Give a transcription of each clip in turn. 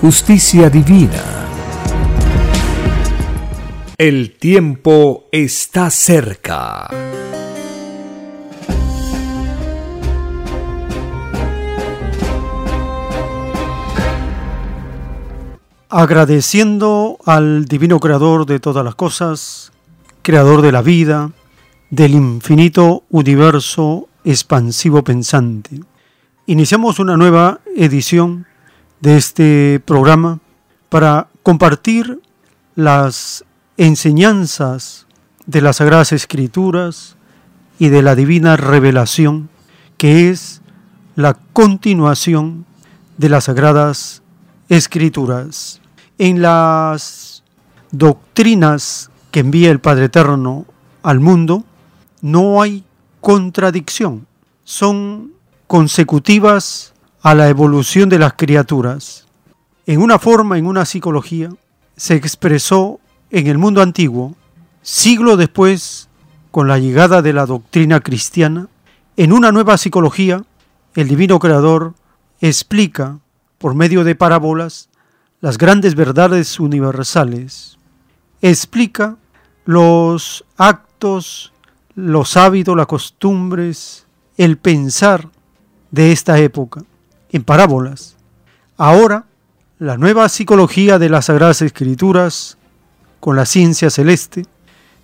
justicia divina. El tiempo está cerca. Agradeciendo al Divino Creador de todas las cosas, Creador de la vida, del infinito universo expansivo pensante Iniciamos una nueva edición de este programa para compartir las enseñanzas de las Sagradas Escrituras y de la Divina Revelación, que es la continuación de las Sagradas Escrituras. En las doctrinas que envía el Padre Eterno al mundo, no hay contradicción, son consecutivas a la evolución de las criaturas. En una forma, en una psicología, se expresó en el mundo antiguo, siglo después, con la llegada de la doctrina cristiana, en una nueva psicología, el divino creador explica, por medio de parábolas, las grandes verdades universales, explica los actos, los hábitos, las costumbres, el pensar de esta época, en parábolas. Ahora, la nueva psicología de las Sagradas Escrituras, con la ciencia celeste,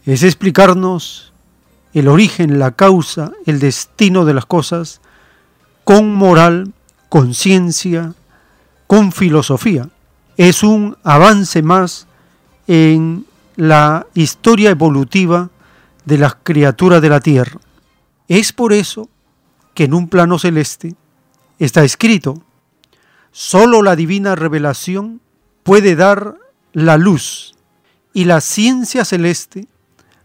es explicarnos el origen, la causa, el destino de las cosas, con moral, con ciencia, con filosofía. Es un avance más en la historia evolutiva de las criaturas de la tierra. Es por eso que en un plano celeste está escrito, solo la divina revelación puede dar la luz y la ciencia celeste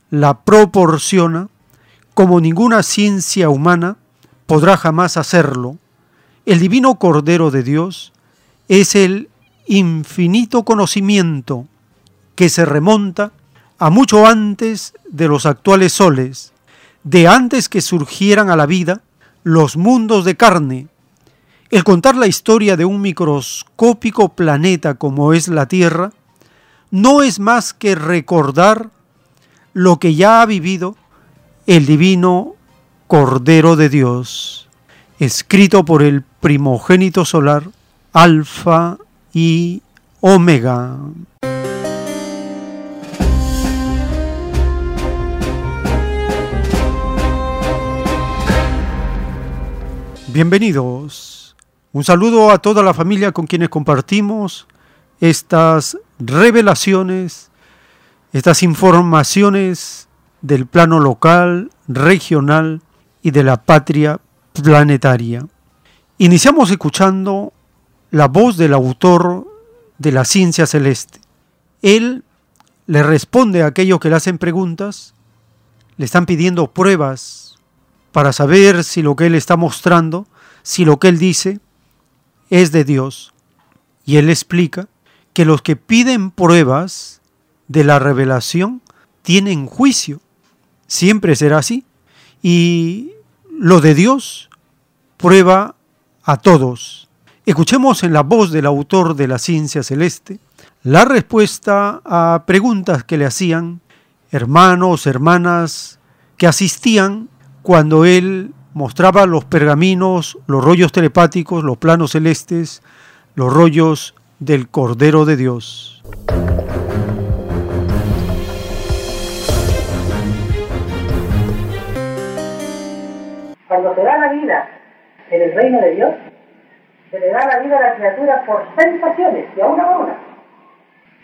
la proporciona como ninguna ciencia humana podrá jamás hacerlo. El divino Cordero de Dios es el infinito conocimiento que se remonta a mucho antes de los actuales soles, de antes que surgieran a la vida los mundos de carne, el contar la historia de un microscópico planeta como es la Tierra, no es más que recordar lo que ya ha vivido el divino Cordero de Dios, escrito por el primogénito solar, Alfa y Omega. Bienvenidos. Un saludo a toda la familia con quienes compartimos estas revelaciones, estas informaciones del plano local, regional y de la patria planetaria. Iniciamos escuchando la voz del autor de la ciencia celeste. Él le responde a aquellos que le hacen preguntas, le están pidiendo pruebas para saber si lo que Él está mostrando, si lo que Él dice es de Dios. Y Él explica que los que piden pruebas de la revelación tienen juicio. Siempre será así. Y lo de Dios prueba a todos. Escuchemos en la voz del autor de la ciencia celeste la respuesta a preguntas que le hacían hermanos, hermanas que asistían cuando él mostraba los pergaminos, los rollos telepáticos, los planos celestes, los rollos del Cordero de Dios. Cuando se da la vida en el reino de Dios, se le da la vida a la criatura por sensaciones, y a una a una.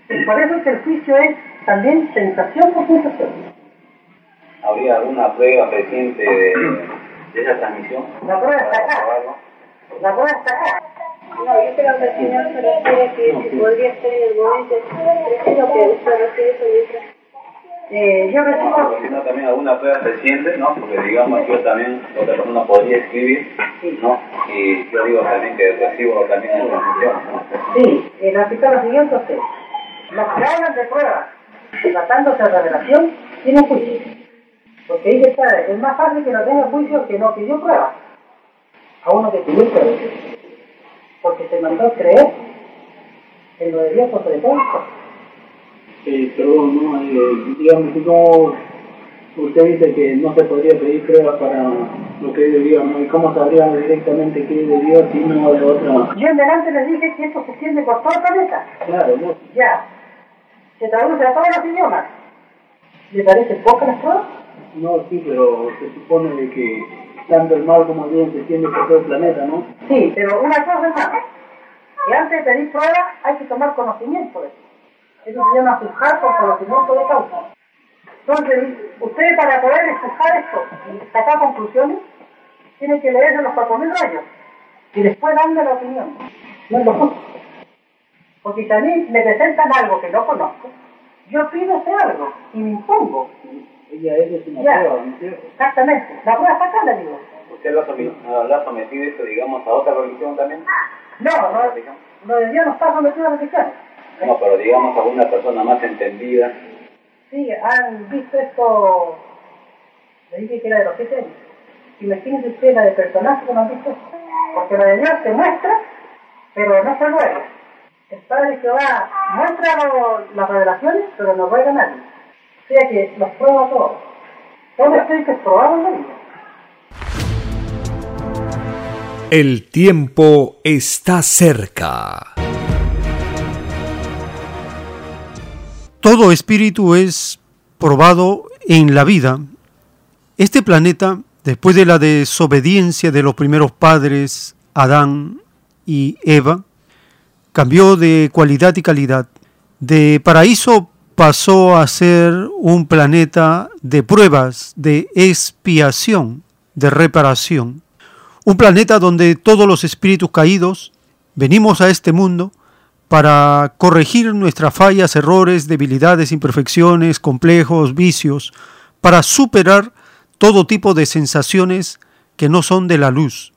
Y por eso es que el juicio es también sensación por sensación. ¿Habría alguna prueba reciente de, de esa transmisión? La prueba está acá. La prueba está acá. No, yo creo que el Señor se refiere que si podría ser en el momento preciso que usted su letra. Eh, yo recibo... Sino también alguna prueba reciente, ¿no? Porque digamos yo también, otra persona podría escribir, ¿no? Y yo digo también que recibo también la transmisión, ¿no? Sí, en la cita lo siguiente usted. Los que hablan de pruebas, tratándose de revelación, tienen juicio. Porque ahí está, es más fácil que no tenga juicio que no que yo prueba. A uno que pidió prueba. Porque se mandó a creer en lo de Dios por todo. Eh, perdón, ¿no? Eh, digamos, no, usted dice que no se podría pedir pruebas para lo que es de Dios, ¿no? ¿Y cómo sabríamos directamente qué es de Dios y no de otra? Yo en delante les dije que esto se extiende por todo el planeta. Claro, ¿no? Ya. Se traduce a todos los idiomas. ¿Le parece poca las pruebas? No, sí, pero se supone de que tanto el mal como el bien se extiende por todo el planeta, ¿no? Sí, pero una cosa es. Que antes de pedir pruebas hay que tomar conocimiento de eso. Eso se llama juzgar por conocimiento de causa. Entonces, usted para poder juzgar esto y sacar conclusiones, tiene que leerse los 4.000 rayos y después darme la opinión. No es lo justo. Porque si a mí me presentan algo que no conozco, yo pido ese algo y me impongo. Ella es una Ya. prueba, ¿no es cierto? Exactamente. La prueba está acá, le digo. ¿Usted lo ha somi- ah, lo ha sometido esto, digamos, a otra religión también? No, no, lo de Dios no está sometido a las religiones. No, pero digamos a una persona más entendida, Sí, han visto esto, le dije que era de los siete años. Imagínense usted la de personajes que no han visto esto. Porque la de Dios se muestra, pero no se ruega. El Padre Jehová muestra las revelaciones, pero no ruega a nadie. Sea que los prueba todos. En la vida. El tiempo está cerca. Todo espíritu es probado en la vida. Este planeta, después de la desobediencia de los primeros padres, Adán y Eva, cambió de cualidad y calidad. De paraíso pasó a ser un planeta de pruebas, de expiación, de reparación. Un planeta donde todos los espíritus caídos venimos a este mundo para corregir nuestras fallas, errores, debilidades, imperfecciones, complejos, vicios, para superar todo tipo de sensaciones que no son de la luz.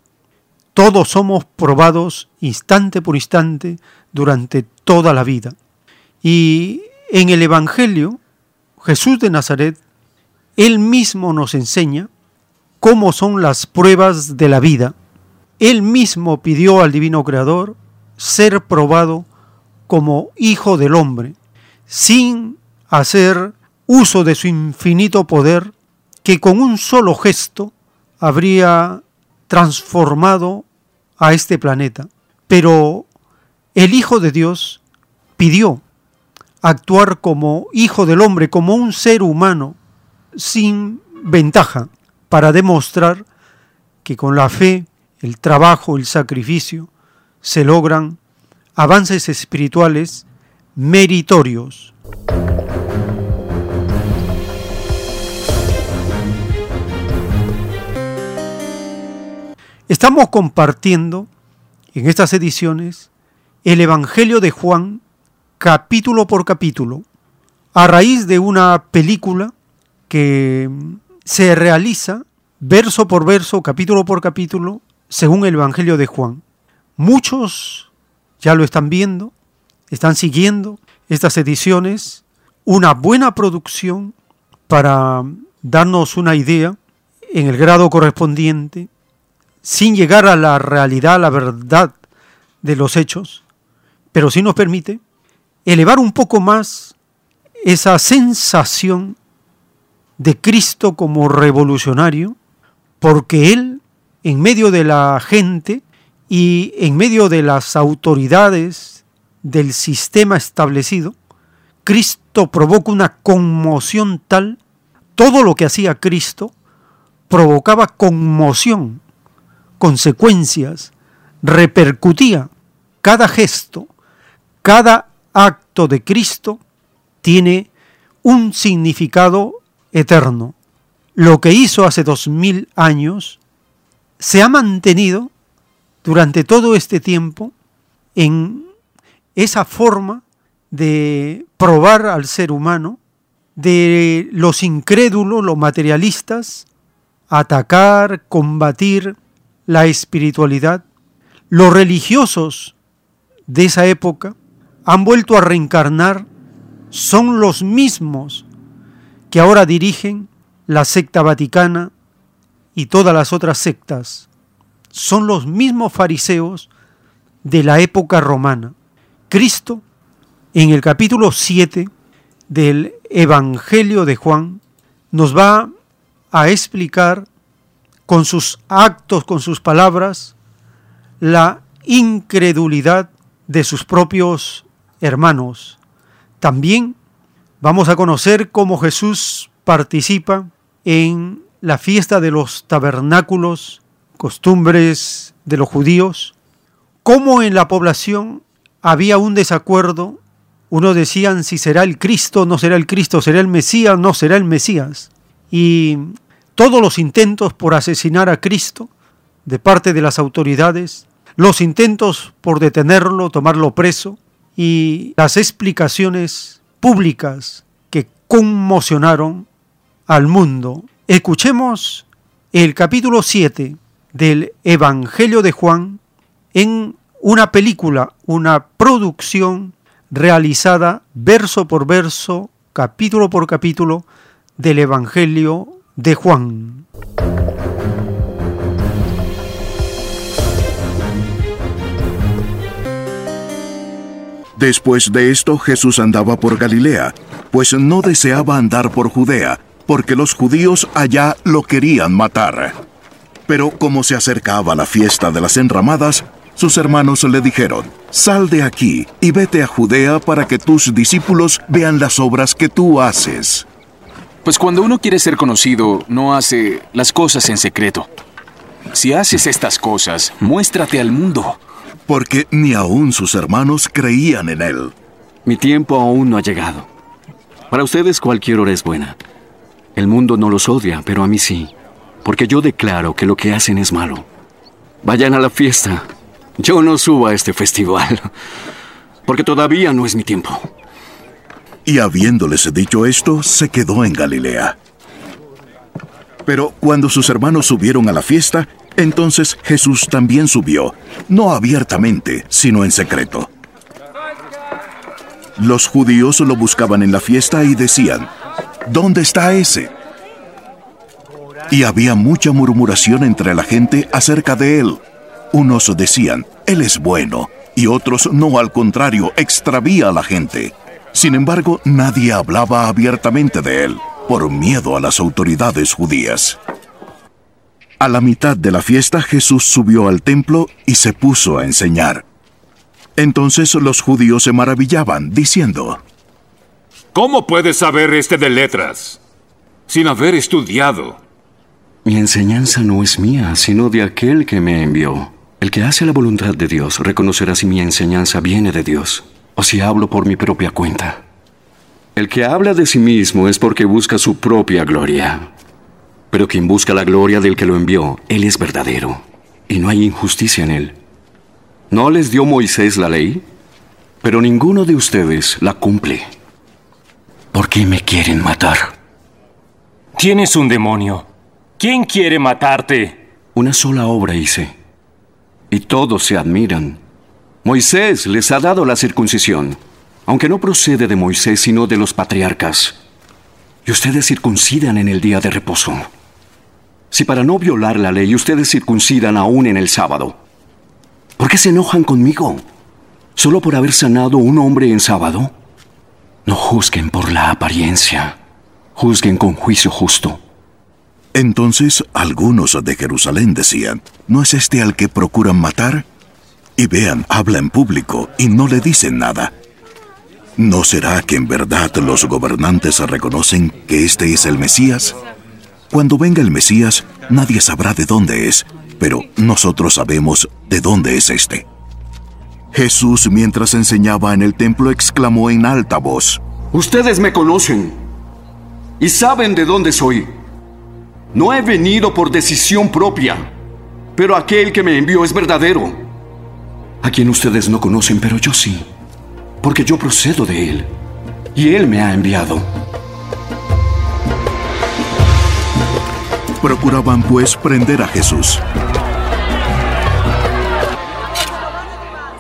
Todos somos probados instante por instante durante toda la vida. Y en el Evangelio, Jesús de Nazaret, Él mismo nos enseña cómo son las pruebas de la vida. Él mismo pidió al Divino Creador ser probado como hijo del hombre, sin hacer uso de su infinito poder, que con un solo gesto habría transformado a este planeta. Pero el Hijo de Dios pidió actuar como hijo del hombre, como un ser humano, sin ventaja, para demostrar que con la fe, el trabajo, el sacrificio, se logran avances espirituales meritorios. Estamos compartiendo en estas ediciones el Evangelio de Juan capítulo por capítulo a raíz de una película que se realiza verso por verso, capítulo por capítulo, según el Evangelio de Juan. Muchos ya lo están viendo, están siguiendo estas ediciones, una buena producción para darnos una idea en el grado correspondiente, sin llegar a la realidad, a la verdad de los hechos, pero sí nos permite elevar un poco más esa sensación de Cristo como revolucionario, porque Él, en medio de la gente y en medio de las autoridades del sistema establecido, Cristo provoca una conmoción tal, todo lo que hacía Cristo provocaba conmoción, consecuencias, repercutía. Cada gesto, cada acto de Cristo tiene un significado eterno. Lo que hizo hace dos mil años se ha mantenido durante todo este tiempo en esa forma de probar al ser humano, de los incrédulos, los materialistas, atacar, combatir la espiritualidad. Los religiosos de esa época han vuelto a reencarnar, son los mismos que ahora dirigen la secta vaticana y todas las otras sectas. Son los mismos fariseos de la época romana. Cristo, en el capítulo 7 del Evangelio de Juan, nos va a explicar con sus actos, con sus palabras, la incredulidad de sus propios hermanos. También vamos a conocer cómo Jesús participa en la fiesta de los tabernáculos, costumbres de los judíos, cómo en la población había un desacuerdo. Unos decían si será el Cristo, no será el Cristo, será el Mesías, no será el Mesías. Y todos los intentos por asesinar a Cristo de parte de las autoridades, los intentos por detenerlo, tomarlo preso y las explicaciones públicas que conmocionaron al mundo. Escuchemos el capítulo 7 del Evangelio de Juan en una película, una producción realizada verso por verso, capítulo por capítulo del Evangelio de Juan. Después de esto Jesús andaba por Galilea, pues no deseaba andar por Judea, porque los judíos allá lo querían matar. Pero como se acercaba la fiesta de las enramadas, sus hermanos le dijeron, Sal de aquí y vete a Judea para que tus discípulos vean las obras que tú haces. Pues cuando uno quiere ser conocido, no hace las cosas en secreto. Si haces estas cosas, muéstrate al mundo. Porque ni aún sus hermanos creían en él. Mi tiempo aún no ha llegado. Para ustedes cualquier hora es buena. El mundo no los odia, pero a mí sí. Porque yo declaro que lo que hacen es malo. Vayan a la fiesta. Yo no subo a este festival. Porque todavía no es mi tiempo. Y habiéndoles dicho esto, se quedó en Galilea. Pero cuando sus hermanos subieron a la fiesta, entonces Jesús también subió, no abiertamente, sino en secreto. Los judíos lo buscaban en la fiesta y decían, ¿Dónde está ese? Y había mucha murmuración entre la gente acerca de él. Unos decían, Él es bueno, y otros no, al contrario, extravía a la gente. Sin embargo, nadie hablaba abiertamente de él, por miedo a las autoridades judías. A la mitad de la fiesta Jesús subió al templo y se puso a enseñar. Entonces los judíos se maravillaban, diciendo, ¿Cómo puede saber este de letras sin haber estudiado? Mi enseñanza no es mía, sino de aquel que me envió. El que hace la voluntad de Dios reconocerá si mi enseñanza viene de Dios o si hablo por mi propia cuenta. El que habla de sí mismo es porque busca su propia gloria. Pero quien busca la gloria del que lo envió, Él es verdadero, y no hay injusticia en Él. ¿No les dio Moisés la ley? Pero ninguno de ustedes la cumple. ¿Por qué me quieren matar? Tienes un demonio. ¿Quién quiere matarte? Una sola obra hice, y todos se admiran. Moisés les ha dado la circuncisión, aunque no procede de Moisés sino de los patriarcas. Y ustedes circuncidan en el día de reposo. Si para no violar la ley ustedes circuncidan aún en el sábado, ¿por qué se enojan conmigo? ¿Solo por haber sanado un hombre en sábado? No juzguen por la apariencia, juzguen con juicio justo. Entonces algunos de Jerusalén decían, ¿no es este al que procuran matar? Y vean, habla en público y no le dicen nada. ¿No será que en verdad los gobernantes reconocen que este es el Mesías? Cuando venga el Mesías, nadie sabrá de dónde es, pero nosotros sabemos de dónde es este. Jesús, mientras enseñaba en el templo, exclamó en alta voz, Ustedes me conocen y saben de dónde soy. No he venido por decisión propia, pero aquel que me envió es verdadero, a quien ustedes no conocen, pero yo sí, porque yo procedo de él, y él me ha enviado. Procuraban pues prender a Jesús.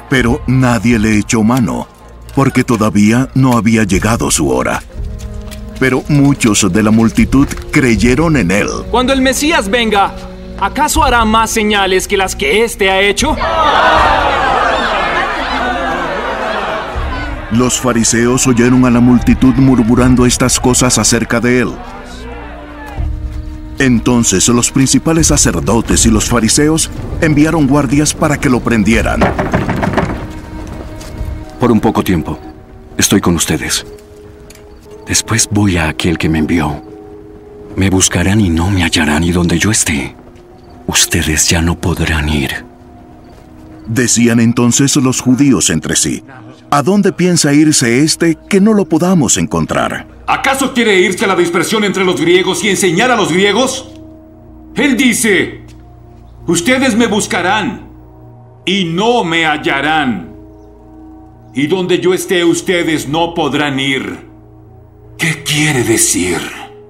Pero nadie le echó mano, porque todavía no había llegado su hora. Pero muchos de la multitud creyeron en él. Cuando el Mesías venga, ¿acaso hará más señales que las que éste ha hecho? Los fariseos oyeron a la multitud murmurando estas cosas acerca de él. Entonces los principales sacerdotes y los fariseos enviaron guardias para que lo prendieran. Por un poco tiempo, estoy con ustedes. Después voy a aquel que me envió. Me buscarán y no me hallarán y donde yo esté, ustedes ya no podrán ir. Decían entonces los judíos entre sí, ¿a dónde piensa irse este que no lo podamos encontrar? ¿Acaso quiere irse a la dispersión entre los griegos y enseñar a los griegos? Él dice, ustedes me buscarán y no me hallarán. Y donde yo esté ustedes no podrán ir. ¿Qué quiere decir?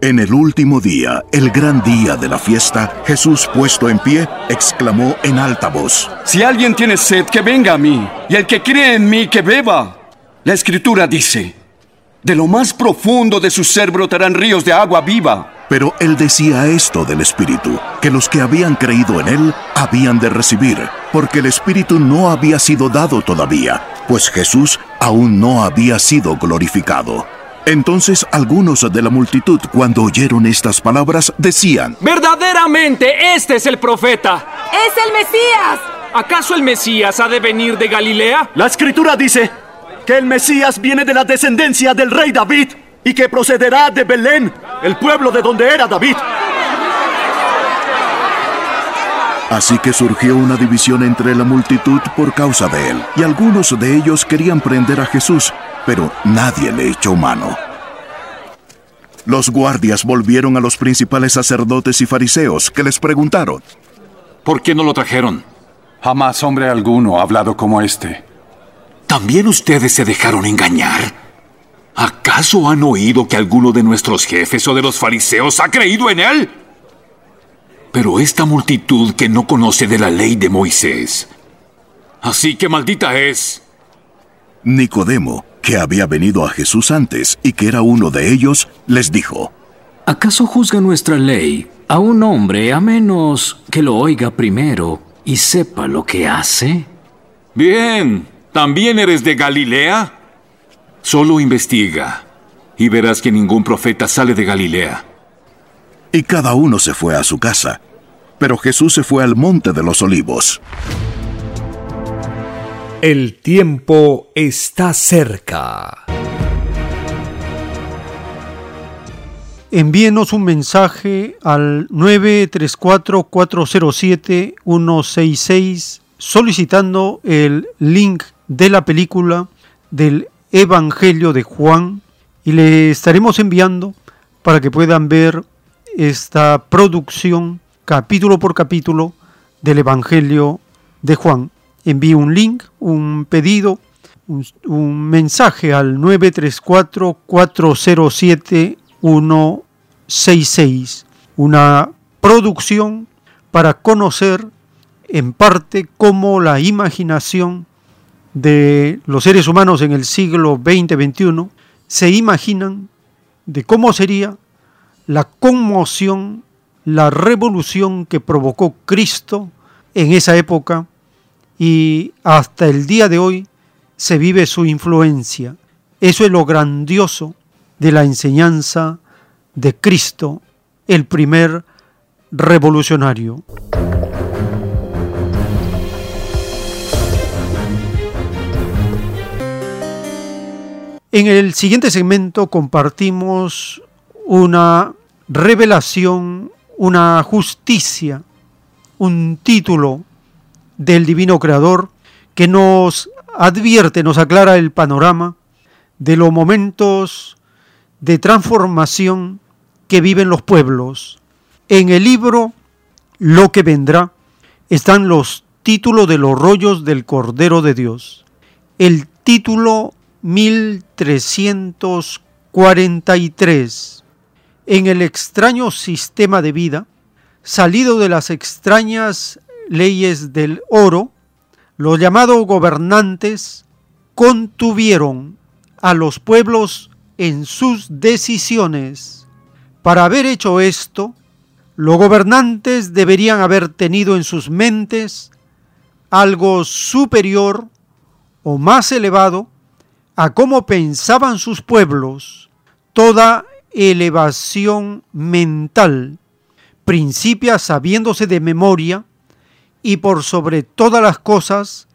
En el último día, el gran día de la fiesta, Jesús puesto en pie, exclamó en alta voz, Si alguien tiene sed, que venga a mí, y el que cree en mí, que beba. La escritura dice, de lo más profundo de su ser brotarán ríos de agua viva. Pero él decía esto del Espíritu, que los que habían creído en él habían de recibir, porque el Espíritu no había sido dado todavía, pues Jesús aún no había sido glorificado. Entonces algunos de la multitud, cuando oyeron estas palabras, decían, Verdaderamente este es el profeta. ¡Es el Mesías! ¿Acaso el Mesías ha de venir de Galilea? La escritura dice que el Mesías viene de la descendencia del rey David y que procederá de Belén, el pueblo de donde era David. Así que surgió una división entre la multitud por causa de él, y algunos de ellos querían prender a Jesús, pero nadie le echó mano. Los guardias volvieron a los principales sacerdotes y fariseos, que les preguntaron, ¿Por qué no lo trajeron? Jamás hombre alguno ha hablado como este. ¿También ustedes se dejaron engañar? ¿Acaso han oído que alguno de nuestros jefes o de los fariseos ha creído en él? Pero esta multitud que no conoce de la ley de Moisés. Así que maldita es. Nicodemo, que había venido a Jesús antes y que era uno de ellos, les dijo, ¿Acaso juzga nuestra ley a un hombre a menos que lo oiga primero y sepa lo que hace? Bien, ¿también eres de Galilea? Solo investiga y verás que ningún profeta sale de Galilea. Y cada uno se fue a su casa, pero Jesús se fue al monte de los olivos. El tiempo está cerca. Envíenos un mensaje al 934-407-166 solicitando el link de la película del Evangelio de Juan y le estaremos enviando para que puedan ver esta producción capítulo por capítulo del Evangelio de Juan. Envíe un link, un pedido, un, mensaje al 934-407-166. Una producción para conocer en parte cómo la imaginación de los seres humanos en el siglo XX-XXI se imaginan de cómo sería la conmoción, la revolución que provocó Cristo en esa época y hasta el día de hoy se vive su influencia. Eso es lo grandioso de la enseñanza de Cristo, el primer revolucionario. En el siguiente segmento compartimos una revelación, una justicia, un título del Divino Creador que nos advierte, nos aclara el panorama de los momentos de transformación que viven los pueblos. En el libro Lo que vendrá están los títulos de los rollos del Cordero de Dios. El título 1343. En el extraño sistema de vida, salido de las extrañas leyes del oro, los llamados gobernantes contuvieron a los pueblos en sus decisiones. Para haber hecho esto, los gobernantes deberían haber tenido en sus mentes algo superior o más elevado a cómo pensaban sus pueblos. Toda elevación mental principia sabiéndose de memoria y por sobre todas las cosas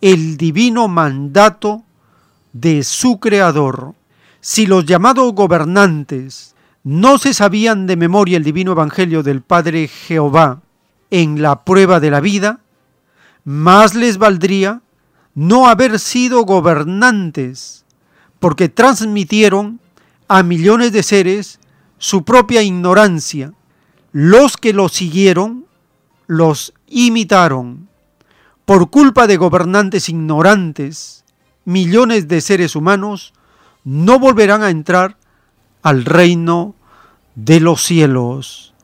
el divino mandato de su creador. Si los llamados gobernantes no se sabían de memoria el divino evangelio del Padre Jehová en la prueba de la vida, más les valdría no haber sido gobernantes, porque transmitieron a millones de seres su propia ignorancia. Los que los siguieron los imitaron. Por culpa de gobernantes ignorantes, millones de seres humanos no volverán a entrar al reino de los cielos,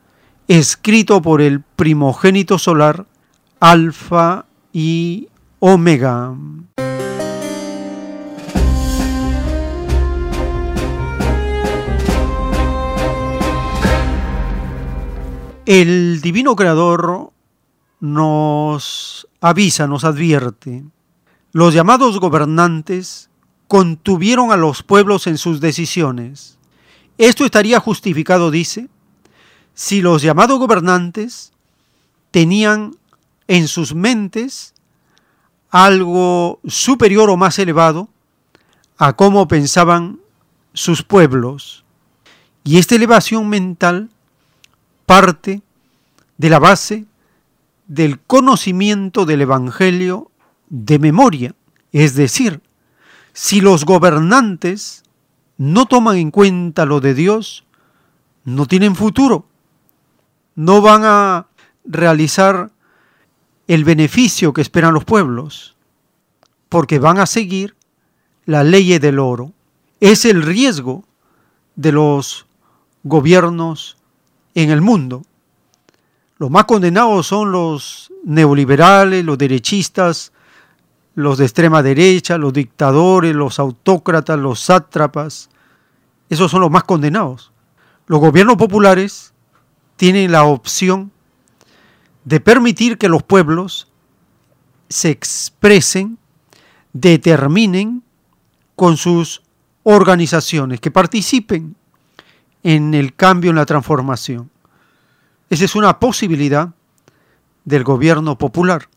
escrito por el primogénito solar, Alfa y Omega. El divino creador nos avisa, nos advierte. Los llamados gobernantes contuvieron a los pueblos en sus decisiones esto estaría justificado, dice, si los llamados gobernantes tenían en sus mentes algo superior o más elevado a cómo pensaban sus pueblos. Y esta elevación mental parte de la base del conocimiento del Evangelio de memoria. Es decir, si los gobernantes no toman en cuenta lo de Dios, no tienen futuro, no van a realizar el beneficio que esperan los pueblos, porque van a seguir la ley del oro. Es el riesgo de los gobiernos en el mundo. Los más condenados son los neoliberales, los derechistas, los de extrema derecha, los dictadores, los autócratas, los sátrapas, esos son los más condenados. Los gobiernos populares tienen la opción de permitir que los pueblos se expresen, determinen con sus organizaciones, que participen en el cambio, en la transformación. Esa es una posibilidad del gobierno popular.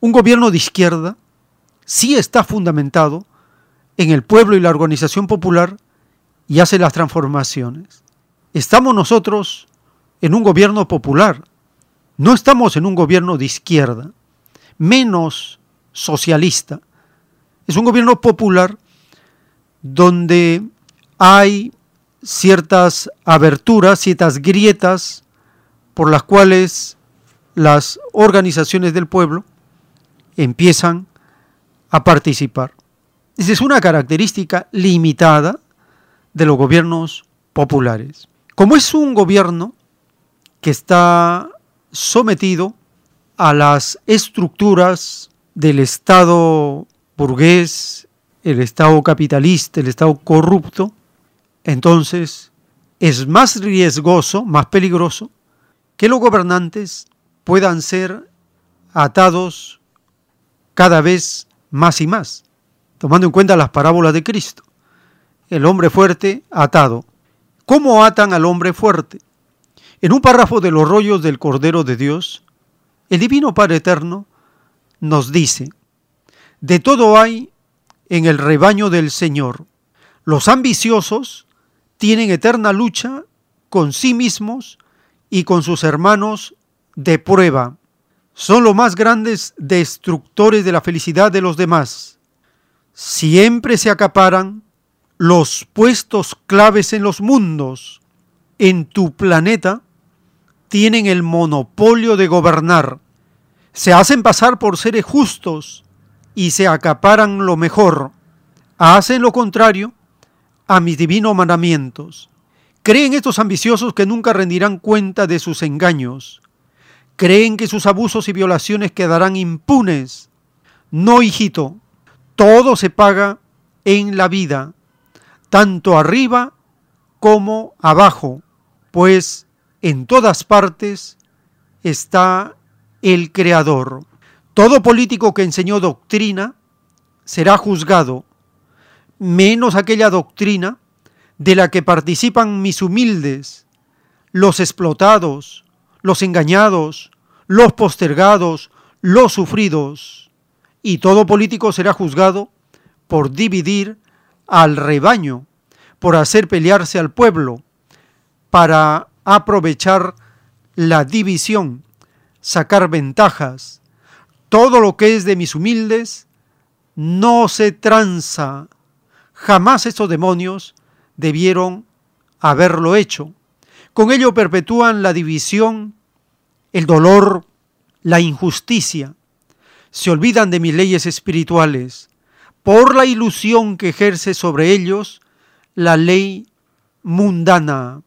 Un gobierno de izquierda sí está fundamentado en el pueblo y la organización popular y hace las transformaciones. Estamos nosotros en un gobierno popular, no estamos en un gobierno de izquierda, menos socialista. Es un gobierno popular donde hay ciertas aberturas, ciertas grietas por las cuales las organizaciones del pueblo empiezan a participar. Esa es una característica limitada de los gobiernos populares. Como es un gobierno que está sometido a las estructuras del Estado burgués, el Estado capitalista, el Estado corrupto, entonces es más riesgoso, más peligroso, que los gobernantes puedan ser atados cada vez más y más, tomando en cuenta las parábolas de Cristo. El hombre fuerte atado. ¿Cómo atan al hombre fuerte? En un párrafo de los rollos del Cordero de Dios, el Divino Padre Eterno nos dice, de todo hay en el rebaño del Señor, Los ambiciosos tienen eterna lucha con sí mismos y con sus hermanos de prueba. Son los más grandes destructores de la felicidad de los demás. Siempre se acaparan los puestos claves en los mundos. En tu planeta tienen el monopolio de gobernar. Se hacen pasar por seres justos y se acaparan lo mejor. Hacen lo contrario a mis divinos mandamientos. Creen estos ambiciosos que nunca rendirán cuenta de sus engaños. Creen que sus abusos y violaciones quedarán impunes. No, hijito, todo se paga en la vida, tanto arriba como abajo, pues en todas partes está el Creador. Todo político que enseñó doctrina será juzgado, menos aquella doctrina de la que participan mis humildes, los explotados, los engañados, los postergados, los sufridos, y todo político será juzgado por dividir al rebaño, por hacer pelearse al pueblo, para aprovechar la división, sacar ventajas. Todo lo que es de mis humildes no se tranza. Jamás estos demonios debieron haberlo hecho. Con ello perpetúan la división, el dolor, la injusticia. Se olvidan de mis leyes espirituales por la ilusión que ejerce sobre ellos la ley mundana.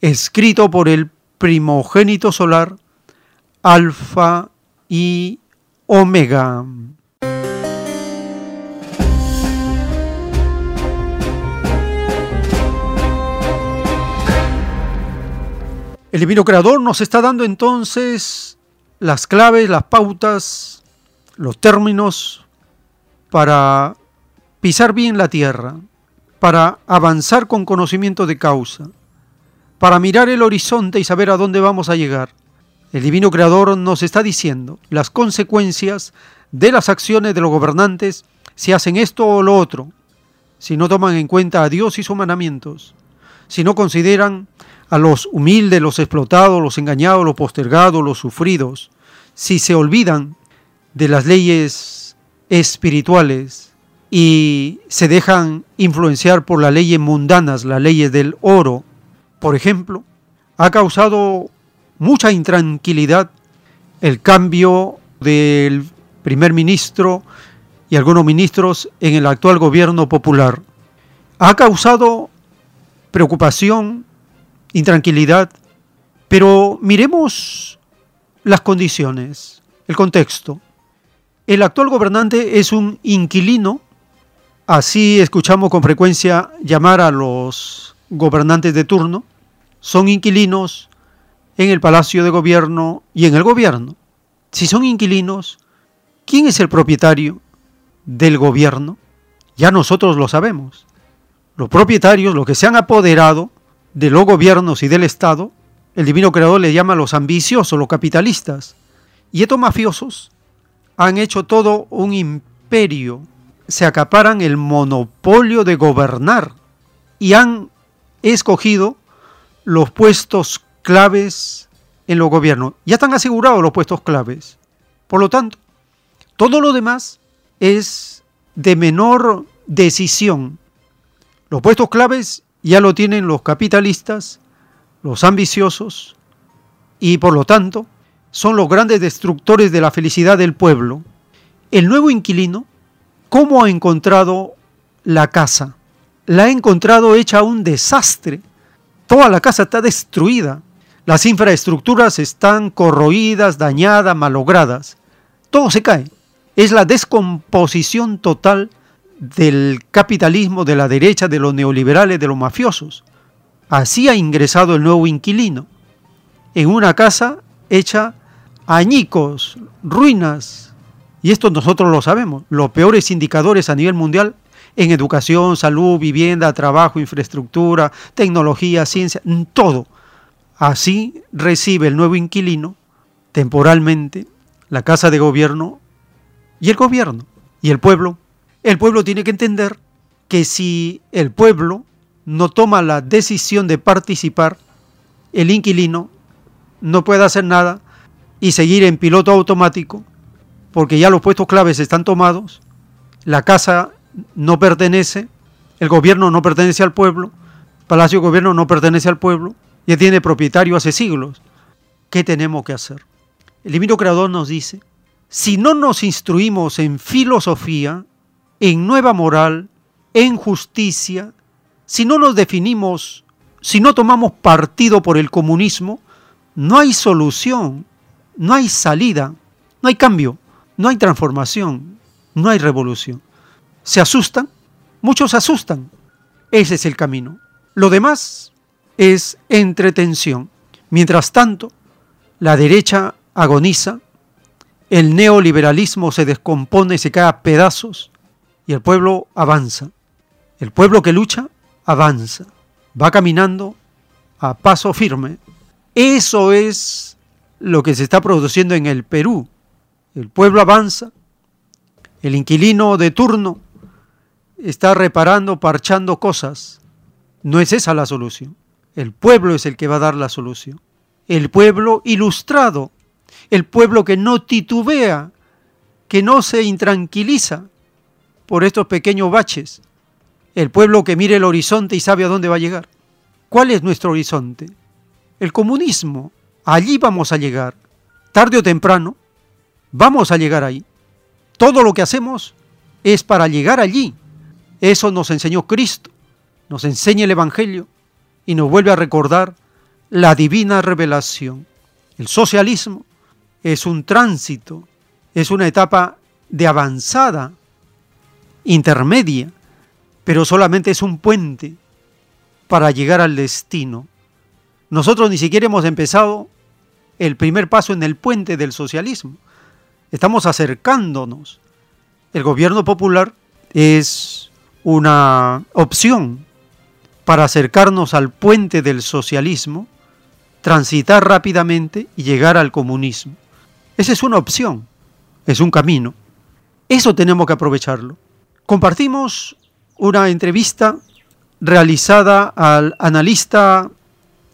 Escrito por el primogénito solar, Alfa y Omega. El divino creador nos está dando entonces las claves, las pautas, los términos para pisar bien la tierra, para avanzar con conocimiento de causa, para mirar el horizonte y saber a dónde vamos a llegar. El divino creador nos está diciendo las consecuencias de las acciones de los gobernantes si hacen esto o lo otro, si no toman en cuenta a Dios y sus mandamientos, si no consideran a los humildes, los explotados, los engañados, los postergados, los sufridos, si se olvidan de las leyes espirituales y se dejan influenciar por las leyes mundanas, las leyes del oro, por ejemplo, ha causado mucha intranquilidad el cambio del primer ministro y algunos ministros en el actual gobierno popular. Ha causado preocupación intranquilidad, pero miremos las condiciones, el contexto. El actual gobernante es un inquilino, así escuchamos con frecuencia llamar a los gobernantes de turno, son inquilinos en el Palacio de Gobierno y en el gobierno. Si son inquilinos, ¿quién es el propietario del gobierno? Ya nosotros lo sabemos. Los propietarios, los que se han apoderado de los gobiernos y del Estado, el divino creador le llama a los ambiciosos, los capitalistas. Y estos mafiosos han hecho todo un imperio, se acaparan el monopolio de gobernar y han escogido los puestos claves en los gobiernos. Ya están asegurados los puestos claves. Por lo tanto, todo lo demás es de menor decisión. Los puestos claves ya lo tienen los capitalistas, los ambiciosos, y por lo tanto son los grandes destructores de la felicidad del pueblo. El nuevo inquilino, ¿cómo ha encontrado la casa? La ha encontrado hecha un desastre. Toda la casa está destruida. Las infraestructuras están corroídas, dañadas, malogradas. Todo se cae. Es la descomposición total del capitalismo, de la derecha, de los neoliberales, de los mafiosos. Así ha ingresado el nuevo inquilino, en una casa hecha añicos, ruinas. Y esto nosotros lo sabemos, los peores indicadores a nivel mundial en educación, salud, vivienda, trabajo, infraestructura, tecnología, ciencia, todo. Así recibe el nuevo inquilino temporalmente la casa de gobierno y el gobierno y el pueblo el pueblo tiene que entender que si el pueblo no toma la decisión de participar, el inquilino no puede hacer nada y seguir en piloto automático, porque ya los puestos claves están tomados, la casa no pertenece, el gobierno no pertenece al pueblo, Palacio de Gobierno no pertenece al pueblo, ya tiene propietario hace siglos. ¿Qué tenemos que hacer? El divino creador nos dice, si no nos instruimos en filosofía, en nueva moral, en justicia, si no nos definimos, si no tomamos partido por el comunismo, no hay solución, no hay salida, no hay cambio, no hay transformación, no hay revolución. ¿Se asustan? Muchos se asustan. Ese es el camino. Lo demás es entretención. Mientras tanto, la derecha agoniza, el neoliberalismo se descompone, se cae a pedazos y el pueblo avanza. El pueblo que lucha avanza, va caminando a paso firme. Eso es lo que se está produciendo en el Perú. El pueblo avanza, el inquilino de turno está reparando, parchando cosas. No es esa la solución. El pueblo es el que va a dar la solución. El pueblo ilustrado, el pueblo que no titubea, que no se intranquiliza por estos pequeños baches, el pueblo que mire el horizonte y sabe a dónde va a llegar. ¿Cuál es nuestro horizonte? El comunismo. Allí vamos a llegar. Tarde o temprano, vamos a llegar ahí. Todo lo que hacemos es para llegar allí. Eso nos enseñó Cristo, nos enseña el Evangelio y nos vuelve a recordar la divina revelación. El socialismo es un tránsito, es una etapa de avanzada, intermedia, pero solamente es un puente para llegar al destino. Nosotros ni siquiera hemos empezado el primer paso en el puente del socialismo. Estamos acercándonos. El gobierno popular es una opción para acercarnos al puente del socialismo, transitar rápidamente y llegar al comunismo. Esa es una opción, es un camino. Eso tenemos que aprovecharlo. Compartimos una entrevista realizada al analista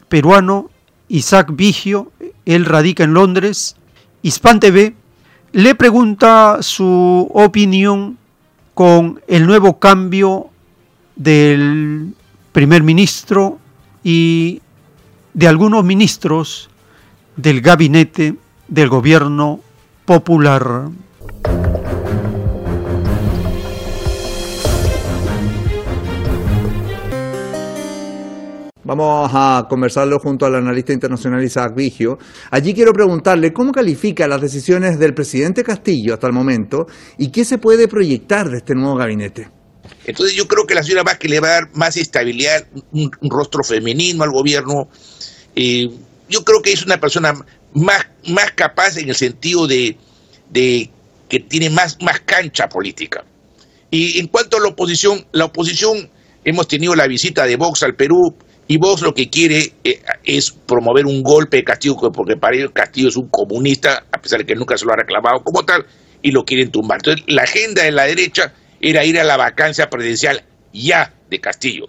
peruano Isaac Vigio, él radica en Londres, Hispan TV, le pregunta su opinión con el nuevo cambio del primer ministro y de algunos ministros del gabinete del gobierno popular. Vamos a conversarlo junto al analista internacional Isaac Vigio. Allí quiero preguntarle cómo califica las decisiones del presidente Castillo hasta el momento y qué se puede proyectar de este nuevo gabinete. Entonces yo creo que la señora Vázquez le va a dar más estabilidad, un, rostro femenino al gobierno. Eh, yo creo que es una persona más, más capaz en el sentido de, de que tiene más, más cancha política. Y en cuanto a la oposición, la oposición, hemos tenido la visita de Vox al Perú, y vos lo que quiere eh, es promover un golpe de Castillo, porque para ellos Castillo es un comunista, a pesar de que nunca se lo ha reclamado como tal, y lo quieren tumbar. Entonces, la agenda de la derecha era ir a la vacancia presidencial ya de Castillo.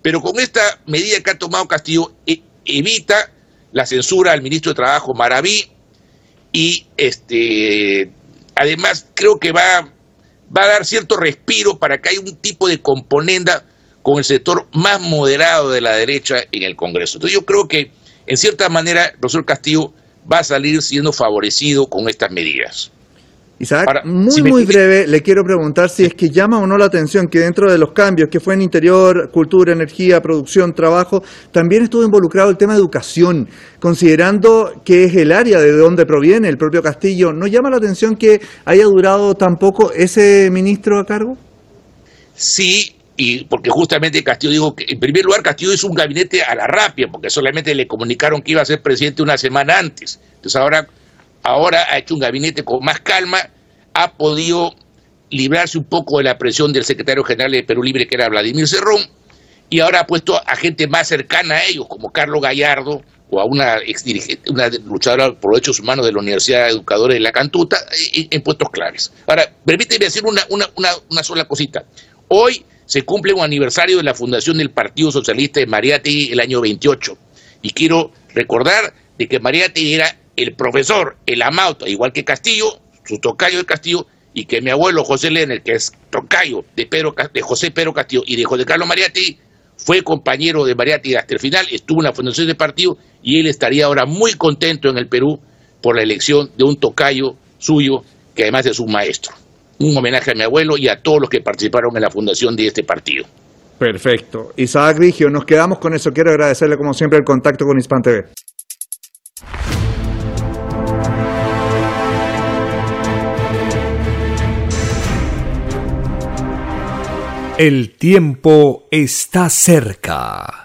Pero con esta medida que ha tomado Castillo, e, evita la censura al ministro de Trabajo Maraví y este además creo que va, va a dar cierto respiro para que haya un tipo de componenda con el sector más moderado de la derecha en el Congreso. Entonces yo creo que, en cierta manera, el profesor Castillo va a salir siendo favorecido con estas medidas. Isaac, muy, muy breve, le quiero preguntar si es que llama o no la atención que dentro de los cambios que fue en interior, cultura, energía, producción, trabajo, también estuvo involucrado el tema de educación, considerando que es el área de donde proviene el propio Castillo, ¿no llama la atención que haya durado tan poco ese ministro a cargo? Sí, y porque justamente Castillo dijo que, en primer lugar, Castillo es un gabinete a la rapia, porque solamente le comunicaron que iba a ser presidente una semana antes. Entonces ahora, ahora ha hecho un gabinete con más calma, ha podido librarse un poco de la presión del secretario general de Perú Libre, que era Vladimir Cerrón, y ahora ha puesto a gente más cercana a ellos, como Carlos Gallardo, o a una ex una luchadora por derechos humanos de la Universidad de Educadores de la Cantuta, en, puestos claves. Ahora, permíteme decir una, una, una sola cosita. Hoy se cumple un aniversario de la fundación del Partido Socialista de Mariátegui el año 28. Y quiero recordar de que Mariátegui era el profesor, el amauto, igual que Castillo, su tocayo de Castillo, y que mi abuelo José Lerner, que es tocayo de, Pedro, de José Pedro Castillo y de José Carlos Mariátegui, fue compañero de Mariátegui hasta el final, estuvo en la fundación del partido y él estaría ahora muy contento en el Perú por la elección de un tocayo suyo, que además es un maestro. Un homenaje a mi abuelo y a todos los que participaron en la fundación de este partido. Perfecto. Isaac Vigio, nos quedamos con eso. Quiero agradecerle como siempre el contacto con Hispan TV. El tiempo está cerca.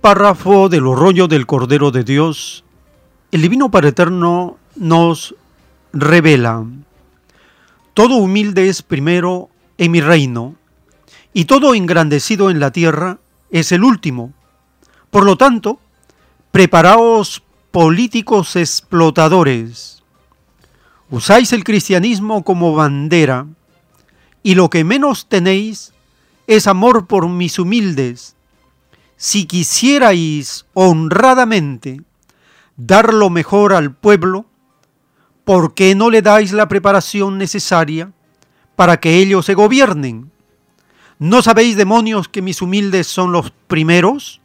Párrafo del rollo del Cordero de Dios, el Divino Padre Eterno nos revela, todo humilde es primero en mi reino, y todo engrandecido en la tierra es el último. Por lo tanto, preparaos políticos explotadores. Usáis el cristianismo como bandera, y lo que menos tenéis es amor por mis humildes, si quisierais honradamente dar lo mejor al pueblo, ¿por qué no le dais la preparación necesaria para que ellos se gobiernen? ¿No sabéis, demonios, que mis humildes son los primeros?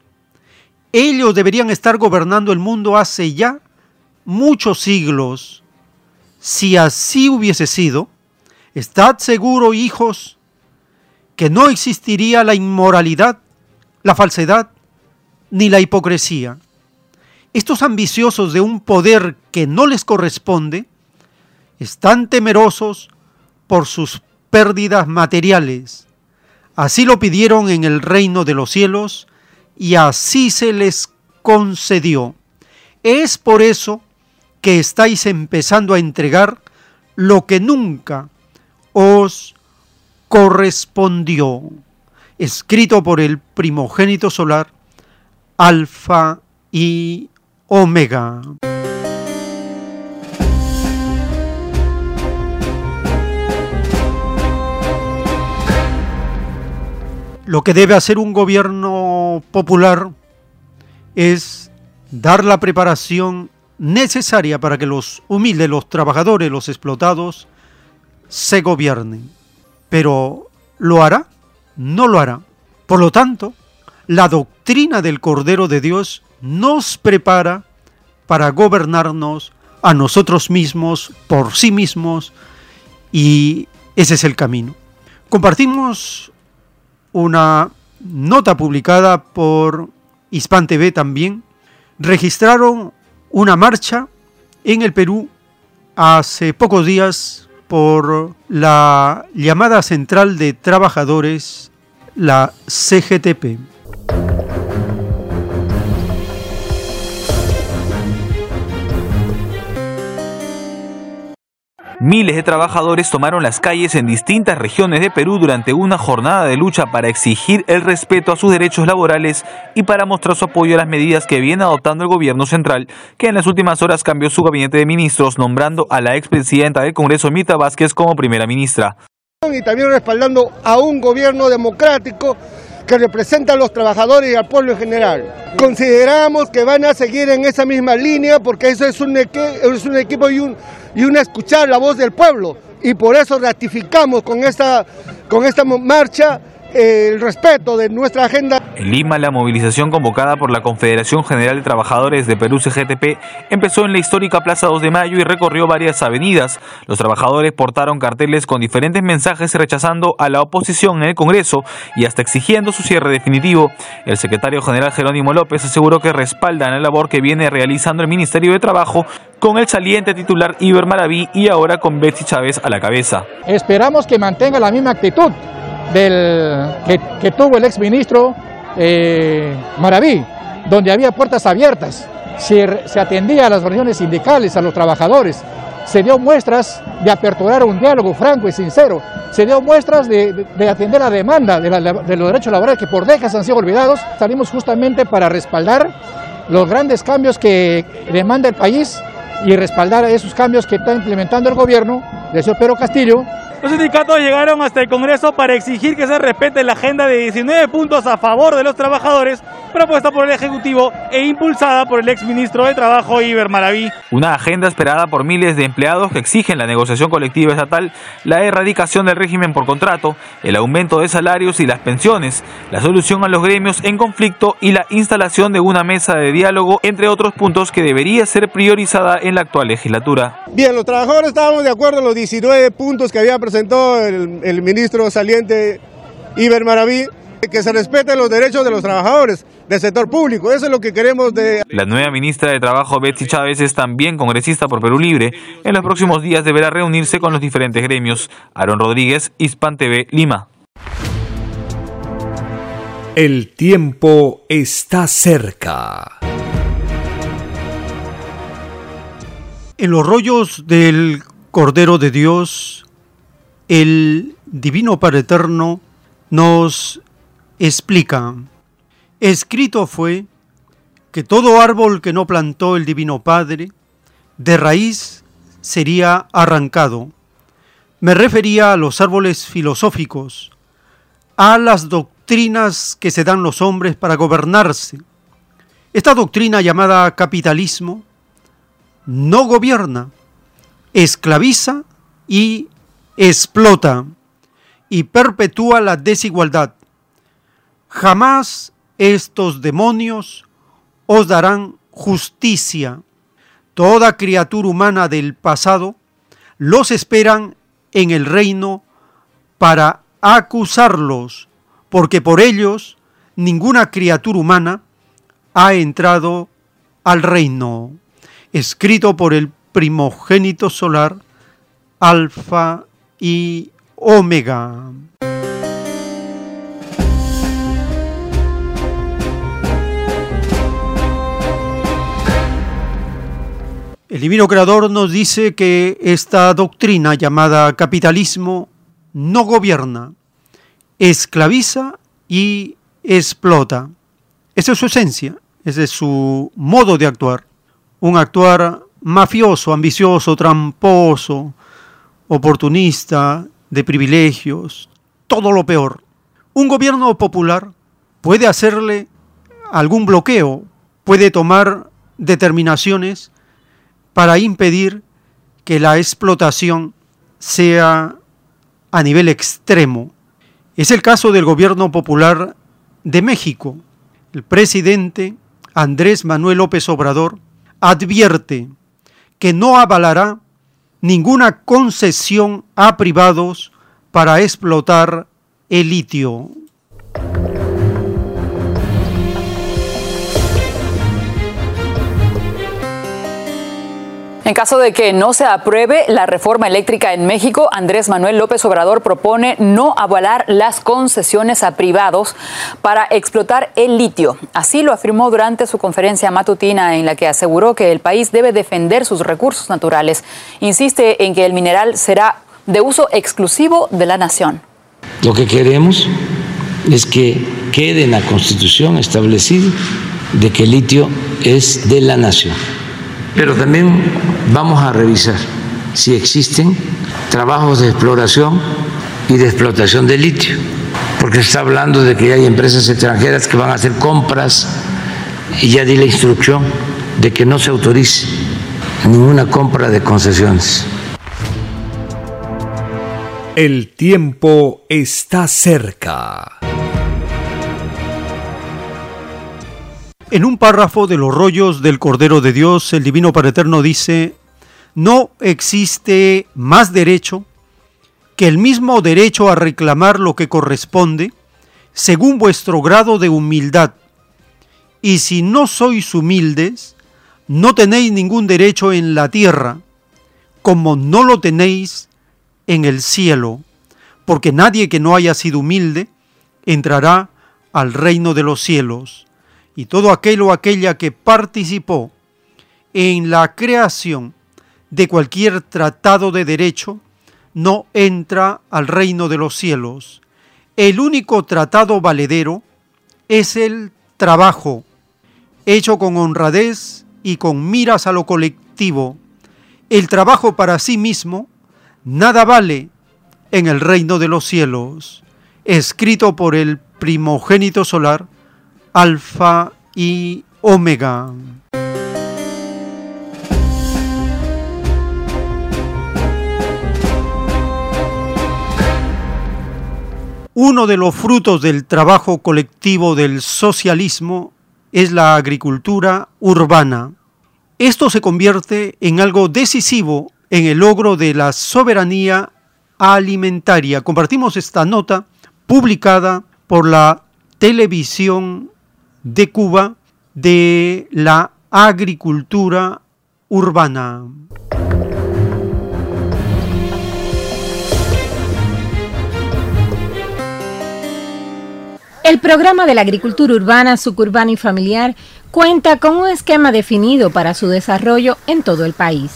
Ellos deberían estar gobernando el mundo hace ya muchos siglos. Si así hubiese sido, estad seguro, hijos, que no existiría la inmoralidad la falsedad ni la hipocresía. Estos ambiciosos de un poder que no les corresponde están temerosos por sus pérdidas materiales. Así lo pidieron en el reino de los cielos y así se les concedió. Es por eso que estáis empezando a entregar lo que nunca os correspondió escrito por el primogénito solar, Alfa y Omega. Lo que debe hacer un gobierno popular es dar la preparación necesaria para que los humildes, los trabajadores, los explotados, se gobiernen. Pero ¿lo hará? No lo hará. Por lo tanto, la doctrina del Cordero de Dios nos prepara para gobernarnos a nosotros mismos, por sí mismos, y ese es el camino. Compartimos una nota publicada por Hispan TV también. Registraron una marcha en el Perú hace pocos días por la llamada Central de Trabajadores, la CGTP. Miles de trabajadores tomaron las calles en distintas regiones de Perú durante una jornada de lucha para exigir el respeto a sus derechos laborales y para mostrar su apoyo a las medidas que viene adoptando el gobierno central, que en las últimas horas cambió su gabinete de ministros nombrando a la expresidenta del Congreso Mita Vázquez como primera ministra. Y también respaldando a un gobierno democrático que representa a los trabajadores y al pueblo en general. Consideramos que van a seguir en esa misma línea porque eso es un, es un equipo y, un, y una escuchar la voz del pueblo y por eso ratificamos con esta, con esta marcha el respeto de nuestra agenda. En Lima, la movilización convocada por la Confederación General de Trabajadores de Perú CGTP empezó en la histórica Plaza 2 de Mayo y recorrió varias avenidas. Los trabajadores portaron carteles con diferentes mensajes rechazando a la oposición en el Congreso y hasta exigiendo su cierre definitivo. El secretario general Jerónimo López aseguró que respaldan la labor que viene realizando el Ministerio de Trabajo con el saliente titular Iber Maraví y ahora con Betsy Chávez a la cabeza. Esperamos que mantenga la misma actitud del, que, tuvo el exministro eh, Maraví, donde había puertas abiertas, se, atendía a las reuniones sindicales, a los trabajadores, se dio muestras de aperturar un diálogo franco y sincero, se dio muestras de, atender la demanda de, de, los derechos laborales que por décadas han sido olvidados. Salimos justamente para respaldar los grandes cambios que demanda el país y respaldar esos cambios que está implementando el gobierno del señor Pedro Castillo los sindicatos llegaron hasta el Congreso para exigir que se respete la agenda de 19 puntos a favor de los trabajadores propuesta por el Ejecutivo e impulsada por el exministro de Trabajo Iber Maraví. Una agenda esperada por miles de empleados que exigen la negociación colectiva estatal, la erradicación del régimen por contrato, el aumento de salarios y las pensiones, la solución a los gremios en conflicto y la instalación de una mesa de diálogo, entre otros puntos que debería ser priorizada en la actual legislatura. Bien, los trabajadores estábamos de acuerdo en los 19 puntos que había presentado el, el ministro saliente Iber Maraví que se respeten los derechos de los trabajadores del sector público. Eso es lo que queremos de... La nueva ministra de Trabajo, Betsy Chávez, es también congresista por Perú Libre. En los próximos días deberá reunirse con los diferentes gremios. Aaron Rodríguez, Hispan TV, Lima. El tiempo está cerca. En los rollos del Cordero de Dios, el Divino Padre Eterno nos explica, escrito fue que todo árbol que no plantó el Divino Padre, de raíz sería arrancado. Me refería a los árboles filosóficos, a las doctrinas que se dan los hombres para gobernarse. Esta doctrina llamada capitalismo no gobierna, esclaviza y explota y perpetúa la desigualdad. Jamás estos demonios os darán justicia. Toda criatura humana del pasado los esperan en el reino para acusarlos, porque por ellos ninguna criatura humana ha entrado al reino. Escrito por el primogénito solar, Alfa y Omega. El divino creador nos dice que esta doctrina llamada capitalismo no gobierna, esclaviza y explota. Esa es su esencia, ese es su modo de actuar. Un actuar mafioso, ambicioso, tramposo, oportunista, de privilegios, todo lo peor. Un gobierno popular puede hacerle algún bloqueo, puede tomar determinaciones para impedir que la explotación sea a nivel extremo. Es el caso del gobierno popular de México. El presidente Andrés Manuel López Obrador advierte que no avalará ninguna concesión a privados para explotar el litio. En caso de que no se apruebe la reforma eléctrica en México, Andrés Manuel López Obrador propone no avalar las concesiones a privados para explotar el litio. Así lo afirmó durante su conferencia matutina en la que aseguró que el país debe defender sus recursos naturales. Insiste en que el mineral será de uso exclusivo de la nación. Lo que queremos es que quede en la Constitución establecido de que el litio es de la nación. Pero también vamos a revisar si existen trabajos de exploración y de explotación de litio, porque se está hablando de que hay empresas extranjeras que van a hacer compras y ya di la instrucción de que no se autorice ninguna compra de concesiones. El tiempo está cerca. En un párrafo de los rollos del Cordero de Dios, el Divino Padre Eterno dice, no existe más derecho que el mismo derecho a reclamar lo que corresponde según vuestro grado de humildad. Y si no sois humildes, no tenéis ningún derecho en la tierra, como no lo tenéis en el cielo, porque nadie que no haya sido humilde entrará al reino de los cielos y todo aquel o aquella que participó en la creación de cualquier tratado de derecho no entra al reino de los cielos. El único tratado valedero es el trabajo, hecho con honradez y con miras a lo colectivo. El trabajo para sí mismo nada vale en el reino de los cielos, escrito por el primogénito solar, Alfa y Omega. Uno de los frutos del trabajo colectivo del socialismo es la agricultura urbana. Esto se convierte en algo decisivo en el logro de la soberanía alimentaria. Compartimos esta nota publicada por la televisión de Cuba de la agricultura urbana. El programa de la agricultura urbana, suburbana y familiar cuenta con un esquema definido para su desarrollo en todo el país.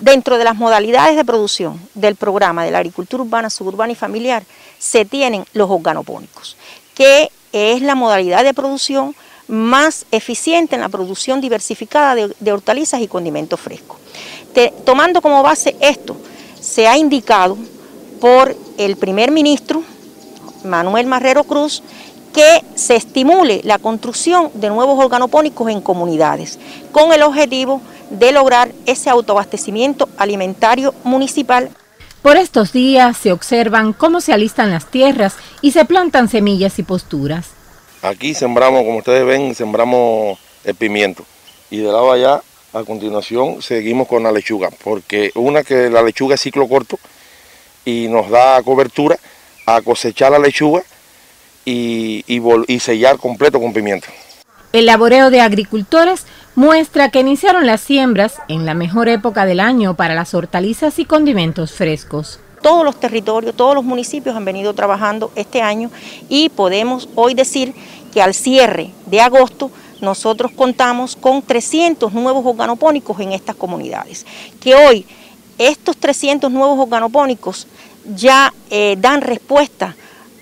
Dentro de las modalidades de producción del programa de la agricultura urbana, suburbana y familiar se tienen los organopónicos, que es la modalidad de producción más eficiente en la producción diversificada de, hortalizas y condimentos frescos. tomando como base esto, se ha indicado por el primer ministro, Manuel Marrero Cruz, que se estimule la construcción de nuevos organopónicos en comunidades, con el objetivo de lograr ese autoabastecimiento alimentario municipal. Por estos días se observan cómo se alistan las tierras y se plantan semillas y posturas. Aquí sembramos, como ustedes ven, sembramos el pimiento. Y de lado allá, a continuación, seguimos con la lechuga. Porque una que la lechuga es ciclo corto y nos da cobertura a cosechar la lechuga y, y sellar completo con pimiento. El laboreo de agricultores muestra que iniciaron las siembras en la mejor época del año para las hortalizas y condimentos frescos todos los territorios, todos los municipios han venido trabajando este año y podemos hoy decir que al cierre de agosto nosotros contamos con 300 nuevos organopónicos en estas comunidades, que hoy estos 300 nuevos organopónicos ya eh, dan respuesta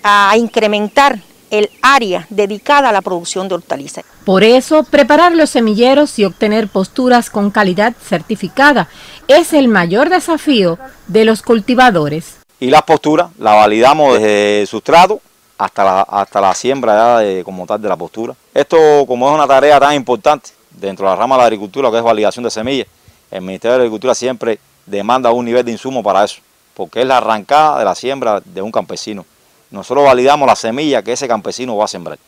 a incrementar el área dedicada a la producción de hortalizas. Por eso, preparar los semilleros y obtener posturas con calidad certificada es el mayor desafío de los cultivadores. Y las posturas las validamos desde el sustrato hasta la, hasta la siembra de, como tal de la postura. Esto, como es una tarea tan importante dentro de la rama de la agricultura, que es validación de semillas, el Ministerio de Agricultura siempre demanda un nivel de insumo para eso, porque es la arrancada de la siembra de un campesino. Nosotros validamos la semilla que ese campesino va a sembrar.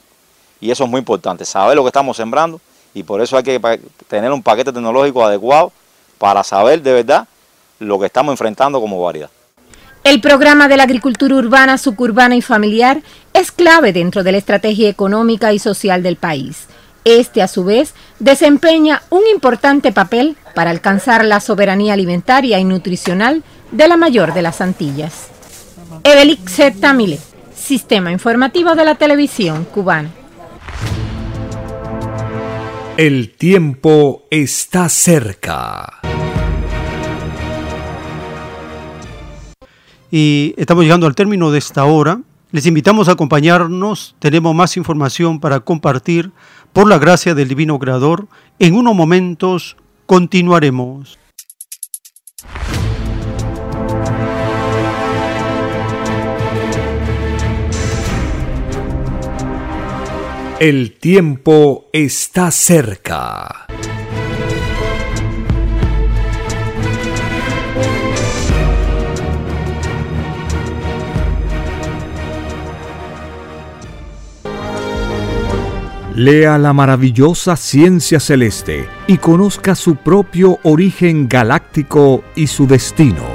Y eso es muy importante, saber lo que estamos sembrando y por eso hay que tener un paquete tecnológico adecuado para saber de verdad lo que estamos enfrentando como variedad. El programa de la agricultura urbana, suburbana y familiar es clave dentro de la estrategia económica y social del país. Este, a su vez, desempeña un importante papel para alcanzar la soberanía alimentaria y nutricional de la mayor de las Antillas. Evelix Tamile, Sistema Informativo de la Televisión Cubana. El tiempo está cerca. Y estamos llegando al término de esta hora. Les invitamos a acompañarnos. Tenemos más información para compartir por la gracia del Divino Creador. En unos momentos continuaremos. El tiempo está cerca. Lea la maravillosa ciencia celeste y conozca su propio origen galáctico y su destino,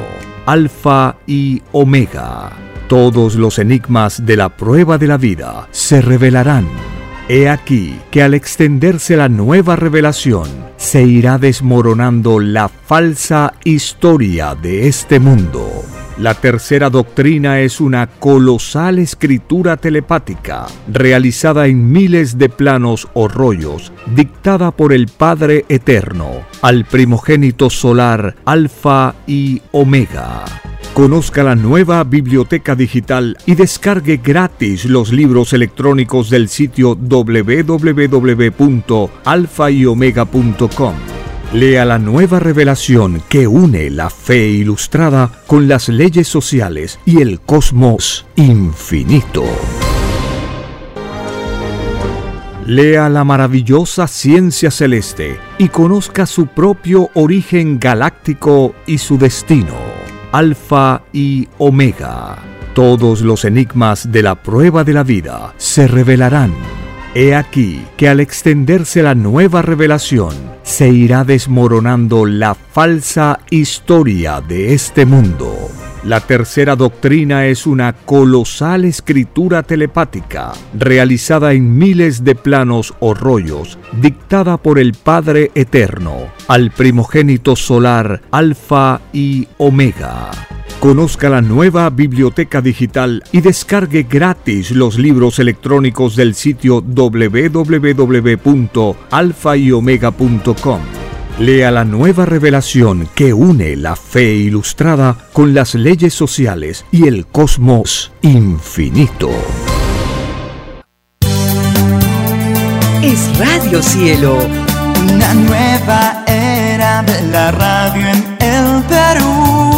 Alfa y Omega. Todos los enigmas de la prueba de la vida se revelarán. He aquí que al extenderse la nueva revelación, se irá desmoronando la falsa historia de este mundo. La tercera doctrina es una colosal escritura telepática, realizada en miles de planos o rollos, dictada por el Padre Eterno, al primogénito solar Alfa y Omega. Conozca la nueva biblioteca digital y descargue gratis los libros electrónicos del sitio www.alfayomega.com. Lea la nueva revelación que une la fe ilustrada con las leyes sociales y el cosmos infinito. Lea la maravillosa ciencia celeste y conozca su propio origen galáctico y su destino, Alfa y Omega. Todos los enigmas de la prueba de la vida se revelarán. He aquí que al extenderse la nueva revelación, se irá desmoronando la falsa historia de este mundo. La tercera doctrina es una colosal escritura telepática, realizada en miles de planos o rollos, dictada por el Padre Eterno, al primogénito solar Alfa y Omega. Conozca la nueva biblioteca digital y descargue gratis los libros electrónicos del sitio www.alfayomega.com. Lea la nueva revelación que une la fe ilustrada con las leyes sociales y el cosmos infinito. Es Radio Cielo, una nueva era de la radio en el Perú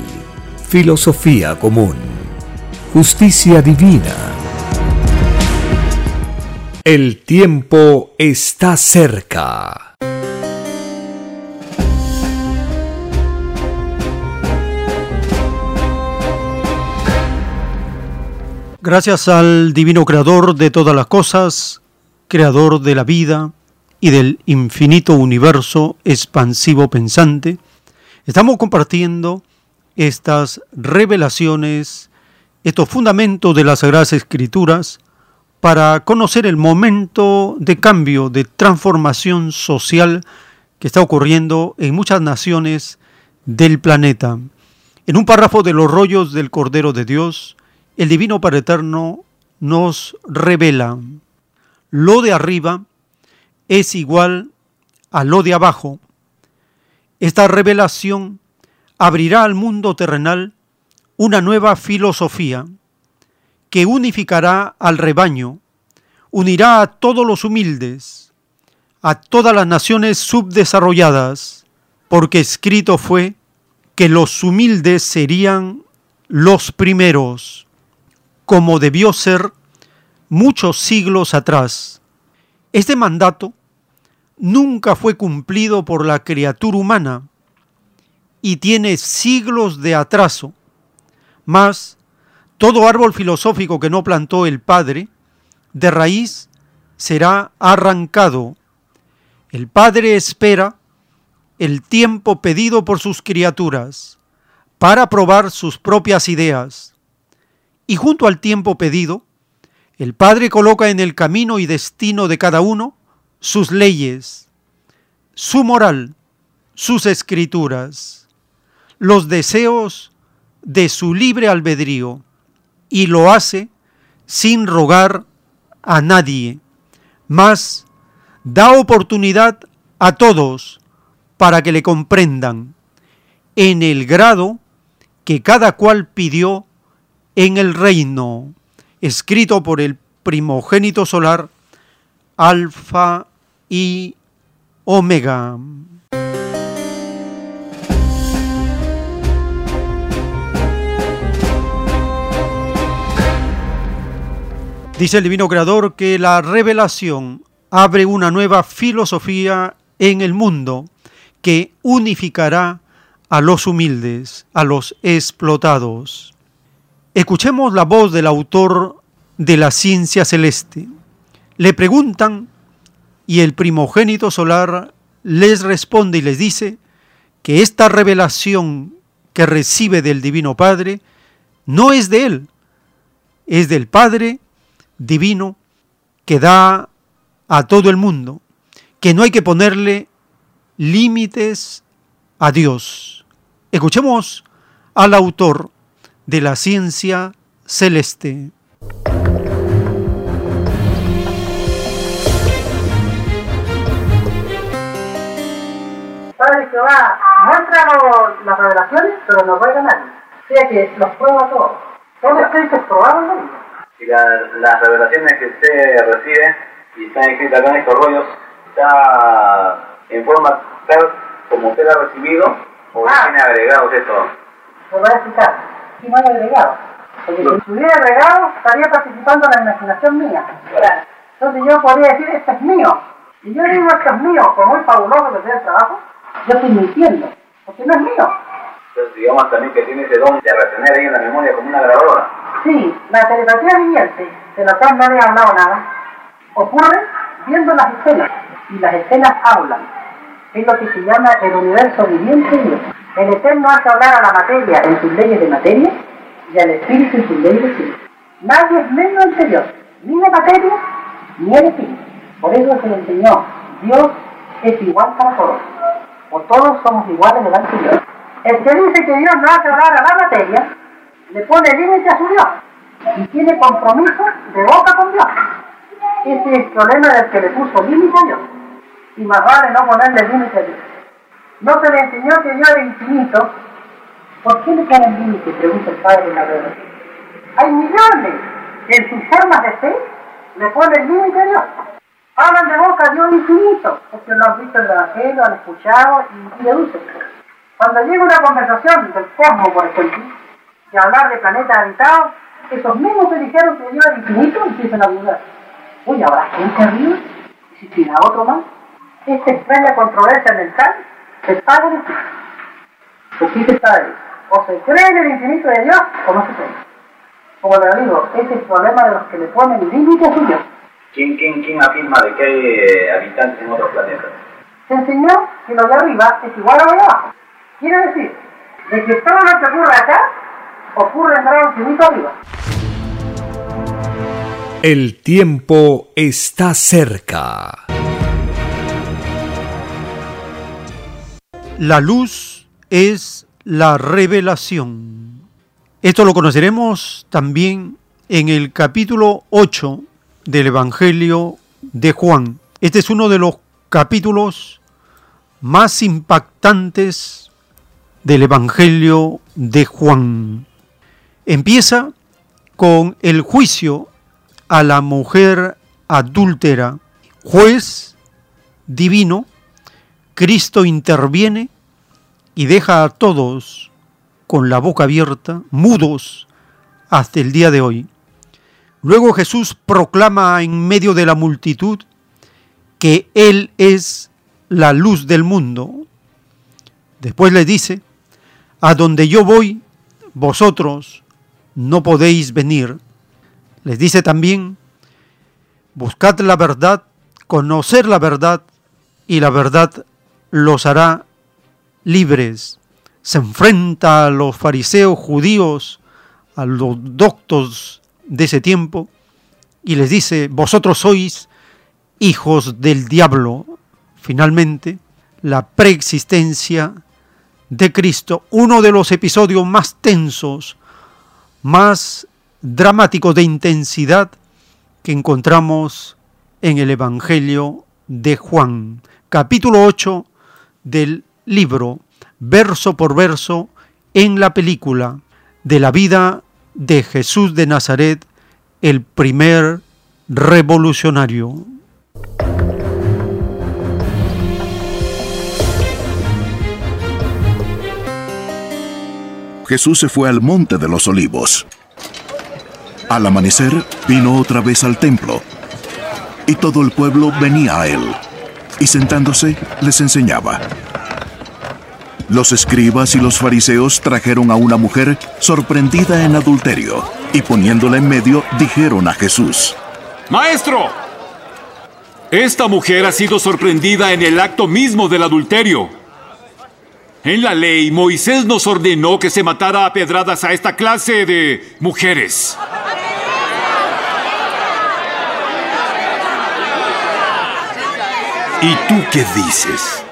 Filosofía común. Justicia divina. El tiempo está cerca. Gracias al Divino Creador de todas las cosas, Creador de la vida y del infinito universo expansivo pensante, estamos compartiendo estas revelaciones, estos fundamentos de las Sagradas Escrituras para conocer el momento de cambio, de transformación social que está ocurriendo en muchas naciones del planeta. En un párrafo de los rollos del Cordero de Dios, el Divino Padre Eterno nos revela lo de arriba es igual a lo de abajo. Esta revelación abrirá al mundo terrenal una nueva filosofía que unificará al rebaño, unirá a todos los humildes, a todas las naciones subdesarrolladas, porque escrito fue que los humildes serían los primeros como debió ser muchos siglos atrás. Este mandato nunca fue cumplido por la criatura humana y tiene siglos de atraso, mas todo árbol filosófico que no plantó el Padre, de raíz será arrancado. El Padre espera el tiempo pedido por sus criaturas para probar sus propias ideas y junto al tiempo pedido, el Padre coloca en el camino y destino de cada uno sus leyes, su moral, sus escrituras, los deseos de su libre albedrío, y lo hace sin rogar a nadie, mas da oportunidad a todos para que le comprendan en el grado que cada cual pidió en el reino, escrito por el primogénito solar, Alfa y Omega. Dice el Divino Creador que la revelación abre una nueva filosofía en el mundo que unificará a los humildes, a los explotados. Escuchemos la voz del autor de la ciencia celeste. Le preguntan y el primogénito solar les responde y les dice que esta revelación que recibe del Divino Padre no es de él, es del Padre Divino que da a todo el mundo, que no hay que ponerle límites a Dios. Escuchemos al autor de la ciencia celeste. Padre Jehová, muéstranos las revelaciones, pero nos va a ganar. O sea que los prueba todos. Todo escrito es probado ¿no? Y la, las revelaciones que usted recibe y están escritas acá en estos rollos, ¿está en forma tal como usted la ha recibido o ah. tiene agregados esto? Lo voy a explicar y no hay agregado. Porque si estuviera agregado, estaría participando en la imaginación mía. Entonces yo podría decir, esto es mío. Y yo digo, esto es mío, por muy fabuloso que sea el trabajo, yo estoy mintiendo, porque no es mío. Entonces digamos también que tiene ese don de retener ahí en la memoria como una grabadora. Sí, la telepatía viviente, de la cual no he hablado nada, ocurre viendo las escenas, y las escenas hablan. Es lo que se llama el universo viviente Dios. El Eterno hace hablar a la materia en sus leyes de materia y al Espíritu en sus leyes de espíritu. Nadie es menos anterior, ni la materia ni el Espíritu. Por eso se le enseñó, Dios es igual para todos, o todos somos iguales delante de Dios. El que dice que Dios no hace hablar a la materia, le pone límite a su Dios y tiene compromiso de boca con Dios. Ese es el problema del que le puso límite a Dios. Y más vale no ponerle límite a Dios no se le enseñó que Dios era infinito, ¿por qué le ponen límite? Pregunta el Padre en la revelación. Hay millones que en sus formas de fe le ponen límite a Dios. Hablan de boca a Dios infinito, porque lo han visto en el Evangelio, han escuchado y, deducen. Cuando llega una conversación del cosmos, por ejemplo, y hablar de planetas habitados, esos mismos que dijeron que Dios era infinito empiezan a dudar. Oye, ¿habrá gente arriba? ¿Existirá otro más? Esta extraña controversia mental se paga el infinito. Porque se está O se cree en el infinito de Dios o no se cree. Como le digo, ese es el problema de los que le ponen límites a ellos. ¿Quién, quién, ¿Quién afirma de que hay eh, habitantes en otros planetas? Se enseñó que lo de arriba es igual a lo de abajo. Quiere decir, de que todo lo que ocurre acá ocurre en grado infinito arriba. El tiempo está cerca. La luz es la revelación. Esto lo conoceremos también en el capítulo 8 del Evangelio de Juan. Este es uno de los capítulos más impactantes del Evangelio de Juan. Empieza con el juicio a la mujer adúltera. Juez divino, Cristo interviene y deja a todos con la boca abierta, mudos hasta el día de hoy. Luego Jesús proclama en medio de la multitud que Él es la luz del mundo. Después le dice, a donde yo voy, vosotros no podéis venir. Les dice también, buscad la verdad, conocer la verdad, y la verdad los hará libres. Se enfrenta a los fariseos judíos, a los doctos de ese tiempo, y les dice, vosotros sois hijos del diablo. Finalmente, la preexistencia de Cristo, uno de los episodios más tensos, más dramáticos de intensidad que encontramos en el Evangelio de Juan, capítulo 8 del libro, verso por verso, en la película de la vida de Jesús de Nazaret, el primer revolucionario. Jesús se fue al monte de los olivos. Al amanecer vino otra vez al templo y todo el pueblo venía a él y sentándose les enseñaba. Los escribas y los fariseos trajeron a una mujer sorprendida en adulterio y poniéndola en medio dijeron a Jesús, Maestro, esta mujer ha sido sorprendida en el acto mismo del adulterio. En la ley, Moisés nos ordenó que se matara a pedradas a esta clase de mujeres. ¿Y tú qué dices?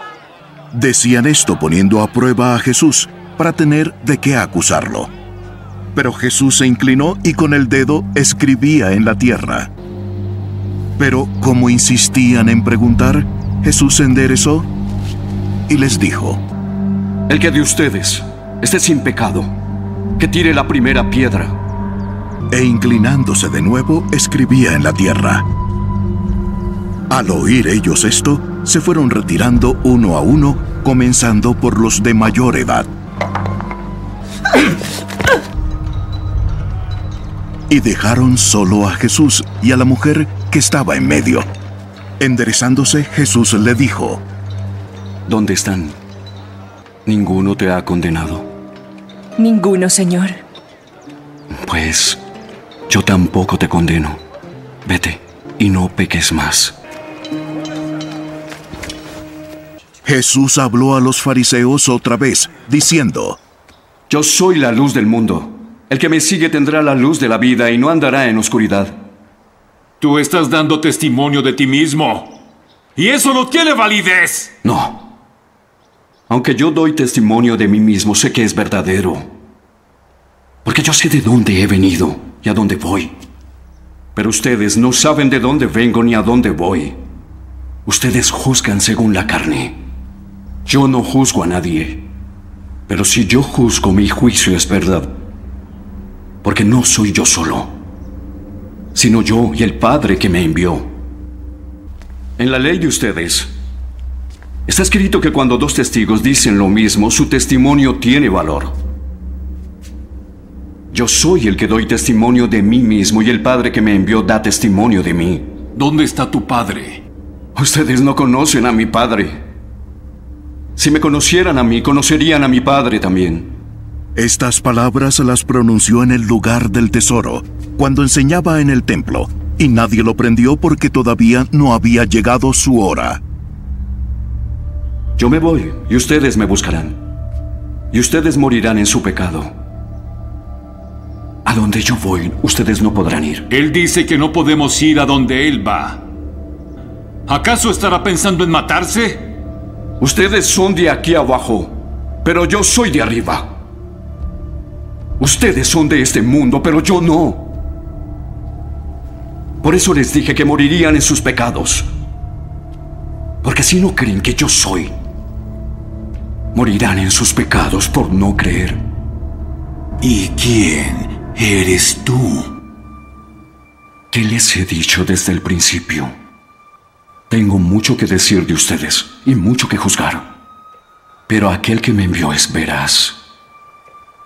Decían esto poniendo a prueba a Jesús para tener de qué acusarlo. Pero Jesús se inclinó y con el dedo escribía en la tierra. Pero como insistían en preguntar, Jesús se enderezó y les dijo, el que de ustedes esté sin pecado, que tire la primera piedra. E inclinándose de nuevo, escribía en la tierra. Al oír ellos esto, se fueron retirando uno a uno, comenzando por los de mayor edad. Y dejaron solo a Jesús y a la mujer que estaba en medio. Enderezándose, Jesús le dijo, ¿Dónde están? ¿Ninguno te ha condenado? Ninguno, Señor. Pues yo tampoco te condeno. Vete y no peques más. Jesús habló a los fariseos otra vez, diciendo, Yo soy la luz del mundo. El que me sigue tendrá la luz de la vida y no andará en oscuridad. Tú estás dando testimonio de ti mismo. Y eso no tiene validez. No. Aunque yo doy testimonio de mí mismo, sé que es verdadero. Porque yo sé de dónde he venido y a dónde voy. Pero ustedes no saben de dónde vengo ni a dónde voy. Ustedes juzgan según la carne. Yo no juzgo a nadie. Pero si yo juzgo, mi juicio es verdad. Porque no soy yo solo, sino yo y el Padre que me envió. En la ley de ustedes, Está escrito que cuando dos testigos dicen lo mismo, su testimonio tiene valor. Yo soy el que doy testimonio de mí mismo y el Padre que me envió da testimonio de mí. ¿Dónde está tu Padre? Ustedes no conocen a mi Padre. Si me conocieran a mí, conocerían a mi Padre también. Estas palabras las pronunció en el lugar del tesoro, cuando enseñaba en el templo, y nadie lo prendió porque todavía no había llegado su hora. Yo me voy y ustedes me buscarán. Y ustedes morirán en su pecado. A donde yo voy, ustedes no podrán ir. Él dice que no podemos ir a donde Él va. ¿Acaso estará pensando en matarse? Ustedes son de aquí abajo, pero yo soy de arriba. Ustedes son de este mundo, pero yo no. Por eso les dije que morirían en sus pecados. Porque si no creen que yo soy, morirán en sus pecados por no creer. ¿Y quién eres tú? ¿Qué les he dicho desde el principio? Tengo mucho que decir de ustedes y mucho que juzgar. Pero aquel que me envió es veraz.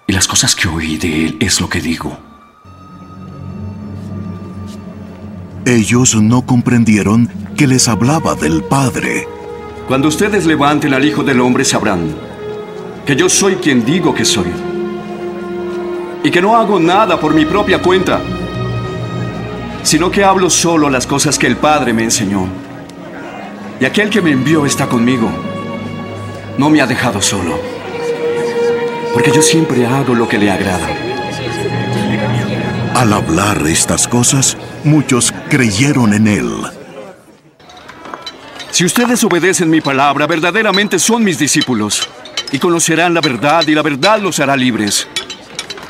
Y las cosas que oí de él es lo que digo. Ellos no comprendieron que les hablaba del Padre. Cuando ustedes levanten al Hijo del Hombre sabrán que yo soy quien digo que soy. Y que no hago nada por mi propia cuenta, sino que hablo solo las cosas que el Padre me enseñó. Y aquel que me envió está conmigo. No me ha dejado solo. Porque yo siempre hago lo que le agrada. Al hablar estas cosas, muchos creyeron en él. Si ustedes obedecen mi palabra, verdaderamente son mis discípulos. Y conocerán la verdad y la verdad los hará libres.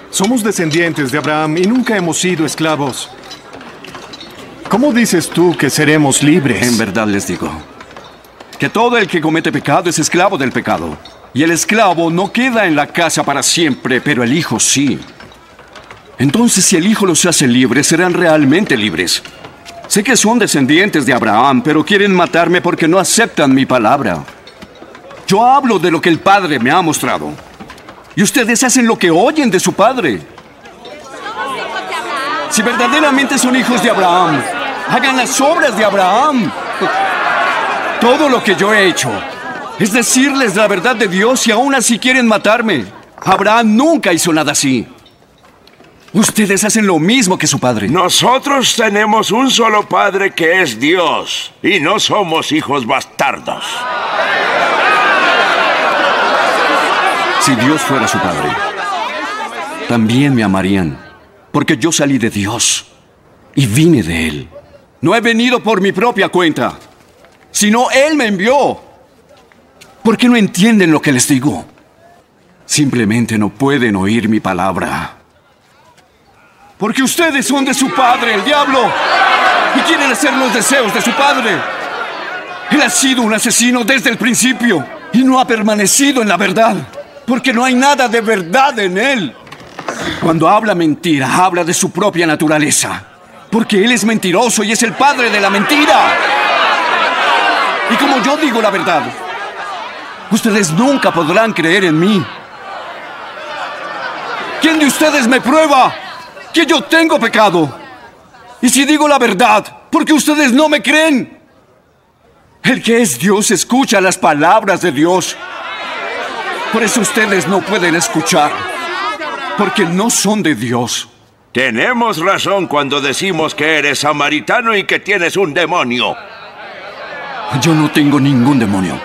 Somos descendientes de Abraham y nunca hemos sido esclavos. ¿Cómo dices tú que seremos libres? En verdad les digo que todo el que comete pecado es esclavo del pecado. Y el esclavo no queda en la casa para siempre, pero el hijo sí. Entonces, si el Hijo los hace libres, serán realmente libres. Sé que son descendientes de Abraham, pero quieren matarme porque no aceptan mi palabra. Yo hablo de lo que el Padre me ha mostrado. Y ustedes hacen lo que oyen de su Padre. Si verdaderamente son hijos de Abraham, hagan las obras de Abraham. Todo lo que yo he hecho es decirles la verdad de Dios y aún así quieren matarme. Abraham nunca hizo nada así. Ustedes hacen lo mismo que su padre. Nosotros tenemos un solo padre que es Dios y no somos hijos bastardos. Si Dios fuera su padre, también me amarían, porque yo salí de Dios y vine de Él. No he venido por mi propia cuenta, sino Él me envió. ¿Por qué no entienden lo que les digo? Simplemente no pueden oír mi palabra. Porque ustedes son de su padre, el diablo, y quieren hacer los deseos de su padre. Él ha sido un asesino desde el principio y no ha permanecido en la verdad, porque no hay nada de verdad en él. Cuando habla mentira, habla de su propia naturaleza, porque él es mentiroso y es el padre de la mentira. Y como yo digo la verdad, ustedes nunca podrán creer en mí. ¿Quién de ustedes me prueba que yo tengo pecado. Y si digo la verdad, porque ustedes no me creen. El que es Dios escucha las palabras de Dios. Por eso ustedes no pueden escuchar, porque no son de Dios. Tenemos razón cuando decimos que eres samaritano y que tienes un demonio. Yo no tengo ningún demonio.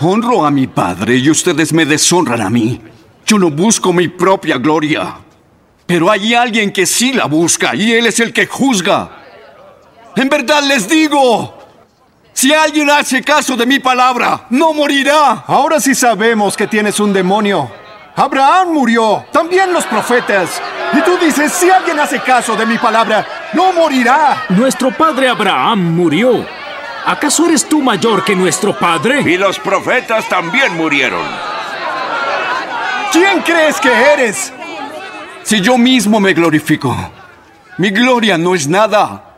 Honro a mi Padre y ustedes me deshonran a mí. Yo no busco mi propia gloria. Pero hay alguien que sí la busca y Él es el que juzga. En verdad les digo, si alguien hace caso de mi palabra, no morirá. Ahora sí sabemos que tienes un demonio. Abraham murió, también los profetas. Y tú dices, si alguien hace caso de mi palabra, no morirá. Nuestro padre Abraham murió. ¿Acaso eres tú mayor que nuestro padre? Y los profetas también murieron. ¿Quién crees que eres? Si yo mismo me glorifico, mi gloria no es nada.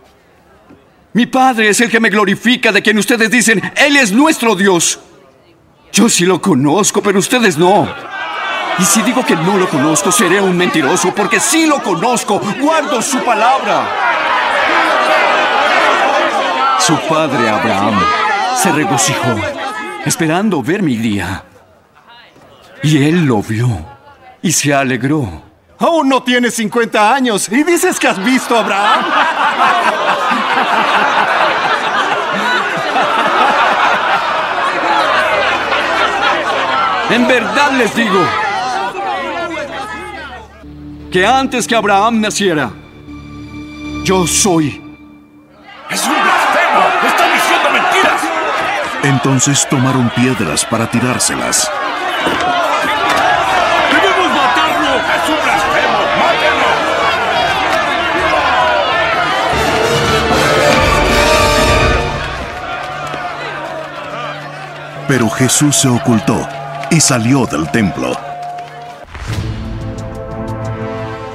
Mi Padre es el que me glorifica, de quien ustedes dicen, Él es nuestro Dios. Yo sí lo conozco, pero ustedes no. Y si digo que no lo conozco, seré un mentiroso, porque sí lo conozco, guardo su palabra. Su padre Abraham se regocijó, esperando ver mi día. Y él lo vio y se alegró. Aún no tienes 50 años y dices que has visto a Abraham. En verdad les digo que antes que Abraham naciera, yo soy. ¡Es un blasfemo! ¡Está diciendo mentiras! Entonces tomaron piedras para tirárselas. Pero Jesús se ocultó y salió del templo.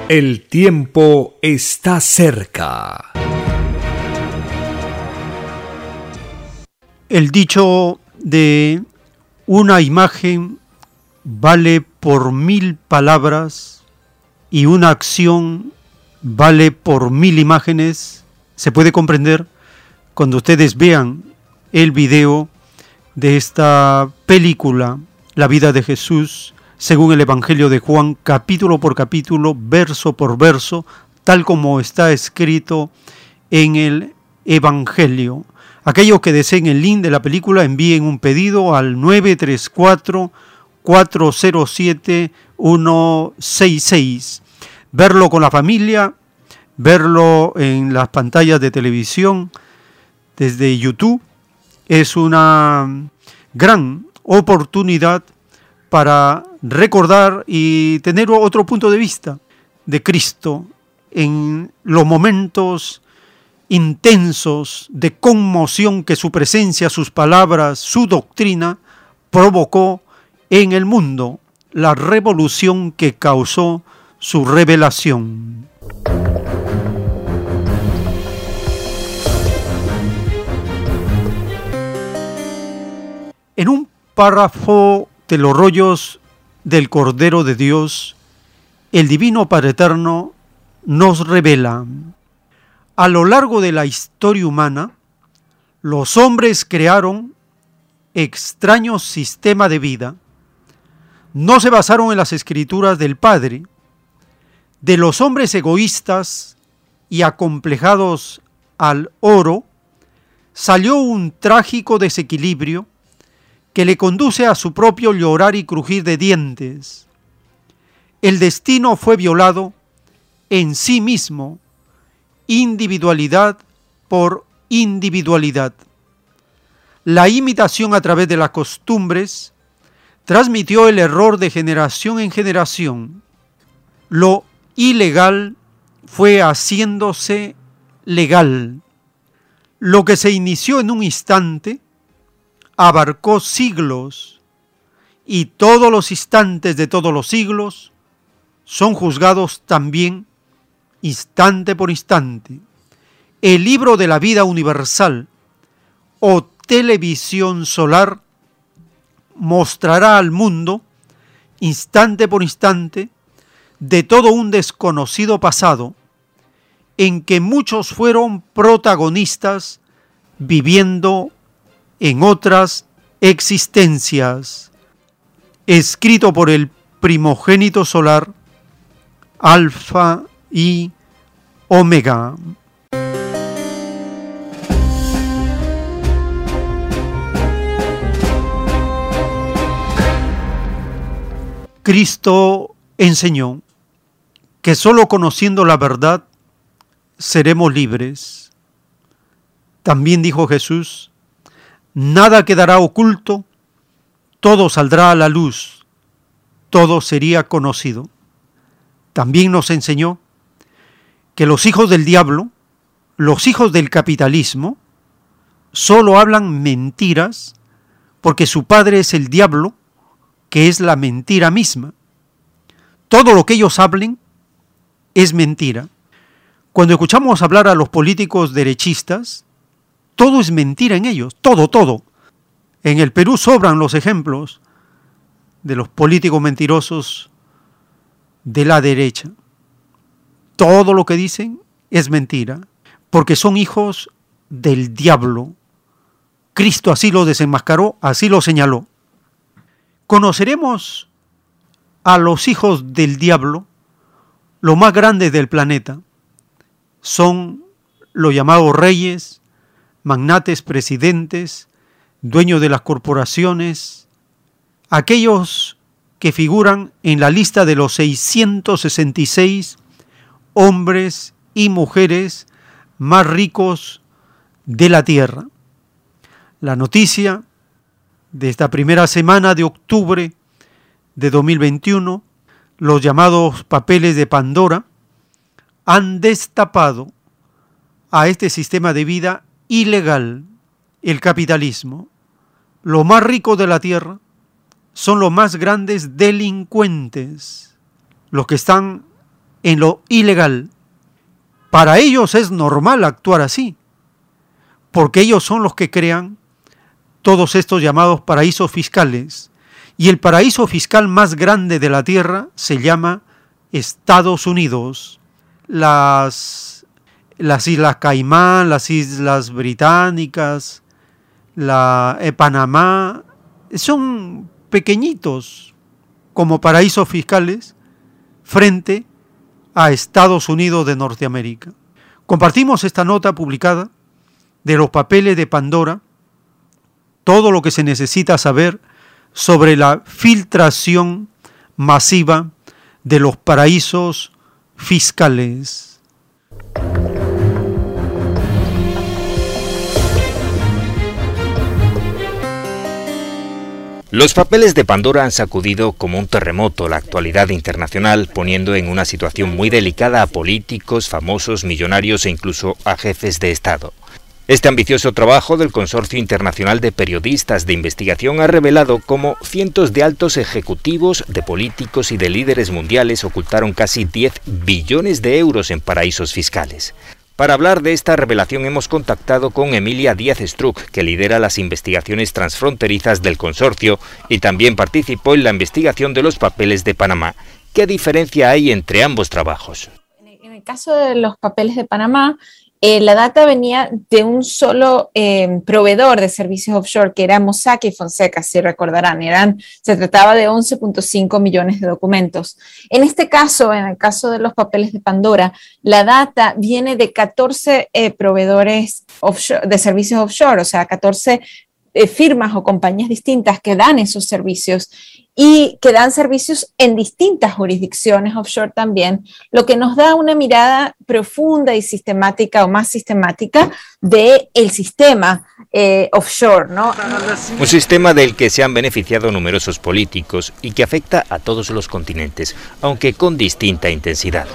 El tiempo está cerca. El dicho de una imagen vale por mil palabras y una acción vale por mil imágenes se puede comprender cuando ustedes vean el video de esta película, La vida de Jesús, según el Evangelio de Juan, capítulo por capítulo, verso por verso, tal como está escrito en el Evangelio. Aquellos que deseen el link de la película envíen un pedido al 934 407 166. Verlo con la familia, verlo en las pantallas de televisión desde YouTube es una gran oportunidad para recordar y tener otro punto de vista de Cristo en los momentos intensos de conmoción que su presencia, sus palabras, su doctrina provocó en el mundo, la revolución que causó su revelación. En un párrafo de los rollos del Cordero de Dios, el Divino Padre Eterno nos revela, a lo largo de la historia humana, los hombres crearon extraños sistemas de vida, no se basaron en las escrituras del Padre, de los hombres egoístas y acomplejados al oro, salió un trágico desequilibrio que le conduce a su propio llorar y crujir de dientes. El destino fue violado en sí mismo, individualidad por individualidad. La imitación a través de las costumbres transmitió el error de generación en generación. Lo ilegal fue haciéndose legal. Lo que se inició en un instante abarcó siglos y todos los instantes de todos los siglos son juzgados también instante por instante. El libro de la vida universal o televisión solar mostrará al mundo, instante por instante, de todo un desconocido pasado en que muchos fueron protagonistas viviendo en otras existencias, escrito por el primogénito solar, Alfa y Omega. Cristo enseñó que sólo conociendo la verdad seremos libres. También dijo Jesús, nada quedará oculto, todo saldrá a la luz, todo sería conocido. También nos enseñó que los hijos del diablo, los hijos del capitalismo, solo hablan mentiras porque su padre es el diablo que es la mentira misma. Todo lo que ellos hablen es mentira. Cuando escuchamos hablar a los políticos derechistas, todo es mentira en ellos, todo, todo. En el Perú sobran los ejemplos de los políticos mentirosos de la derecha. Todo lo que dicen es mentira, porque son hijos del diablo. Cristo así lo desenmascaró, así lo señaló. Conoceremos a los hijos del diablo, los más grandes del planeta, son los llamados reyes, magnates, presidentes, dueños de las corporaciones, aquellos que figuran en la lista de los 666 hombres y mujeres más ricos de la tierra. La noticia de esta primera semana de octubre de 2021, los llamados papeles de Pandora, han destapado a este sistema de vida ilegal, el capitalismo. Lo más rico de la tierra son los más grandes delincuentes, los que están en lo ilegal. Para ellos es normal actuar así, porque ellos son los que crean todos estos llamados paraísos fiscales. Y el paraíso fiscal más grande de la Tierra se llama Estados Unidos. Las, las Islas Caimán, las Islas Británicas, la eh, Panamá, son pequeñitos como paraísos fiscales frente a Estados Unidos de Norteamérica. Compartimos esta nota publicada de los papeles de Pandora todo lo que se necesita saber sobre la filtración masiva de los paraísos fiscales. Los papeles de Pandora han sacudido como un terremoto la actualidad internacional, poniendo en una situación muy delicada a políticos, famosos, millonarios e incluso a jefes de Estado. Este ambicioso trabajo del Consorcio Internacional de Periodistas de Investigación ha revelado cómo cientos de altos ejecutivos, de políticos y de líderes mundiales ocultaron casi 10 billones de euros en paraísos fiscales. Para hablar de esta revelación hemos contactado con Emilia Díaz Struck, que lidera las investigaciones transfronterizas del consorcio y también participó en la investigación de los papeles de Panamá. ¿Qué diferencia hay entre ambos trabajos? En el caso de los papeles de Panamá, eh, la data venía de un solo eh, proveedor de servicios offshore, que era Mossack y Fonseca, si recordarán. Eran, se trataba de 11.5 millones de documentos. En este caso, en el caso de los papeles de Pandora, la data viene de 14 eh, proveedores de servicios offshore, o sea, 14 firmas o compañías distintas que dan esos servicios y que dan servicios en distintas jurisdicciones offshore también, lo que nos da una mirada profunda y sistemática o más sistemática del el sistema eh, offshore. ¿no? Un sistema del que se han beneficiado numerosos políticos y que afecta a todos los continentes, aunque con distinta intensidad.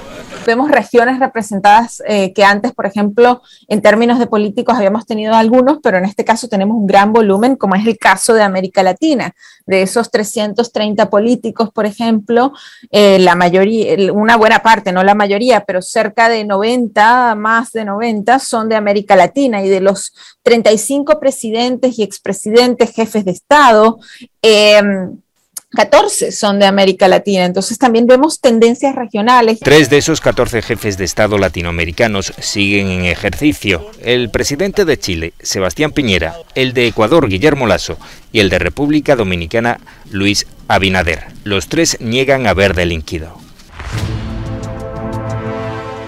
Vemos regiones representadas eh, que antes, por ejemplo, en términos de políticos habíamos tenido algunos, pero en este caso tenemos un gran volumen, como es el caso de América Latina. De esos 330 políticos, por ejemplo, eh, la mayoría, una buena parte, no la mayoría, pero cerca de 90, más de 90, son de América Latina y de los 35 presidentes y expresidentes, jefes de Estado, eh, 14 son de América Latina, entonces también vemos tendencias regionales. Tres de esos 14 jefes de Estado latinoamericanos siguen en ejercicio. El presidente de Chile, Sebastián Piñera, el de Ecuador, Guillermo Lasso, y el de República Dominicana, Luis Abinader. Los tres niegan haber delinquido.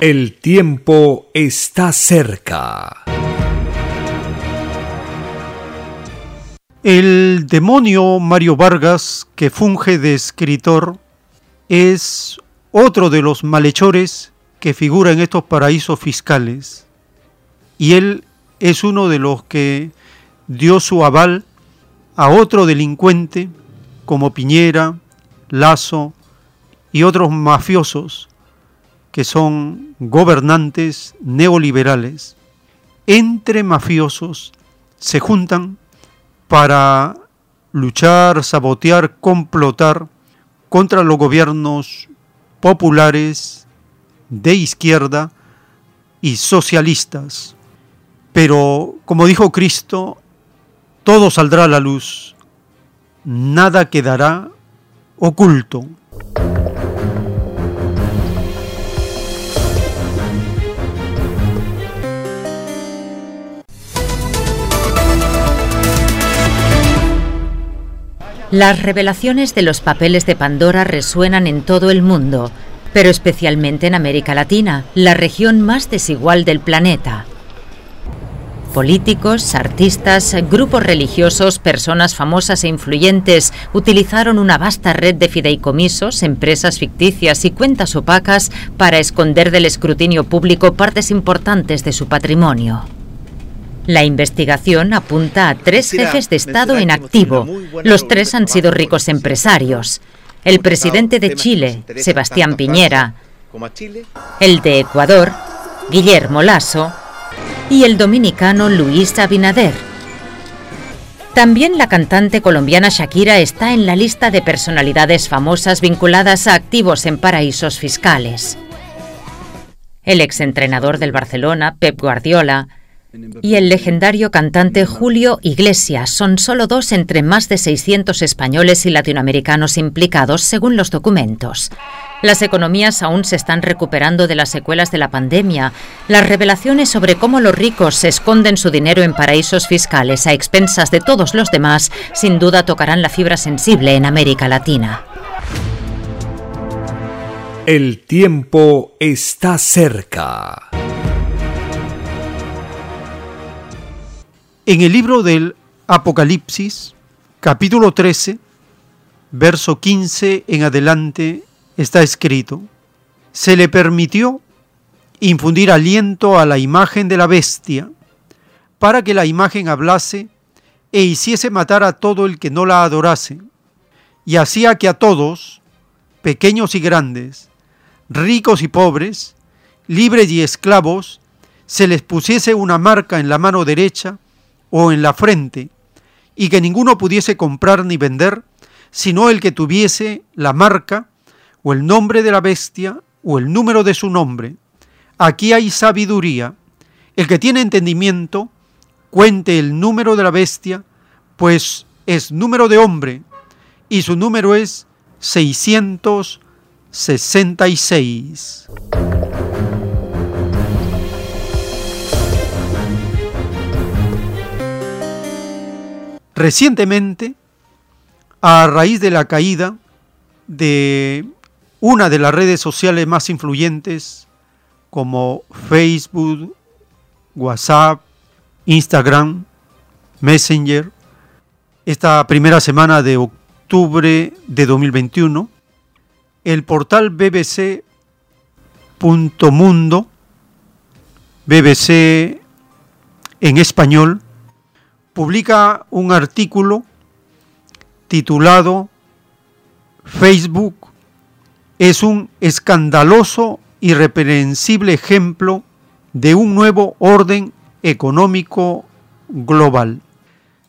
El tiempo está cerca. El demonio Mario Vargas, que funge de escritor, es otro de los malhechores que figura en estos paraísos fiscales. Y él es uno de los que dio su aval a otro delincuente como Piñera, Lazo y otros mafiosos que son gobernantes neoliberales. Entre mafiosos se juntan para luchar, sabotear, complotar contra los gobiernos populares de izquierda y socialistas. Pero, como dijo Cristo, todo saldrá a la luz, nada quedará oculto. Las revelaciones de los papeles de Pandora resuenan en todo el mundo, pero especialmente en América Latina, la región más desigual del planeta. Políticos, artistas, grupos religiosos, personas famosas e influyentes utilizaron una vasta red de fideicomisos, empresas ficticias y cuentas opacas para esconder del escrutinio público partes importantes de su patrimonio. La investigación apunta a tres jefes de Estado en activo. Los tres han sido ricos empresarios. El presidente de Chile, Sebastián Piñera, el de Ecuador, Guillermo Lasso, y el dominicano Luis Abinader. También la cantante colombiana Shakira está en la lista de personalidades famosas vinculadas a activos en paraísos fiscales. El exentrenador del Barcelona, Pep Guardiola, y el legendario cantante Julio Iglesias son solo dos entre más de 600 españoles y latinoamericanos implicados, según los documentos. Las economías aún se están recuperando de las secuelas de la pandemia. Las revelaciones sobre cómo los ricos se esconden su dinero en paraísos fiscales a expensas de todos los demás sin duda tocarán la fibra sensible en América Latina. El tiempo está cerca. En el libro del Apocalipsis, capítulo 13, verso 15 en adelante, está escrito, se le permitió infundir aliento a la imagen de la bestia, para que la imagen hablase e hiciese matar a todo el que no la adorase, y hacía que a todos, pequeños y grandes, ricos y pobres, libres y esclavos, se les pusiese una marca en la mano derecha o en la frente, y que ninguno pudiese comprar ni vender, sino el que tuviese la marca o el nombre de la bestia o el número de su nombre. Aquí hay sabiduría. El que tiene entendimiento, cuente el número de la bestia, pues es número de hombre, y su número es 666. Recientemente, a raíz de la caída de una de las redes sociales más influyentes como Facebook, WhatsApp, Instagram, Messenger, esta primera semana de octubre de 2021, el portal bbc.mundo, BBC en español, publica un artículo titulado Facebook es un escandaloso y reprensible ejemplo de un nuevo orden económico global.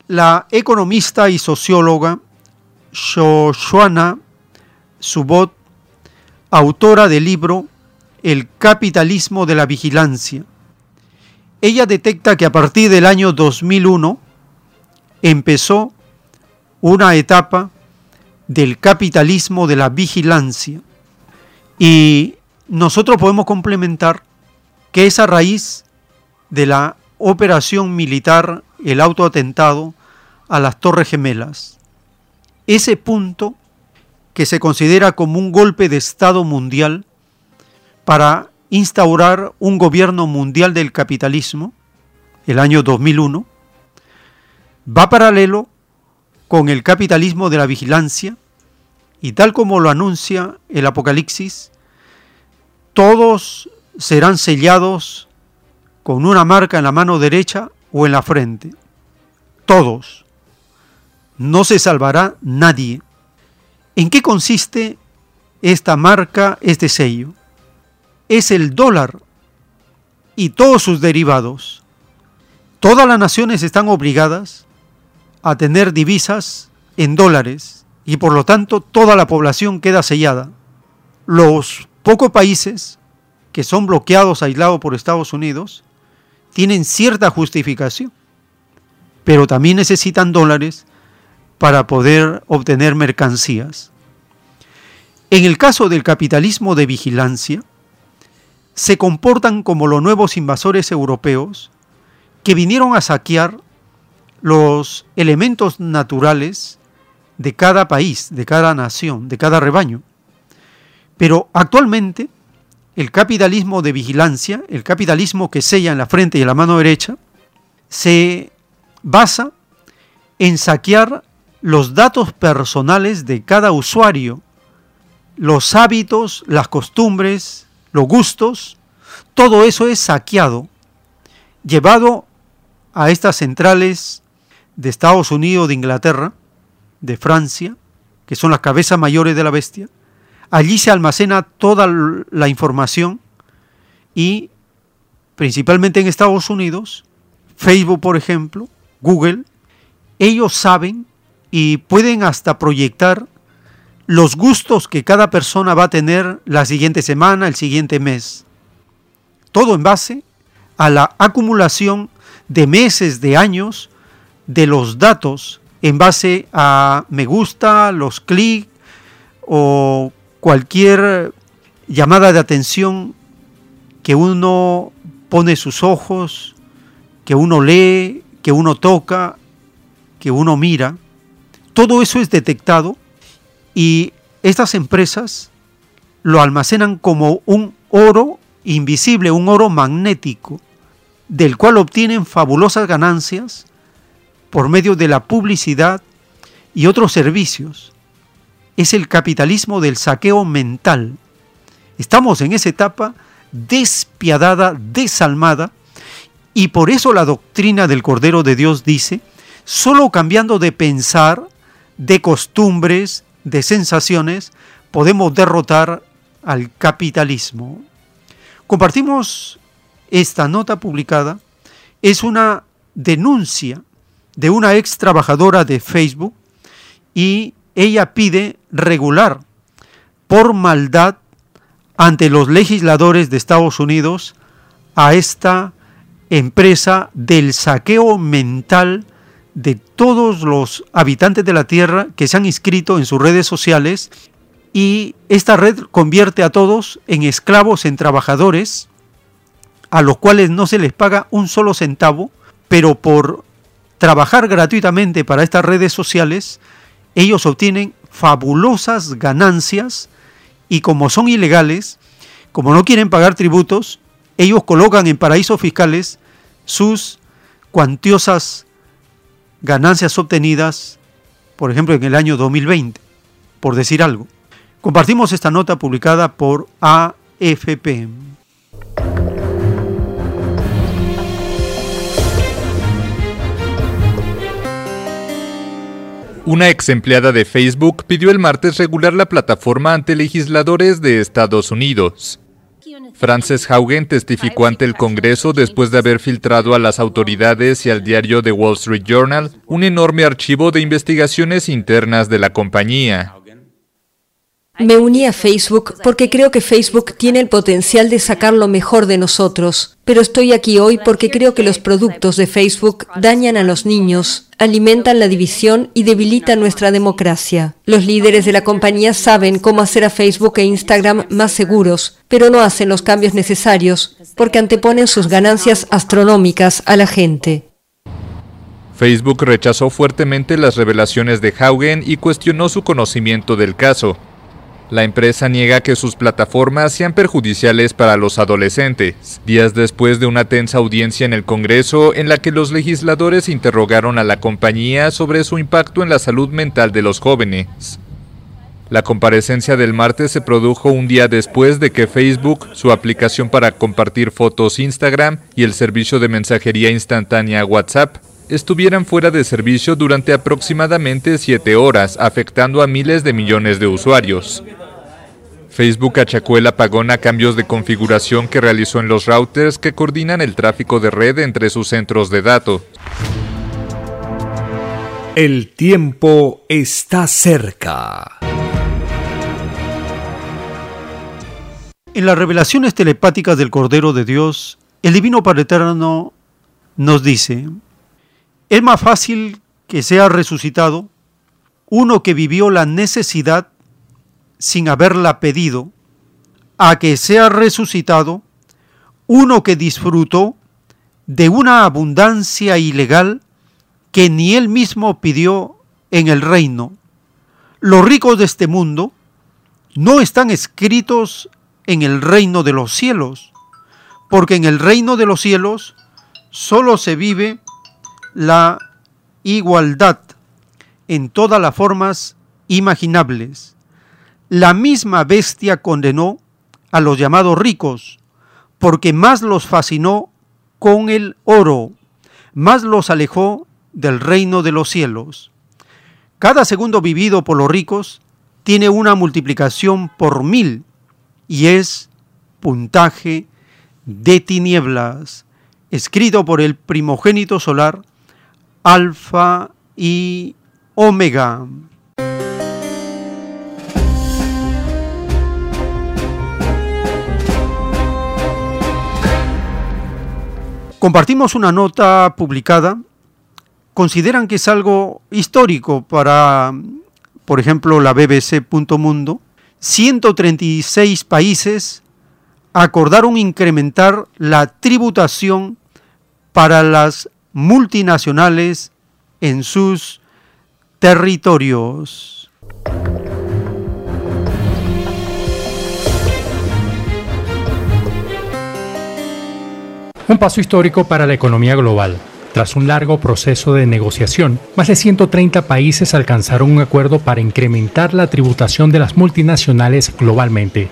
La economista y socióloga Shoshana Subot, autora del libro El capitalismo de la vigilancia, ella detecta que a partir del año 2001 empezó una etapa del capitalismo de la vigilancia y nosotros podemos complementar que esa raíz de la operación militar, el autoatentado a las Torres Gemelas. Ese punto que se considera como un golpe de Estado mundial para instaurar un gobierno mundial del capitalismo, el año 2001, va paralelo con el capitalismo de la vigilancia y tal como lo anuncia el Apocalipsis, todos serán sellados con una marca en la mano derecha o en la frente. Todos. No se salvará nadie. ¿En qué consiste esta marca, este sello? Es el dólar y todos sus derivados. Todas las naciones están obligadas a tener divisas en dólares y por lo tanto toda la población queda sellada. Los pocos países que son bloqueados, aislados por Estados Unidos, tienen cierta justificación, pero también necesitan dólares para poder obtener mercancías. En el caso del capitalismo de vigilancia, se comportan como los nuevos invasores europeos que vinieron a saquear los elementos naturales de cada país, de cada nación, de cada rebaño. Pero actualmente el capitalismo de vigilancia, el capitalismo que sella en la frente y en la mano derecha, se basa en saquear los datos personales de cada usuario, los hábitos, las costumbres, los gustos, todo eso es saqueado, llevado a estas centrales de Estados Unidos, de Inglaterra, de Francia, que son las cabezas mayores de la bestia. Allí se almacena toda la información y principalmente en Estados Unidos, Facebook por ejemplo, Google, ellos saben y pueden hasta proyectar los gustos que cada persona va a tener la siguiente semana, el siguiente mes. Todo en base a la acumulación de meses, de años, de los datos en base a me gusta, los clics o cualquier llamada de atención que uno pone sus ojos, que uno lee, que uno toca, que uno mira. Todo eso es detectado y estas empresas lo almacenan como un oro invisible, un oro magnético, del cual obtienen fabulosas ganancias por medio de la publicidad y otros servicios. Es el capitalismo del saqueo mental. Estamos en esa etapa despiadada, desalmada, y por eso la doctrina del Cordero de Dios dice, solo cambiando de pensar, de costumbres, de sensaciones, podemos derrotar al capitalismo. Compartimos esta nota publicada, es una denuncia de una ex trabajadora de Facebook y ella pide regular por maldad ante los legisladores de Estados Unidos a esta empresa del saqueo mental de todos los habitantes de la Tierra que se han inscrito en sus redes sociales y esta red convierte a todos en esclavos, en trabajadores, a los cuales no se les paga un solo centavo, pero por trabajar gratuitamente para estas redes sociales, ellos obtienen fabulosas ganancias y como son ilegales, como no quieren pagar tributos, ellos colocan en paraísos fiscales sus cuantiosas ganancias obtenidas, por ejemplo, en el año 2020, por decir algo. Compartimos esta nota publicada por AFP. Una ex empleada de Facebook pidió el martes regular la plataforma ante legisladores de Estados Unidos. Frances Haugen testificó ante el Congreso después de haber filtrado a las autoridades y al diario The Wall Street Journal un enorme archivo de investigaciones internas de la compañía. Me uní a Facebook porque creo que Facebook tiene el potencial de sacar lo mejor de nosotros, pero estoy aquí hoy porque creo que los productos de Facebook dañan a los niños, alimentan la división y debilitan nuestra democracia. Los líderes de la compañía saben cómo hacer a Facebook e Instagram más seguros, pero no hacen los cambios necesarios porque anteponen sus ganancias astronómicas a la gente. Facebook rechazó fuertemente las revelaciones de Haugen y cuestionó su conocimiento del caso. La empresa niega que sus plataformas sean perjudiciales para los adolescentes, días después de una tensa audiencia en el Congreso en la que los legisladores interrogaron a la compañía sobre su impacto en la salud mental de los jóvenes. La comparecencia del martes se produjo un día después de que Facebook, su aplicación para compartir fotos Instagram y el servicio de mensajería instantánea WhatsApp estuvieran fuera de servicio durante aproximadamente siete horas, afectando a miles de millones de usuarios. Facebook achacó el apagón a cambios de configuración que realizó en los routers que coordinan el tráfico de red entre sus centros de datos. El tiempo está cerca. En las revelaciones telepáticas del Cordero de Dios, el Divino Padre Eterno nos dice, es más fácil que sea resucitado uno que vivió la necesidad sin haberla pedido, a que sea resucitado uno que disfrutó de una abundancia ilegal que ni él mismo pidió en el reino. Los ricos de este mundo no están escritos en el reino de los cielos, porque en el reino de los cielos solo se vive la igualdad en todas las formas imaginables. La misma bestia condenó a los llamados ricos, porque más los fascinó con el oro, más los alejó del reino de los cielos. Cada segundo vivido por los ricos tiene una multiplicación por mil y es puntaje de tinieblas, escrito por el primogénito solar, Alfa y Omega. Compartimos una nota publicada. Consideran que es algo histórico para, por ejemplo, la BBC.mundo. 136 países acordaron incrementar la tributación para las multinacionales en sus territorios. Un paso histórico para la economía global. Tras un largo proceso de negociación, más de 130 países alcanzaron un acuerdo para incrementar la tributación de las multinacionales globalmente.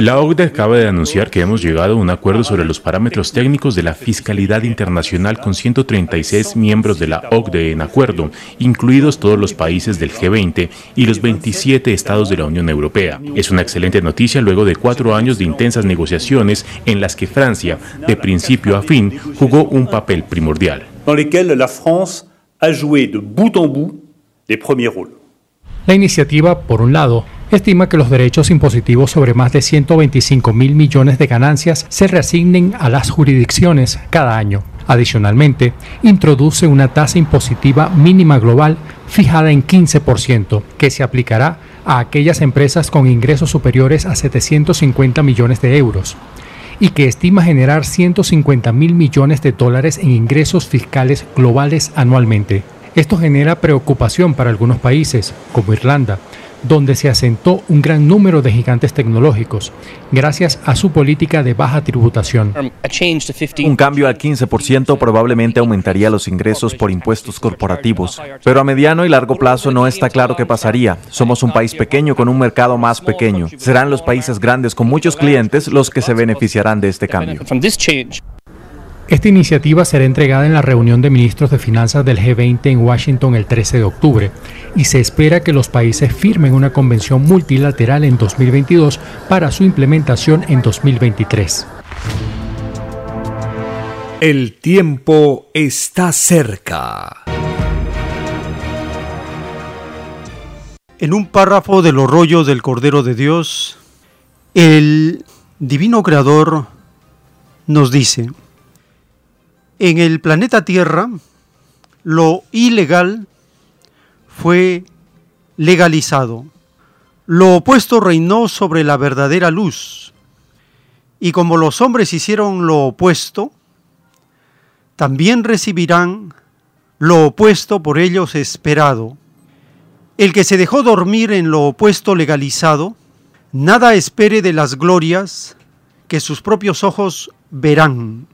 La OCDE acaba de anunciar que hemos llegado a un acuerdo sobre los parámetros técnicos de la fiscalidad internacional con 136 miembros de la OCDE en acuerdo, incluidos todos los países del G20 y los 27 estados de la Unión Europea. Es una excelente noticia luego de cuatro años de intensas negociaciones en las que Francia, de principio a fin, jugó un papel primordial. La iniciativa, por un lado, estima que los derechos impositivos sobre más de 125 mil millones de ganancias se reasignen a las jurisdicciones cada año. Adicionalmente, introduce una tasa impositiva mínima global fijada en 15%, que se aplicará a aquellas empresas con ingresos superiores a 750 millones de euros y que estima generar 150 mil millones de dólares en ingresos fiscales globales anualmente. Esto genera preocupación para algunos países, como Irlanda, donde se asentó un gran número de gigantes tecnológicos, gracias a su política de baja tributación. Un cambio al 15% probablemente aumentaría los ingresos por impuestos corporativos, pero a mediano y largo plazo no está claro qué pasaría. Somos un país pequeño con un mercado más pequeño. Serán los países grandes con muchos clientes los que se beneficiarán de este cambio. Esta iniciativa será entregada en la reunión de ministros de finanzas del G20 en Washington el 13 de octubre y se espera que los países firmen una convención multilateral en 2022 para su implementación en 2023. El tiempo está cerca. En un párrafo de los rollos del Cordero de Dios, el Divino Creador nos dice, en el planeta Tierra, lo ilegal fue legalizado. Lo opuesto reinó sobre la verdadera luz. Y como los hombres hicieron lo opuesto, también recibirán lo opuesto por ellos esperado. El que se dejó dormir en lo opuesto legalizado, nada espere de las glorias que sus propios ojos verán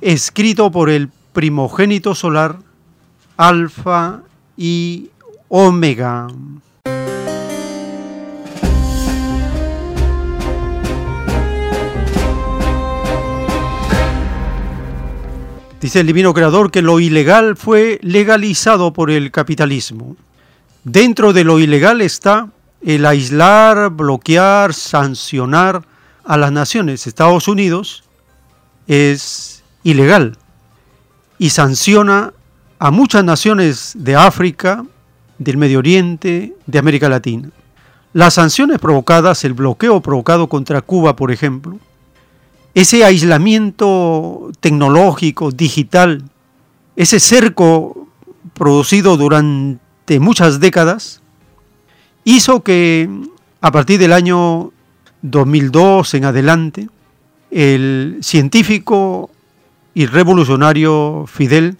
escrito por el primogénito solar, Alfa y Omega. Dice el divino creador que lo ilegal fue legalizado por el capitalismo. Dentro de lo ilegal está el aislar, bloquear, sancionar a las naciones. Estados Unidos es ilegal y sanciona a muchas naciones de África, del Medio Oriente, de América Latina. Las sanciones provocadas, el bloqueo provocado contra Cuba, por ejemplo, ese aislamiento tecnológico, digital, ese cerco producido durante muchas décadas, hizo que a partir del año 2002 en adelante, el científico y revolucionario Fidel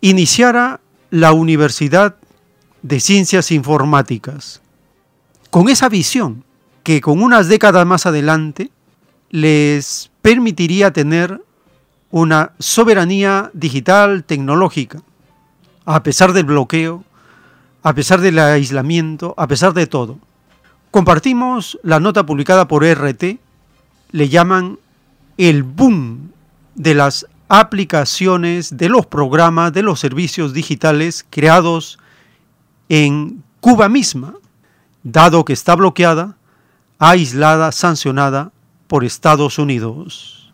iniciara la Universidad de Ciencias Informáticas, con esa visión que con unas décadas más adelante les permitiría tener una soberanía digital tecnológica, a pesar del bloqueo, a pesar del aislamiento, a pesar de todo. Compartimos la nota publicada por RT, le llaman el boom de las aplicaciones, de los programas, de los servicios digitales creados en Cuba misma, dado que está bloqueada, aislada, sancionada por Estados Unidos.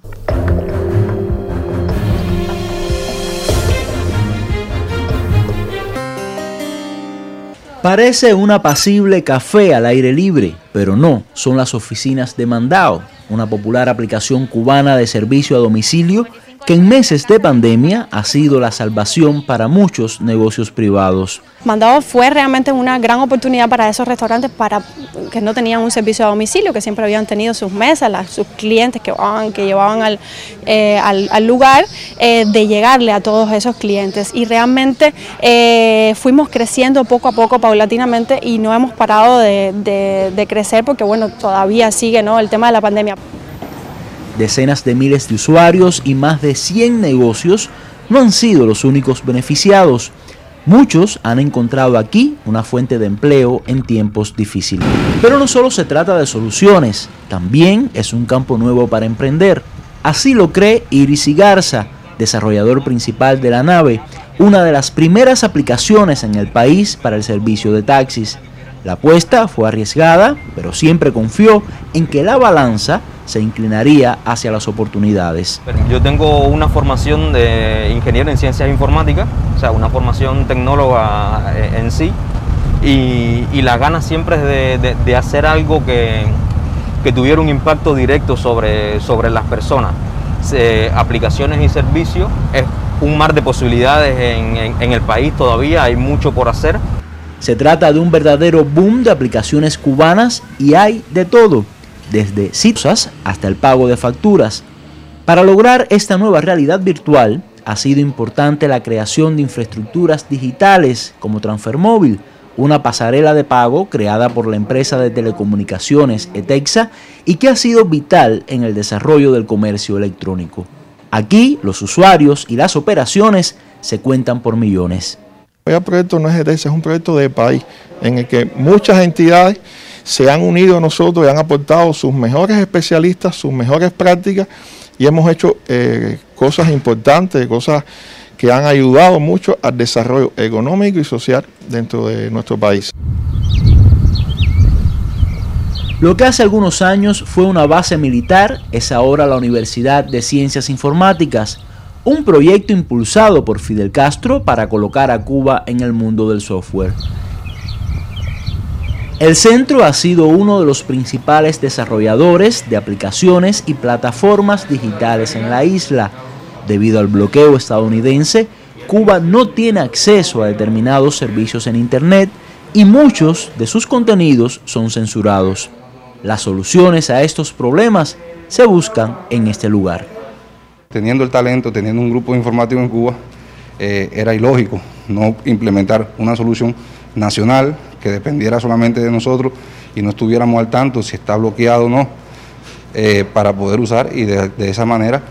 Parece un apacible café al aire libre, pero no, son las oficinas de Mandao, una popular aplicación cubana de servicio a domicilio que en meses de pandemia ha sido la salvación para muchos negocios privados. Mandado fue realmente una gran oportunidad para esos restaurantes para que no tenían un servicio a domicilio, que siempre habían tenido sus mesas, sus clientes que, que llevaban al, eh, lugar, eh, de llegarle a todos esos clientes. Y realmente eh, fuimos creciendo poco a poco, paulatinamente, y no hemos parado de, de crecer porque bueno, todavía sigue ¿no? el tema de la pandemia. Decenas de miles de usuarios y más de 100 negocios no han sido los únicos beneficiados. Muchos han encontrado aquí una fuente de empleo en tiempos difíciles. Pero no solo se trata de soluciones, también es un campo nuevo para emprender. Así lo cree Iris Garza, desarrollador principal de la nave, una de las primeras aplicaciones en el país para el servicio de taxis. La apuesta fue arriesgada, pero siempre confió en que la balanza se inclinaría hacia las oportunidades. Yo tengo una formación de ingeniero en ciencias informáticas, o sea, una formación tecnóloga eh, en sí, y, la gana siempre es de, hacer algo que, tuviera un impacto directo sobre, sobre las personas. aplicaciones y servicios es un mar de posibilidades en el país todavía, hay mucho por hacer. Se trata de un verdadero boom de aplicaciones cubanas y hay de todo desde CIPSAS hasta el pago de facturas. Para lograr esta nueva realidad virtual, ha sido importante la creación de infraestructuras digitales como Transfermóvil, una pasarela de pago creada por la empresa de telecomunicaciones ETEXA y que ha sido vital en el desarrollo del comercio electrónico. Aquí los usuarios y las operaciones se cuentan por millones. El proyecto no es ETEXA, es un proyecto de país en el que muchas entidades se han unido a nosotros y han aportado sus mejores especialistas, sus mejores prácticas y hemos hecho eh, cosas importantes, cosas que han ayudado mucho al desarrollo económico y social dentro de nuestro país. Lo que hace algunos años fue una base militar es ahora la Universidad de Ciencias Informáticas, un proyecto impulsado por Fidel Castro para colocar a Cuba en el mundo del software. El centro ha sido uno de los principales desarrolladores de aplicaciones y plataformas digitales en la isla. Debido al bloqueo estadounidense, Cuba no tiene acceso a determinados servicios en Internet y muchos de sus contenidos son censurados. Las soluciones a estos problemas se buscan en este lugar. Teniendo el talento, teniendo un grupo informático en Cuba, eh, era ilógico no implementar una solución nacional que dependiera solamente de nosotros y no estuviéramos al tanto si está bloqueado o no, eh, para poder usar y de, esa manera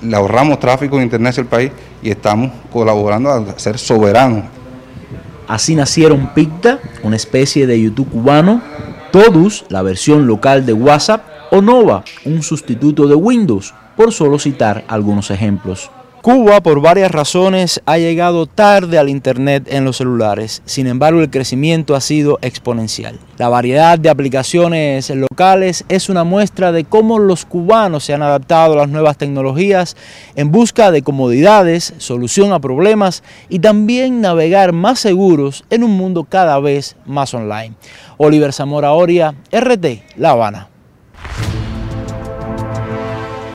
le ahorramos tráfico de internet al país y estamos colaborando a ser soberanos. Así nacieron Picta, una especie de YouTube cubano, Todus, la versión local de WhatsApp, o Nova, un sustituto de Windows, por solo citar algunos ejemplos. Cuba, por varias razones, ha llegado tarde al Internet en los celulares. Sin embargo, el crecimiento ha sido exponencial. La variedad de aplicaciones locales es una muestra de cómo los cubanos se han adaptado a las nuevas tecnologías en busca de comodidades, solución a problemas y también navegar más seguros en un mundo cada vez más online. Oliver Zamora Oria, RT, La Habana.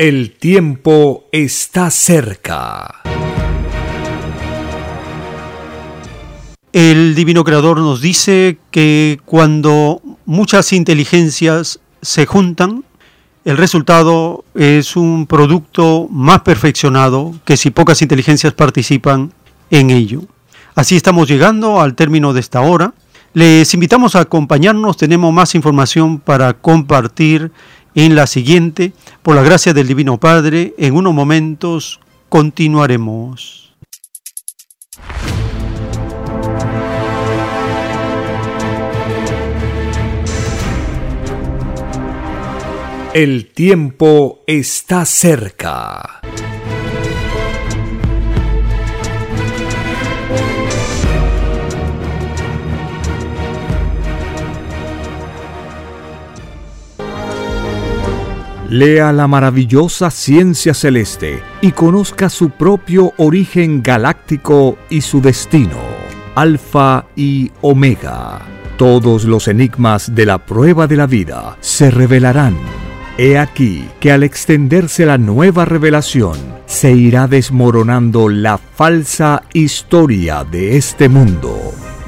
El tiempo está cerca. El Divino Creador nos dice que cuando muchas inteligencias se juntan, el resultado es un producto más perfeccionado que si pocas inteligencias participan en ello. Así estamos llegando al término de esta hora. Les invitamos a acompañarnos, tenemos más información para compartir en la siguiente. Por la gracia del Divino Padre, en unos momentos continuaremos. El tiempo está cerca. Lea la maravillosa ciencia celeste y conozca su propio origen galáctico y su destino. Alfa y Omega. Todos los enigmas de la prueba de la vida se revelarán. He aquí que al extenderse la nueva revelación, se irá desmoronando la falsa historia de este mundo.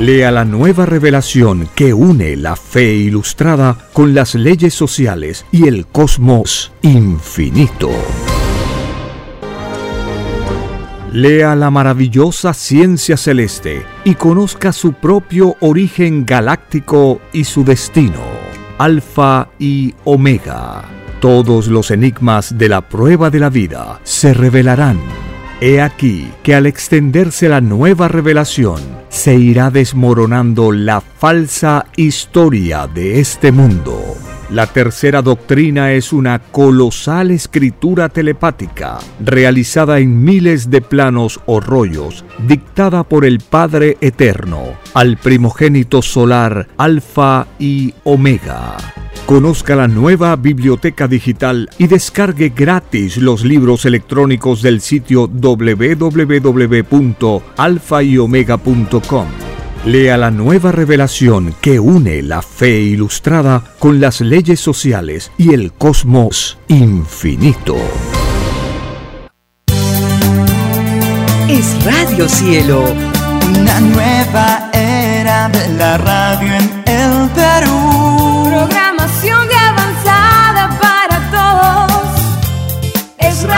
Lea la nueva revelación que une la fe ilustrada con las leyes sociales y el cosmos infinito. Lea la maravillosa ciencia celeste y conozca su propio origen galáctico y su destino. Alfa y Omega. Todos los enigmas de la prueba de la vida se revelarán. He aquí que al extenderse la nueva revelación, se irá desmoronando la falsa historia de este mundo. La tercera doctrina es una colosal escritura telepática, realizada en miles de planos o rollos, dictada por el Padre Eterno, al primogénito solar Alfa y Omega. Conozca la nueva biblioteca digital y descargue gratis los libros electrónicos del sitio www.alfayomega.com. Lea la nueva revelación que une la fe ilustrada con las leyes sociales y el cosmos infinito. Es Radio Cielo, una nueva era de la radio en el Perú.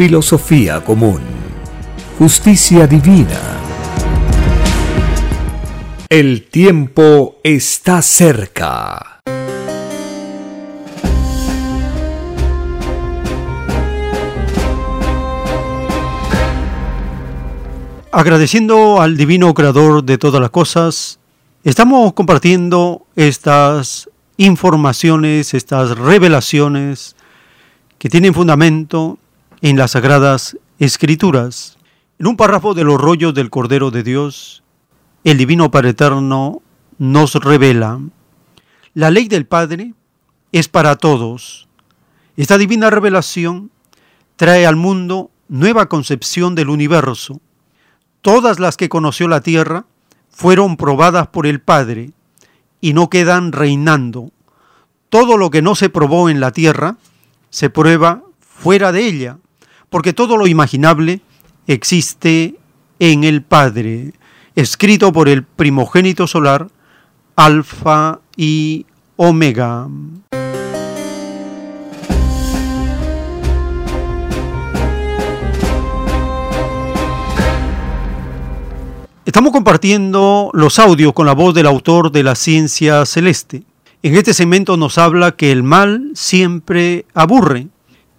filosofía común, justicia divina. El tiempo está cerca. Agradeciendo al divino creador de todas las cosas, estamos compartiendo estas informaciones, estas revelaciones que tienen fundamento en las sagradas escrituras. En un párrafo de los rollos del Cordero de Dios, el Divino Padre Eterno nos revela, la ley del Padre es para todos. Esta divina revelación trae al mundo nueva concepción del universo. Todas las que conoció la tierra fueron probadas por el Padre y no quedan reinando. Todo lo que no se probó en la tierra se prueba fuera de ella, porque todo lo imaginable existe en el Padre, escrito por el primogénito solar, Alfa y Omega. Estamos compartiendo los audios con la voz del autor de la ciencia celeste. En este segmento nos habla que el mal siempre aburre,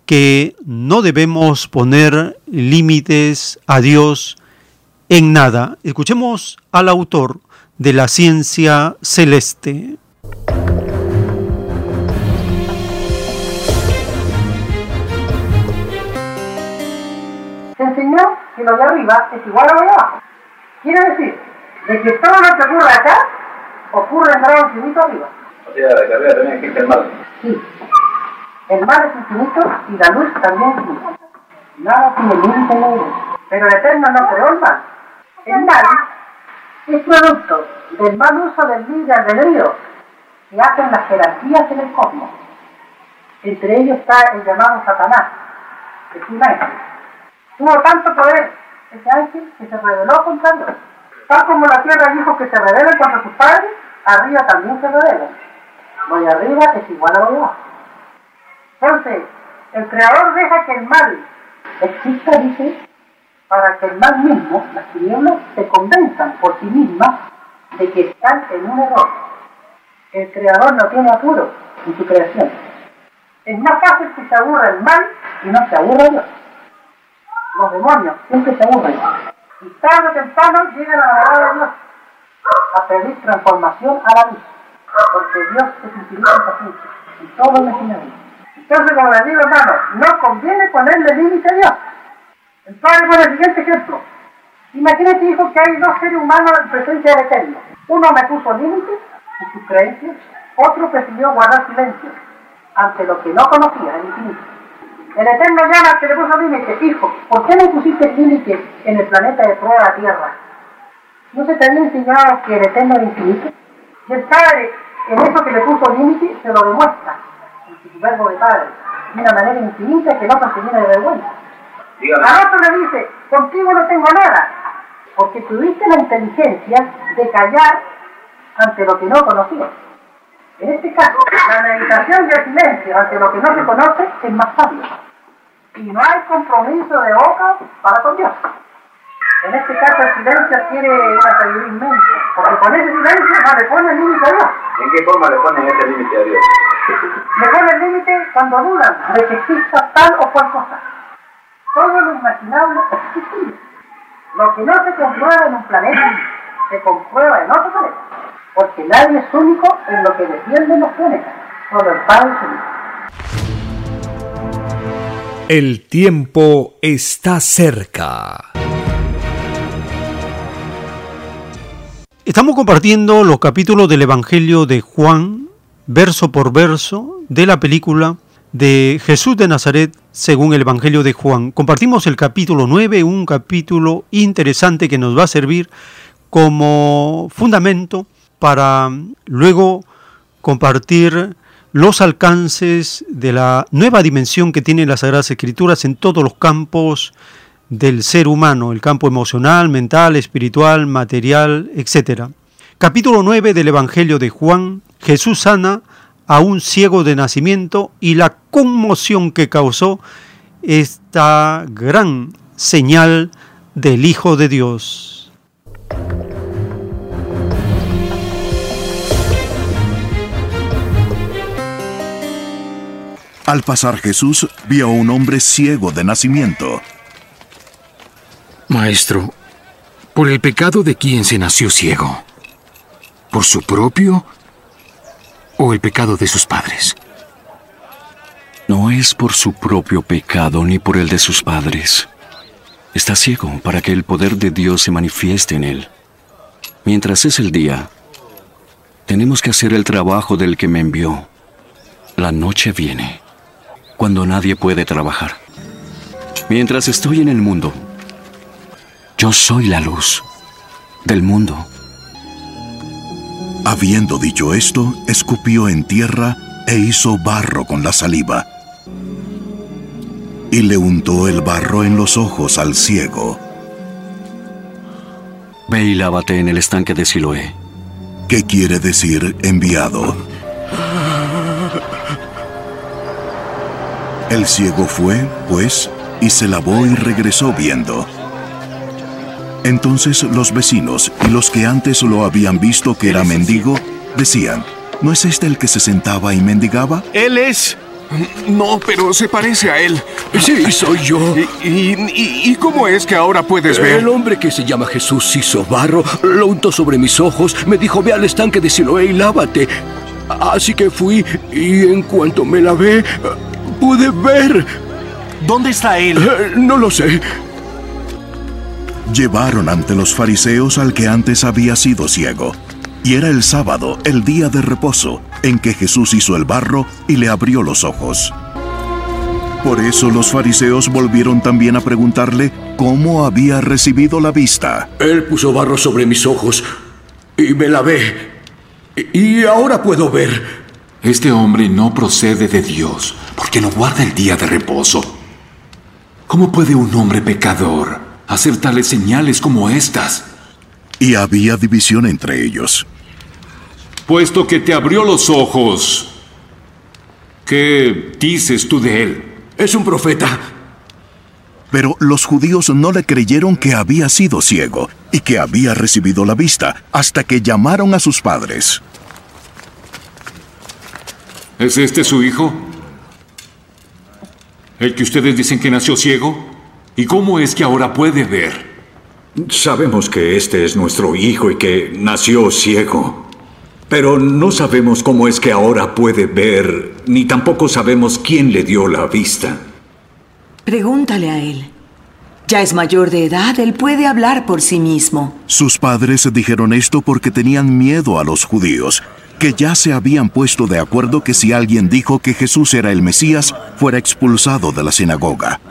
que no debemos poner límites a Dios en nada. Escuchemos al autor de la ciencia celeste. Se enseñó que lo de arriba es igual a lo de abajo. Quiere decir de que todo lo que ocurre acá ocurre en grado infinito arriba. O sea, de que arriba también existe el mal. Sí. El mal es infinito y la luz también es infinita. Nada tiene límite luz. Pero el Eterno no creó el mal. El mal es producto del mal uso del libre albedrío que hacen las jerarquías en el cosmos. Entre ellos está el llamado Satanás, que es un ángel. Tuvo tanto poder ese ángel que se rebeló contra Dios. Tal como la tierra dijo que se rebelen contra sus padres, arriba también se rebelan. De arriba es igual a de abajo. Entonces, el creador deja que el mal exista, dice, para que el mal mismo, las tinieblas, se convenzan por sí mismas de que están en un error. El creador no tiene apuro en su creación. Es más fácil que se aburra el mal y no se aburra Dios. Los demonios siempre se aburren. Y tarde o temprano llegan a la de Dios a pedir transformación a la luz. Porque Dios es infinito en paciencia y todo es imaginario. Entonces, como les digo, hermano, no conviene ponerle límite a Dios. Padre pone el siguiente ejemplo. Imagínate, hijo, que hay dos seres humanos en presencia del Eterno. Uno me puso límites en sus creencias, otro prefirió guardar silencio ante lo que no conocía, el infinito. El Eterno llama al que le puso límites, hijo, ¿por qué no pusiste límites en el planeta de prueba la Tierra? ¿No se te había enseñado que el Eterno era infinito? Y el Padre, en eso que le puso límite, se lo demuestra en su verbo de Padre, de una manera infinita que no se llena de vergüenza. Al otro le dice, contigo no tengo nada, porque tuviste la inteligencia de callar ante lo que no conocías. En este caso, la meditación y el silencio ante lo que no se conoce es más sabio. Y no hay compromiso de boca para con Dios. En este caso, el silencio adquiere una sabiduría inmensa, porque con ese silencio no le pone límite a Dios. ¿En qué forma le ponen ese límite a Dios? Le pone límite cuando dudan de que exista tal o cual cosa. Todo lo imaginable es posible. Lo que no se comprueba en un planeta, se comprueba en otro planeta. Porque nadie es único en lo que defienden los planetas. Solo el Padre es único. El tiempo está cerca. Estamos compartiendo los capítulos del Evangelio de Juan, verso por verso, de la película de Jesús de Nazaret según el Evangelio de Juan. Compartimos el capítulo 9, un capítulo interesante que nos va a servir como fundamento para luego compartir los alcances de la nueva dimensión que tienen las Sagradas Escrituras en todos los campos del ser humano, el campo emocional, mental, espiritual, material, etc. Capítulo 9 del Evangelio de Juan, Jesús sana a un ciego de nacimiento y la conmoción que causó esta gran señal del Hijo de Dios. Al pasar Jesús vio a un hombre ciego de nacimiento. Maestro, ¿por el pecado de quién se nació ciego? ¿Por su propio o el pecado de sus padres? No es por su propio pecado ni por el de sus padres. Está ciego para que el poder de Dios se manifieste en él. Mientras es el día, tenemos que hacer el trabajo del que me envió. La noche viene, cuando nadie puede trabajar. Mientras estoy en el mundo, yo soy la luz del mundo. Habiendo dicho esto, escupió en tierra e hizo barro con la saliva. Y le untó el barro en los ojos al ciego. Ve y lávate en el estanque de Siloé. ¿Qué quiere decir enviado? El ciego fue, pues, y se lavó y regresó viendo. Entonces los vecinos y los que antes lo habían visto que era mendigo, decían, ¿no es este el que se sentaba y mendigaba? Él es. No, pero se parece a él. Sí, soy yo. ¿Y, y, y cómo es que ahora puedes ver? El hombre que se llama Jesús hizo barro, lo untó sobre mis ojos, me dijo, ve al estanque de Siloé y lávate. Así que fui y en cuanto me lavé, pude ver. ¿Dónde está él? Eh, no lo sé. Llevaron ante los fariseos al que antes había sido ciego. Y era el sábado, el día de reposo, en que Jesús hizo el barro y le abrió los ojos. Por eso los fariseos volvieron también a preguntarle cómo había recibido la vista. Él puso barro sobre mis ojos y me lavé. Y ahora puedo ver. Este hombre no procede de Dios, porque no guarda el día de reposo. ¿Cómo puede un hombre pecador hacer tales señales como estas? Y había división entre ellos. Puesto que te abrió los ojos, ¿qué dices tú de él? Es un profeta. Pero los judíos no le creyeron que había sido ciego y que había recibido la vista hasta que llamaron a sus padres. ¿Es este su hijo? ¿El que ustedes dicen que nació ciego? ¿Y cómo es que ahora puede ver? Sabemos que este es nuestro hijo y que nació ciego. Pero no sabemos cómo es que ahora puede ver, ni tampoco sabemos quién le dio la vista. Pregúntale a él. Ya es mayor de edad, él puede hablar por sí mismo. Sus padres dijeron esto porque tenían miedo a los judíos, que ya se habían puesto de acuerdo que si alguien dijo que Jesús era el Mesías, fuera expulsado de la sinagoga.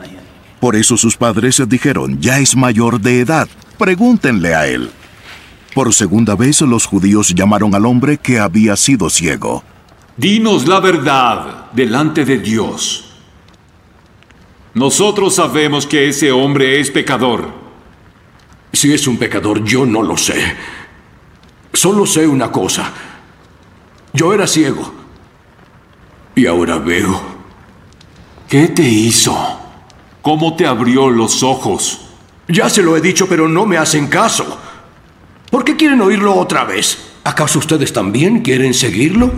Por eso sus padres dijeron, ya es mayor de edad, pregúntenle a él. Por segunda vez los judíos llamaron al hombre que había sido ciego. Dinos la verdad delante de Dios. Nosotros sabemos que ese hombre es pecador. Si es un pecador, yo no lo sé. Solo sé una cosa. Yo era ciego. Y ahora veo. ¿Qué te hizo? ¿Cómo te abrió los ojos? Ya se lo he dicho, pero no me hacen caso. ¿Por qué quieren oírlo otra vez? ¿Acaso ustedes también quieren seguirlo?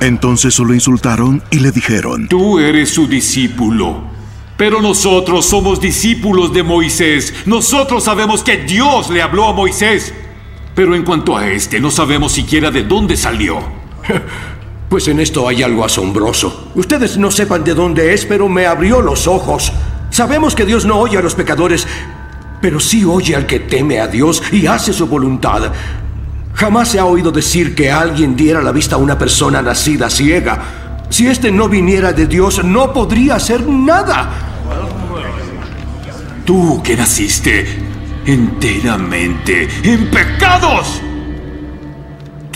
Entonces lo insultaron y le dijeron, Tú eres su discípulo. Pero nosotros somos discípulos de Moisés. Nosotros sabemos que Dios le habló a Moisés. Pero en cuanto a este, no sabemos siquiera de dónde salió. Pues en esto hay algo asombroso. Ustedes no sepan de dónde es, pero me abrió los ojos. Sabemos que Dios no oye a los pecadores, pero sí oye al que teme a Dios y hace su voluntad. Jamás se ha oído decir que alguien diera la vista a una persona nacida ciega. Si éste no viniera de Dios, no podría hacer nada. Tú que naciste enteramente en pecados.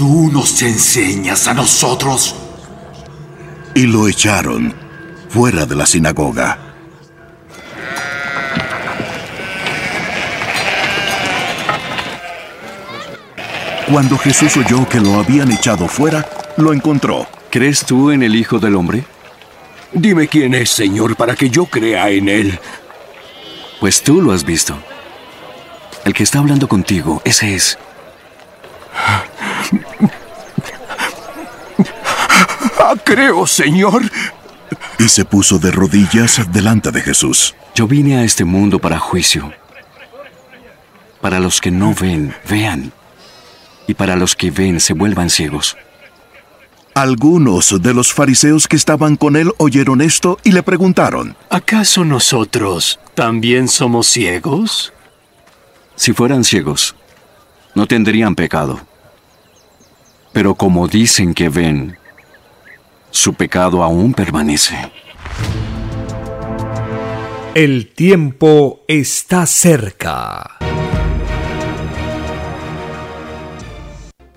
Tú nos enseñas a nosotros. Y lo echaron fuera de la sinagoga. Cuando Jesús oyó que lo habían echado fuera, lo encontró. ¿Crees tú en el Hijo del Hombre? Dime quién es, Señor, para que yo crea en él. Pues tú lo has visto. El que está hablando contigo, ese es. Ah, creo, Señor. Y se puso de rodillas delante de Jesús. Yo vine a este mundo para juicio. Para los que no ven, vean. Y para los que ven, se vuelvan ciegos. Algunos de los fariseos que estaban con él oyeron esto y le preguntaron, ¿Acaso nosotros también somos ciegos? Si fueran ciegos, no tendrían pecado. Pero como dicen que ven, su pecado aún permanece. El tiempo está cerca.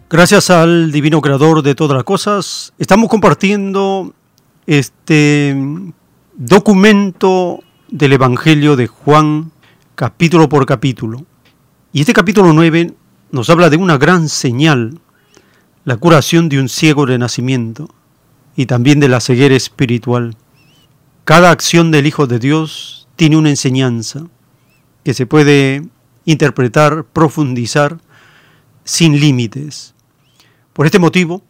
Gracias al Divino Creador de todas las cosas, estamos compartiendo este documento del Evangelio de Juan, capítulo por capítulo. Y este capítulo 9 nos habla de una gran señal, la curación de un ciego de nacimiento y también de la ceguera espiritual. Cada acción del Hijo de Dios tiene una enseñanza que se puede interpretar, profundizar sin límites. Por este motivo,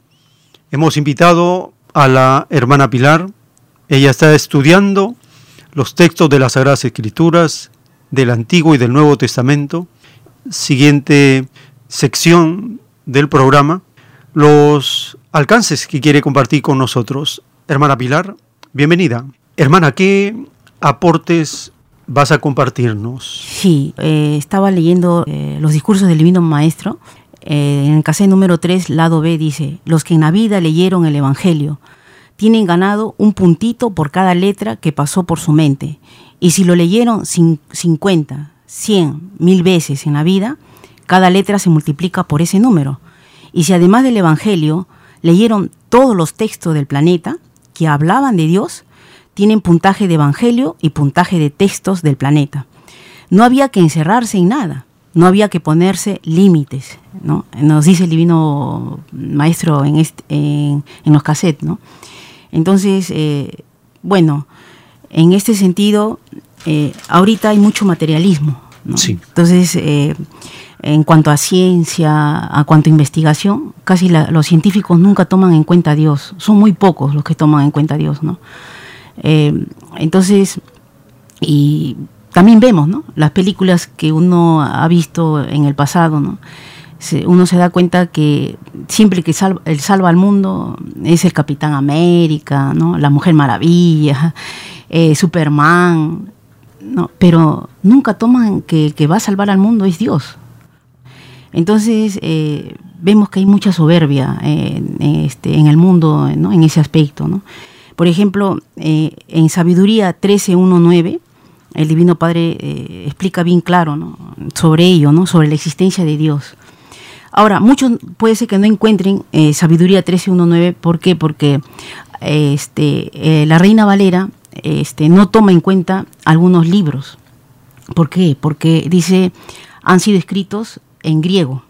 hemos invitado a la hermana Pilar. Ella está estudiando los textos de las Sagradas Escrituras del Antiguo y del Nuevo Testamento. Siguiente sección del programa, los alcances que quiere compartir con nosotros. Hermana Pilar, bienvenida. Hermana, ¿qué aportes vas a compartirnos? Sí, eh, estaba leyendo eh, los discursos del Divino Maestro eh, en el cassette número 3, lado B, dice, los que en la vida leyeron el Evangelio tienen ganado un puntito por cada letra que pasó por su mente. Y si lo leyeron 50, 100, mil veces en la vida, cada letra se multiplica por ese número. Y si además del Evangelio leyeron todos los textos del planeta que hablaban de Dios, tienen puntaje de Evangelio y puntaje de textos del planeta. No había que encerrarse en nada no había que ponerse límites, ¿no? Nos dice el divino maestro en, en, los cassettes, ¿no? Entonces, eh, bueno, en este sentido, eh, ahorita hay mucho materialismo, ¿no? Entonces, eh, en cuanto a ciencia, a cuanto a investigación, casi los científicos nunca toman en cuenta a Dios. Son muy pocos los que toman en cuenta a Dios, ¿no? entonces, y también vemos, ¿no? Las películas que uno ha visto en el pasado, ¿no? uno se da cuenta que siempre que salva, el salva al mundo es el Capitán América, ¿no? La Mujer Maravilla, eh, Superman, ¿no? Pero nunca toman que el que va a salvar al mundo es Dios. Entonces eh, vemos que hay mucha soberbia en, este, en el mundo, ¿no? En ese aspecto, ¿no? Por ejemplo, eh, en Sabiduría 13.1.9 el Divino Padre eh, explica bien claro sobre ello, ¿no? sobre la existencia de Dios. Ahora, muchos puede ser que no encuentren eh, Sabiduría 13.1.9, ¿por qué? Porque este, eh, la Reina Valera este, no toma en cuenta algunos libros. ¿Por qué? Porque dice, han sido escritos en griego,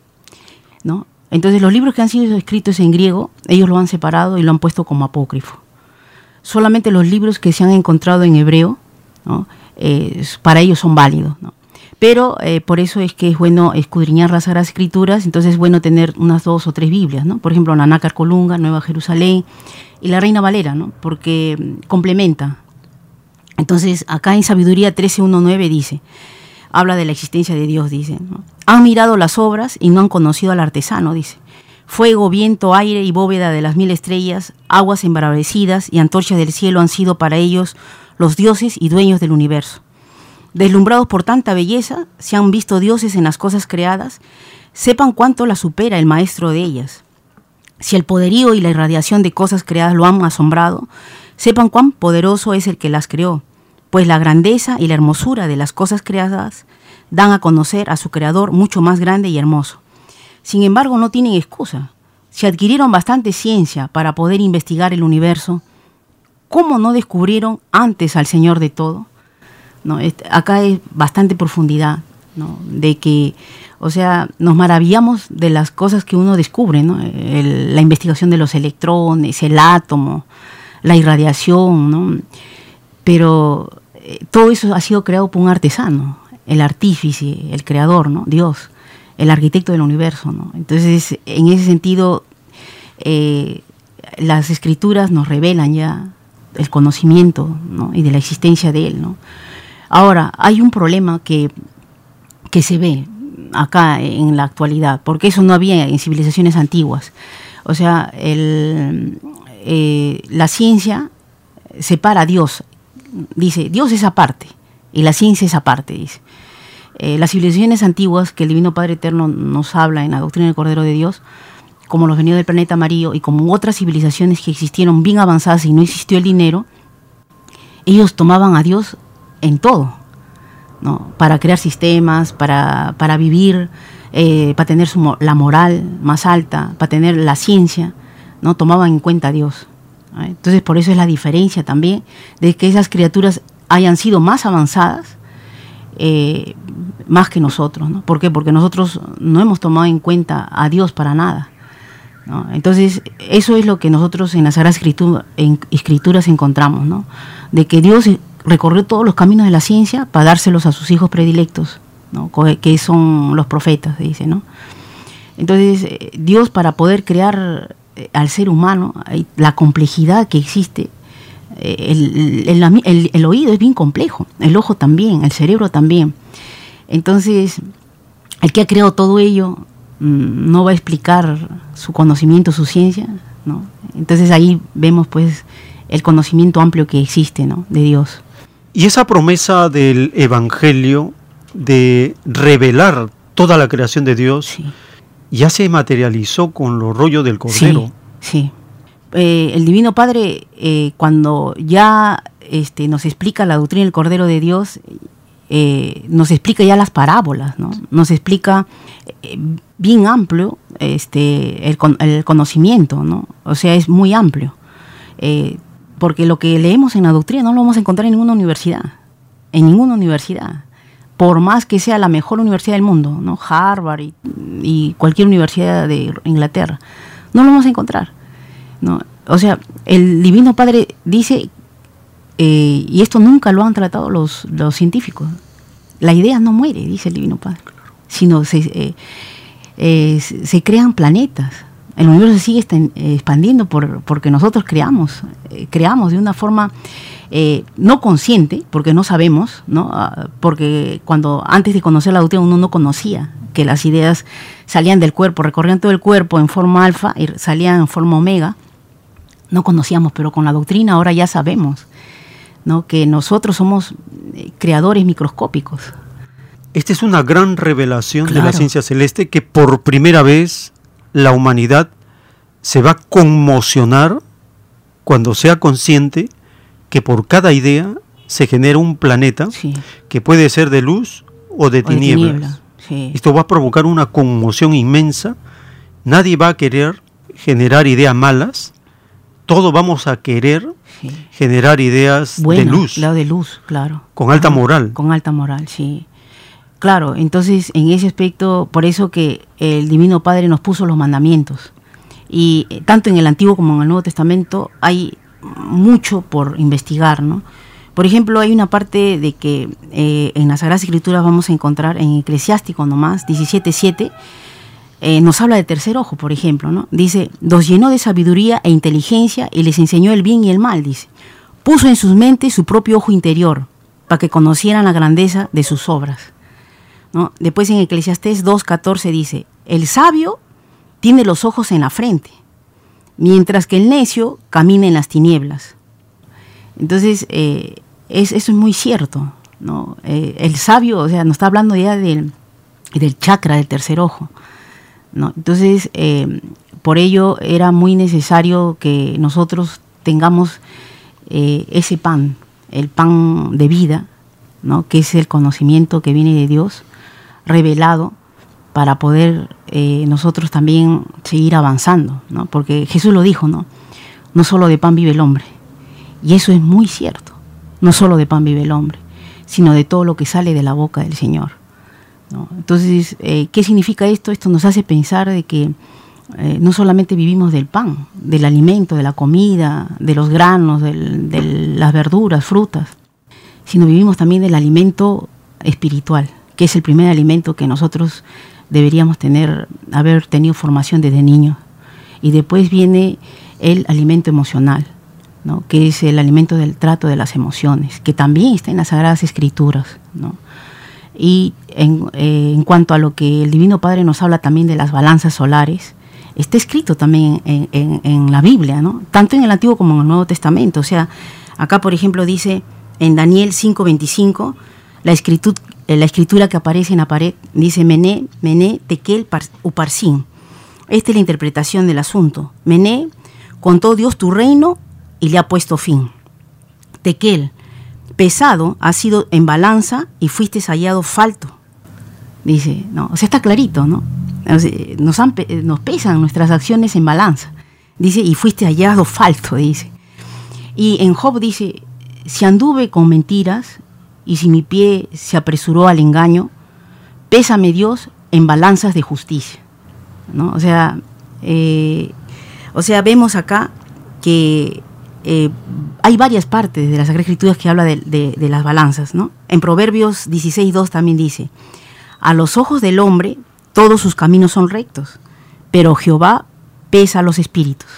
¿no? Entonces los libros que han sido escritos en griego, ellos lo han separado y lo han puesto como apócrifo. Solamente los libros que se han encontrado en hebreo, ¿no? Eh, para ellos son válidos. Pero eh, por eso es que es bueno escudriñar las Sagradas Escrituras, entonces es bueno tener unas dos o tres Biblias, ¿no? por ejemplo la Nácar Colunga, Nueva Jerusalén y la Reina Valera, ¿no? porque mm, complementa. Entonces acá en Sabiduría 13.1.9 dice, habla de la existencia de Dios, dice, han mirado las obras y no han conocido al artesano, dice. Fuego, viento, aire y bóveda de las mil estrellas, aguas embravecidas y antorchas del cielo han sido para ellos los dioses y dueños del universo. Deslumbrados por tanta belleza, se han visto dioses en las cosas creadas, sepan cuánto la supera el maestro de ellas. Si el poderío y la irradiación de cosas creadas lo han asombrado, sepan cuán poderoso es el que las creó, pues la grandeza y la hermosura de las cosas creadas dan a conocer a su creador mucho más grande y hermoso. Sin embargo, no tienen excusa. Si adquirieron bastante ciencia para poder investigar el universo, ¿Cómo no descubrieron antes al Señor de todo? ¿No? Acá es bastante profundidad, ¿no? de que, o sea, nos maravillamos de las cosas que uno descubre, ¿no? la investigación de los electrones, el átomo, la irradiación, ¿no? pero todo eso ha sido creado por un artesano, el artífice, el creador, ¿no? Dios, el arquitecto del universo. ¿no? Entonces, en ese sentido, eh, las escrituras nos revelan ya el conocimiento y de la existencia de él. ¿no? Ahora, hay un problema que, que se ve acá en la actualidad, porque eso no había en civilizaciones antiguas. O sea, el, eh, la ciencia separa a Dios. Dice, Dios es aparte y la ciencia es aparte, dice. Eh, las civilizaciones antiguas que el Divino Padre Eterno nos habla en la doctrina del Cordero de Dios, como los venidos del planeta amarillo y como otras civilizaciones que existieron bien avanzadas y no existió el dinero, ellos tomaban a Dios en todo, ¿no? para crear sistemas, para, para vivir, eh, para tener la moral más alta, para tener la ciencia, ¿no? tomaban en cuenta a Dios. Entonces por eso es la diferencia también de que esas criaturas hayan sido más avanzadas eh, más que nosotros. ¿no? ¿Por qué? Porque nosotros no hemos tomado en cuenta a Dios para nada. Entonces, eso es lo que nosotros en las Sagradas Escrituras encontramos, ¿no? de que Dios recorrió todos los caminos de la ciencia para dárselos a sus hijos predilectos, ¿no? Que son los profetas, dice. ¿no? Entonces, eh, Dios para poder crear eh, al ser humano, la complejidad que existe, eh, el, el- el- el- el oído es bien complejo, el ojo también, el cerebro también. Entonces, el que ha creado todo ello mm, no va a explicar su conocimiento, su ciencia, ¿no? Entonces ahí vemos pues el conocimiento amplio que existe, ¿no? De Dios. Y esa promesa del Evangelio de revelar toda la creación de Dios ya se materializó con los rollos del Cordero. Sí. Eh, el Divino Padre, eh, cuando ya este, nos explica la doctrina del Cordero de Dios, eh, nos explica ya las parábolas, ¿no? Nos explica eh, bien amplio este, el, el conocimiento, ¿no? O sea, es muy amplio. Porque lo que leemos en la doctrina no lo vamos a encontrar en ninguna universidad. En ninguna universidad. Por más que sea la mejor universidad del mundo, ¿no? Harvard y, cualquier universidad de Inglaterra. No lo vamos a encontrar. ¿no? O sea, el Divino Padre dice, eh, y esto nunca lo han tratado los, científicos, la idea no muere, dice el Divino Padre, sino se, eh, eh, se crean planetas. El universo sigue expandiendo por, porque nosotros creamos, creamos de una forma eh, no consciente, porque no sabemos, ¿no? Ah, porque cuando antes de conocer la doctrina uno no conocía que las ideas salían del cuerpo, recorrían todo el cuerpo en forma alfa y salían en forma omega, no conocíamos, pero con la doctrina ahora ya sabemos ¿no? que nosotros somos eh, creadores microscópicos. Esta es una gran revelación de la ciencia celeste que por primera vez la humanidad se va a conmocionar cuando sea consciente que por cada idea se genera un planeta que puede ser de luz o de O de tinieblas. tiniebla, sí. Esto va a provocar una conmoción inmensa. Nadie va a querer generar ideas malas. Todos vamos a querer generar ideas de luz, la de luz, claro. con alta moral. Con alta moral, sí. Claro, entonces en ese aspecto, por eso que el Divino Padre nos puso los mandamientos. Y eh, tanto en el Antiguo como en el Nuevo Testamento hay mucho por investigar, ¿no? Por ejemplo, hay una parte de que eh, en las Sagradas Escrituras vamos a encontrar en Eclesiástico nomás, 17.7, eh, nos habla de tercer ojo, por ejemplo, ¿no? Dice, los llenó de sabiduría e inteligencia y les enseñó el bien y el mal, dice. Puso en sus mentes su propio ojo interior, para que conocieran la grandeza de sus obras. ¿no? Después en Eclesiastés 2.14 dice, el sabio tiene los ojos en la frente, mientras que el necio camina en las tinieblas. Entonces, eh, es, eso es muy cierto. ¿no? Eh, el sabio, o sea, nos está hablando ya del, del chakra, del tercer ojo. ¿no? Entonces, eh, por ello era muy necesario que nosotros tengamos ese pan, el pan de vida, ¿no? que es el conocimiento que viene de Dios, revelado para poder eh, nosotros también seguir avanzando, ¿no? porque Jesús lo dijo, ¿no? no solo de pan vive el hombre, y eso es muy cierto, no solo de pan vive el hombre, sino de todo lo que sale de la boca del Señor. Entonces, eh, ¿qué significa esto? Esto nos hace pensar de que eh, no solamente vivimos del pan, del alimento, de la comida, de los granos, de las verduras, frutas, sino vivimos también del alimento espiritual, que es el primer alimento que nosotros deberíamos tener, haber tenido formación desde niños. Y después viene el alimento emocional, ¿no? que es el alimento del trato de las emociones, que también está en las Sagradas Escrituras. ¿no? Y en, eh, en cuanto a lo que el Divino Padre nos habla también de las balanzas solares, está escrito también en, en- en la Biblia, ¿no? Tanto en el Antiguo como en el Nuevo Testamento. O sea, acá, por ejemplo, dice en Daniel 5:25, la, escritu- eh, la escritura que aparece en la pared dice Mené, Mené, Tekel, Par- Uparsin. Esta es la interpretación del asunto. Mené, contó Dios tu reino y le ha puesto fin. Tekel, pesado has sido en balanza y fuiste hallado falto. Dice, no, o sea, está clarito, ¿no? Nos, han nos pesan nuestras acciones en balanza. Dice, y fuiste hallado falto, dice. Y en Job dice, si anduve con mentiras y si mi pie se apresuró al engaño, pésame Dios en balanzas de justicia. ¿no? O sea, eh, o sea, vemos acá que eh, hay varias partes de las Sagradas Escrituras que habla de, de- las balanzas, ¿no? En Proverbios 16.2 también dice, a los ojos del hombre todos sus caminos son rectos, pero Jehová pesa los espíritus.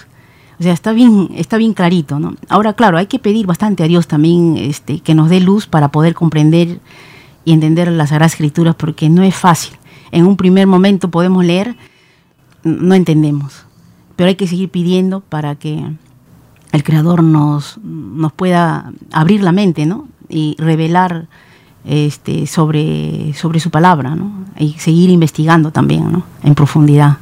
O sea, está bien, está bien clarito, ¿no? Ahora, claro, hay que pedir bastante a Dios también este, que nos dé luz para poder comprender y entender las Sagradas Escrituras, porque no es fácil. En un primer momento podemos leer, no entendemos, pero hay que seguir pidiendo para que el Creador nos, nos pueda abrir la mente, ¿no? Y revelar este, sobre, sobre su palabra, ¿no? Y seguir investigando también, ¿no? En profundidad.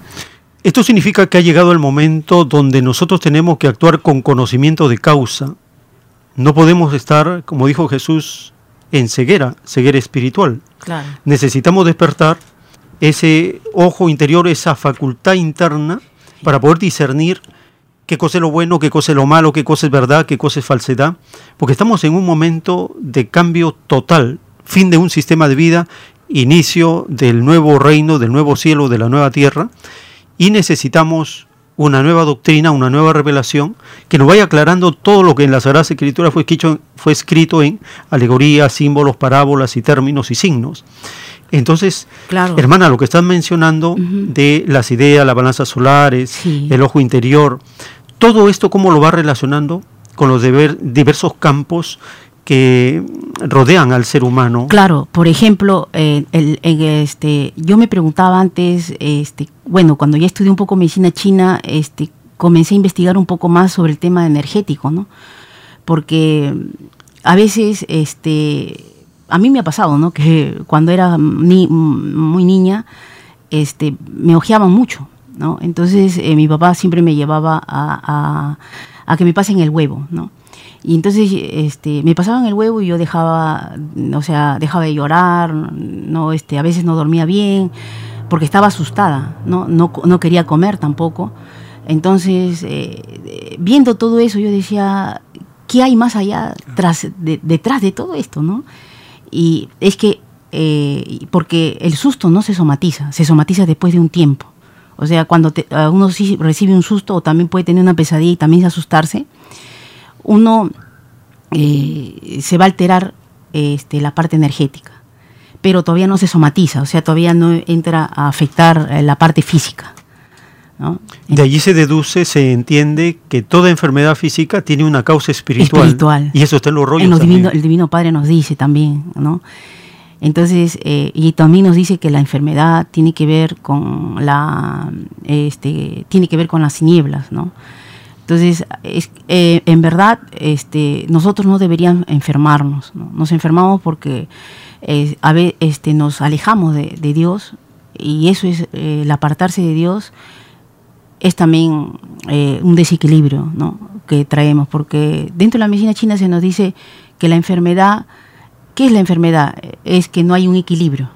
Esto significa que ha llegado el momento donde nosotros tenemos que actuar con conocimiento de causa. No podemos estar, como dijo Jesús, en ceguera, ceguera espiritual. Claro. Necesitamos despertar ese ojo interior, esa facultad interna, para poder discernir qué cosa es lo bueno, qué cosa es lo malo, qué cosa es verdad, qué cosa es falsedad, porque estamos en un momento de cambio total, fin de un sistema de vida, inicio del nuevo reino, del nuevo cielo, de la nueva tierra, y necesitamos una nueva doctrina, una nueva revelación que nos vaya aclarando todo lo que en la Sagrada Escritura fue escrito, fue escrito en alegorías, símbolos, parábolas y términos y signos. Entonces, Claro. hermana, lo que están mencionando de las ideas, las balanzas solares, el ojo interior, todo esto cómo lo va relacionando con los deber- diversos campos que rodean al ser humano. Claro, por ejemplo, eh, el- este, yo me preguntaba antes, este, bueno, cuando ya estudié un poco medicina china, este, comencé a investigar un poco más sobre el tema energético, ¿no? Porque a veces, este, a mí me ha pasado, ¿no? Que cuando era ni- muy niña, este, me ojeaban mucho, ¿no? Entonces eh, mi papá siempre me llevaba a, a- a que me pasen el huevo, ¿no? Y entonces este, me pasaban el huevo y yo dejaba, o sea, dejaba de llorar, no, este, a veces no dormía bien, porque estaba asustada, no, no, no quería comer tampoco. Entonces, eh, viendo todo eso, yo decía, ¿qué hay más allá, tras, de- detrás de todo esto, no? Y es que, eh, porque el susto no se somatiza, se somatiza después de un tiempo. O sea, cuando te- uno sí recibe un susto o también puede tener una pesadilla y también asustarse, uno eh, se va a alterar este, la parte energética, pero todavía no se somatiza, o sea, todavía no entra a afectar eh, la parte física. ¿no? De allí se deduce, se entiende que toda enfermedad física tiene una causa espiritual. Espiritual. Y eso está en los rollos En los divino- el Divino Padre nos dice también, ¿no? Entonces, eh, y también nos dice que la enfermedad tiene que ver con la, este, tiene que ver con las tinieblas, ¿no? Entonces, es, eh, en verdad, este, nosotros no deberíamos enfermarnos, ¿no? Nos enfermamos porque eh, a ve- este, nos alejamos de, Dios y eso es eh, el apartarse de Dios es también un desequilibrio ¿no? que traemos, porque dentro de la medicina china se nos dice que la enfermedad, ¿qué es la enfermedad? Es que no hay un equilibrio.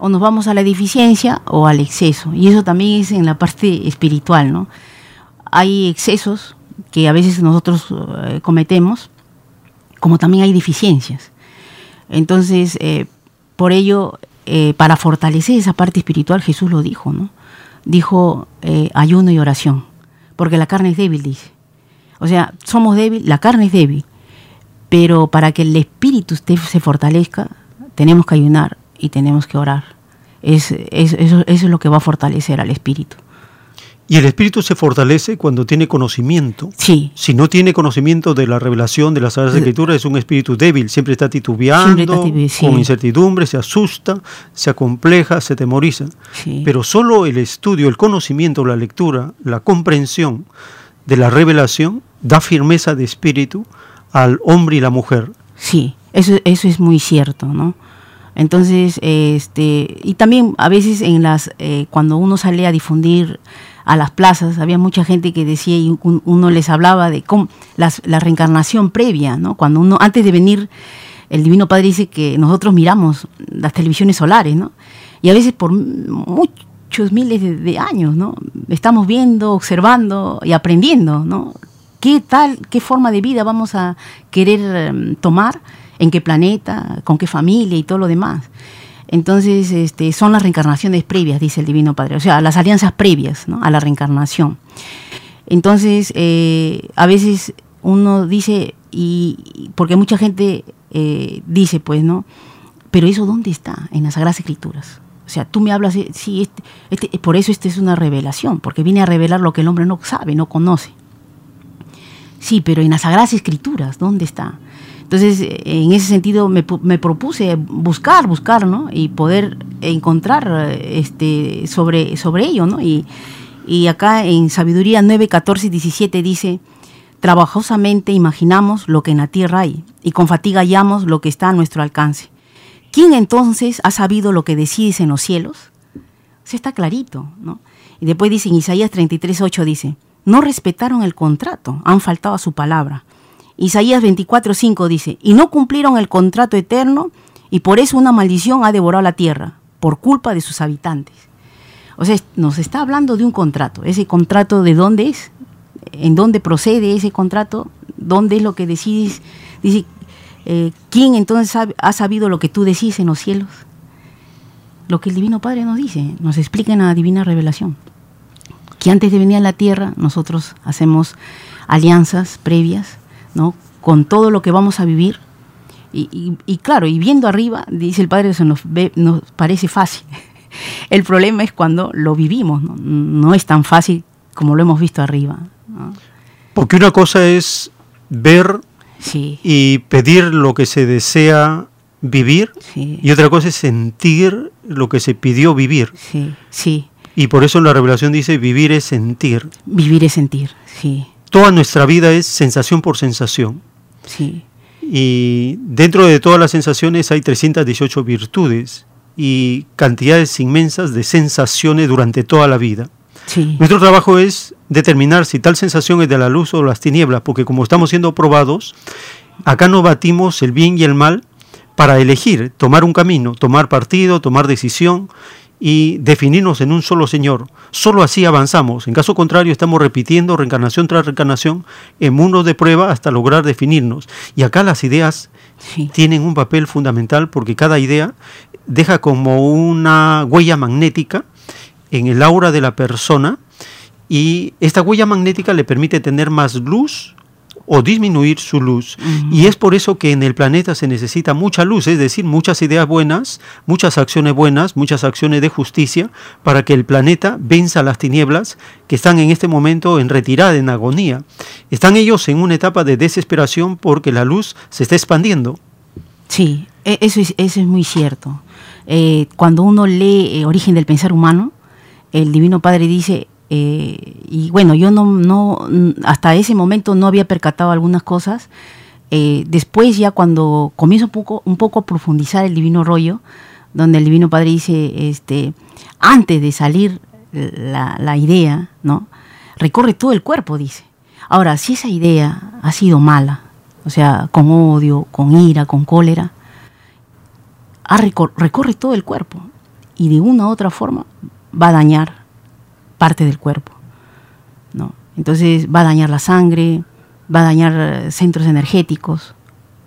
O nos vamos a la deficiencia o al exceso. Y eso también es en la parte espiritual, ¿no? Hay excesos que a veces nosotros eh, cometemos, como también hay deficiencias. Entonces, eh, por ello, eh, para fortalecer esa parte espiritual, Jesús lo dijo, ¿no? Dijo ayuno y oración, porque la carne es débil, dice. O sea, somos débiles, la carne es débil, pero para que el espíritu se fortalezca, tenemos que ayunar y tenemos que orar. Es, es- eso, eso es lo que va a fortalecer al espíritu. Y el espíritu se fortalece cuando tiene conocimiento. Sí. Si no tiene conocimiento de la revelación de las Sagradas Escrituras, es un espíritu débil, siempre está titubeando, Siempre está sí. con incertidumbre, se asusta, se acompleja, se temoriza. Sí. Pero solo el estudio, el conocimiento, la lectura, la comprensión de la revelación da firmeza de espíritu al hombre y la mujer. Sí, eso, eso es muy cierto, ¿no? Entonces, este, y también a veces en las, eh, cuando uno sale a difundir a las plazas, había mucha gente que decía y un- uno les hablaba de cómo, la reencarnación previa, ¿no? Cuando uno, antes de venir, el Divino Padre dice que nosotros miramos las televisiones solares, ¿no? Y a veces por muchos miles de, de años, ¿no? Estamos viendo, observando y aprendiendo, ¿no? ¿Qué tal, qué forma de vida vamos a querer em, tomar? ¿En qué planeta? ¿Con qué familia y todo lo demás? Entonces, este, son las reencarnaciones previas, dice el Divino Padre, o sea, las alianzas previas ¿no? a la reencarnación. Entonces, eh, a veces uno dice, y porque mucha gente eh, dice, pues, ¿no? Pero eso dónde está? En las Sagradas Escrituras. O sea, tú me hablas, sí, este, este- por eso esta es una revelación, porque viene a revelar lo que el hombre no sabe, no conoce. Sí, pero en las Sagradas Escrituras, ¿dónde está? Entonces, en ese sentido me, pu- me propuse buscar, buscar, ¿no? Y poder encontrar este, sobre, sobre ello, ¿no? Y, y acá en Sabiduría 9, 14 y 17 dice, trabajosamente imaginamos lo que en la tierra hay y con fatiga hallamos lo que está a nuestro alcance. ¿Quién entonces ha sabido lo que decides en los cielos? Se está clarito, ¿no? Y después dice en Isaías 33, 8 dice, no respetaron el contrato, han faltado a su palabra. Isaías 24, 5 dice, y no cumplieron el contrato eterno, y por eso una maldición ha devorado la tierra, por culpa de sus habitantes. O sea, nos está hablando de un contrato. ¿Ese contrato de dónde es? ¿En dónde procede ese contrato? ¿Dónde es lo que decides? Dice, eh, ¿quién entonces ha sabido lo que tú decís en los cielos? Lo que el Divino Padre nos dice, nos explica en la Divina Revelación. Que antes de venir a la tierra, nosotros hacemos alianzas previas, ¿no? Con todo lo que vamos a vivir. Y, y- y claro, y viendo arriba, dice el Padre, eso nos, ve- nos parece fácil. El problema es cuando lo vivimos, ¿no? No es tan fácil como lo hemos visto arriba. ¿no? Porque una cosa es ver Sí. y pedir lo que se desea vivir Sí. y otra cosa es sentir lo que se pidió vivir. Sí, sí. Y por eso en la revelación dice vivir es sentir. Vivir es sentir, sí, Toda nuestra vida es sensación por sensación. sí. Y dentro de todas las sensaciones hay 318 virtudes y cantidades inmensas de sensaciones durante toda la vida. Sí. Nuestro trabajo es determinar si tal sensación es de la luz o las tinieblas, porque como estamos siendo probados, acá no batimos el bien y el mal para elegir, tomar un camino, tomar partido, tomar decisión y definirnos en un solo Señor. Solo así avanzamos. En caso contrario, estamos repitiendo reencarnación tras reencarnación en mundos de prueba hasta lograr definirnos. Y acá las ideas tienen un papel fundamental porque cada idea deja como una huella magnética en el aura de la persona y esta huella magnética le permite tener más luz o disminuir su luz. Y es por eso que en el planeta se necesita mucha luz, es decir, muchas ideas buenas, muchas acciones buenas, muchas acciones de justicia, para que el planeta venza las tinieblas que están en este momento en retirada, en agonía. Están ellos en una etapa de desesperación porque la luz se está expandiendo. Sí, e- eso es, eso es muy cierto. Eh, cuando uno lee eh, Origen del Pensar Humano, el Divino Padre dice, eh, y bueno, yo no, no, hasta ese momento no había percatado algunas cosas. Eh, después ya cuando comienzo un poco, un poco a profundizar el Divino Rollo, donde el Divino Padre dice, este, antes de salir la, la idea, ¿no? Recorre todo el cuerpo, dice. Ahora, si esa idea ha sido mala, o sea, con odio, con ira, con cólera, ha recor- recorre todo el cuerpo y de una u otra forma va a dañar parte del cuerpo. ¿no? Entonces va a dañar la sangre, va a dañar eh, centros energéticos.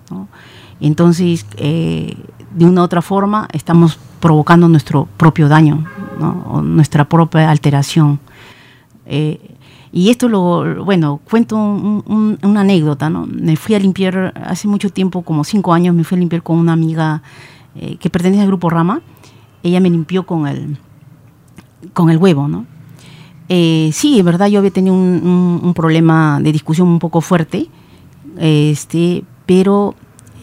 ¿no? Entonces, eh, de una u otra forma, estamos provocando nuestro propio daño, ¿no? nuestra propia alteración. Eh, y esto lo, bueno, cuento un- un- una anécdota, ¿no? Me fui a limpiar hace mucho tiempo, como cinco años, me fui a limpiar con una amiga que pertenece al grupo Rama. Ella me limpió con el, con el huevo, ¿no? Eh, sí, es verdad, yo había tenido un, problema de discusión un poco fuerte, este, pero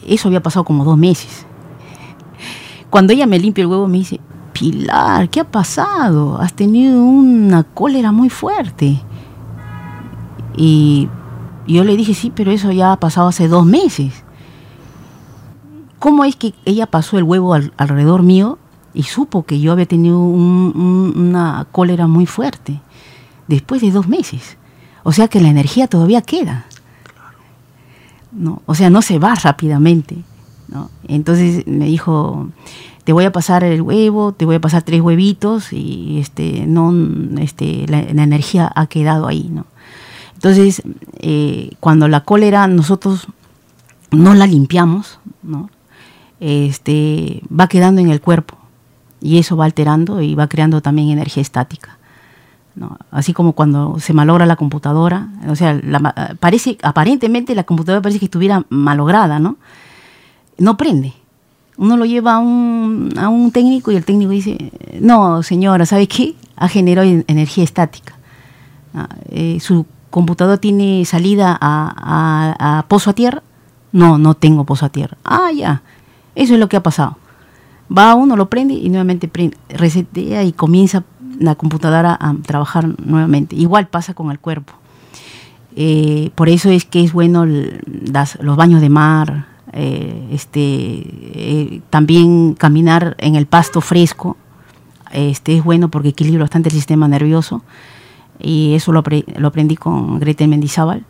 eso había pasado como dos meses. Cuando ella me limpia el huevo me dice, Pilar, ¿qué ha pasado? Has tenido una cólera muy fuerte. Y yo le dije, sí, pero eso ya ha pasado hace dos meses. ¿Cómo es que ella pasó el huevo al- alrededor mío y supo que yo había tenido un- un- una cólera muy fuerte después de dos meses? O sea que la energía todavía queda. ¿no? O sea, no se va rápidamente. ¿no? Entonces me dijo, te voy a pasar el huevo, te voy a pasar tres huevitos y este, no, este, la, la energía ha quedado ahí. ¿no? Entonces, eh, cuando la cólera nosotros no la limpiamos, ¿no? este, va quedando en el cuerpo y eso va alterando y va creando también energía estática. ¿no? Así como cuando se malogra la computadora, o sea, la ma- parece, aparentemente la computadora parece que estuviera malograda, ¿no? No prende. Uno lo lleva a un, a un técnico y el técnico dice, no, señora, ¿sabe qué? Ha generado en- energía estática. Ah, eh, ¿Su computador tiene salida a, a- a pozo a tierra? No, no tengo pozo a tierra. Ah, ya. Eso es lo que ha pasado. Va uno, lo prende y nuevamente prende, resetea y comienza la computadora a trabajar nuevamente. Igual pasa con el cuerpo. Eh, por eso es que es bueno el- los baños de mar, eh, este, eh, también caminar en el pasto fresco. Este es bueno porque equilibra bastante el sistema nervioso y eso lo, lo aprendí con Gretel Mendizábal,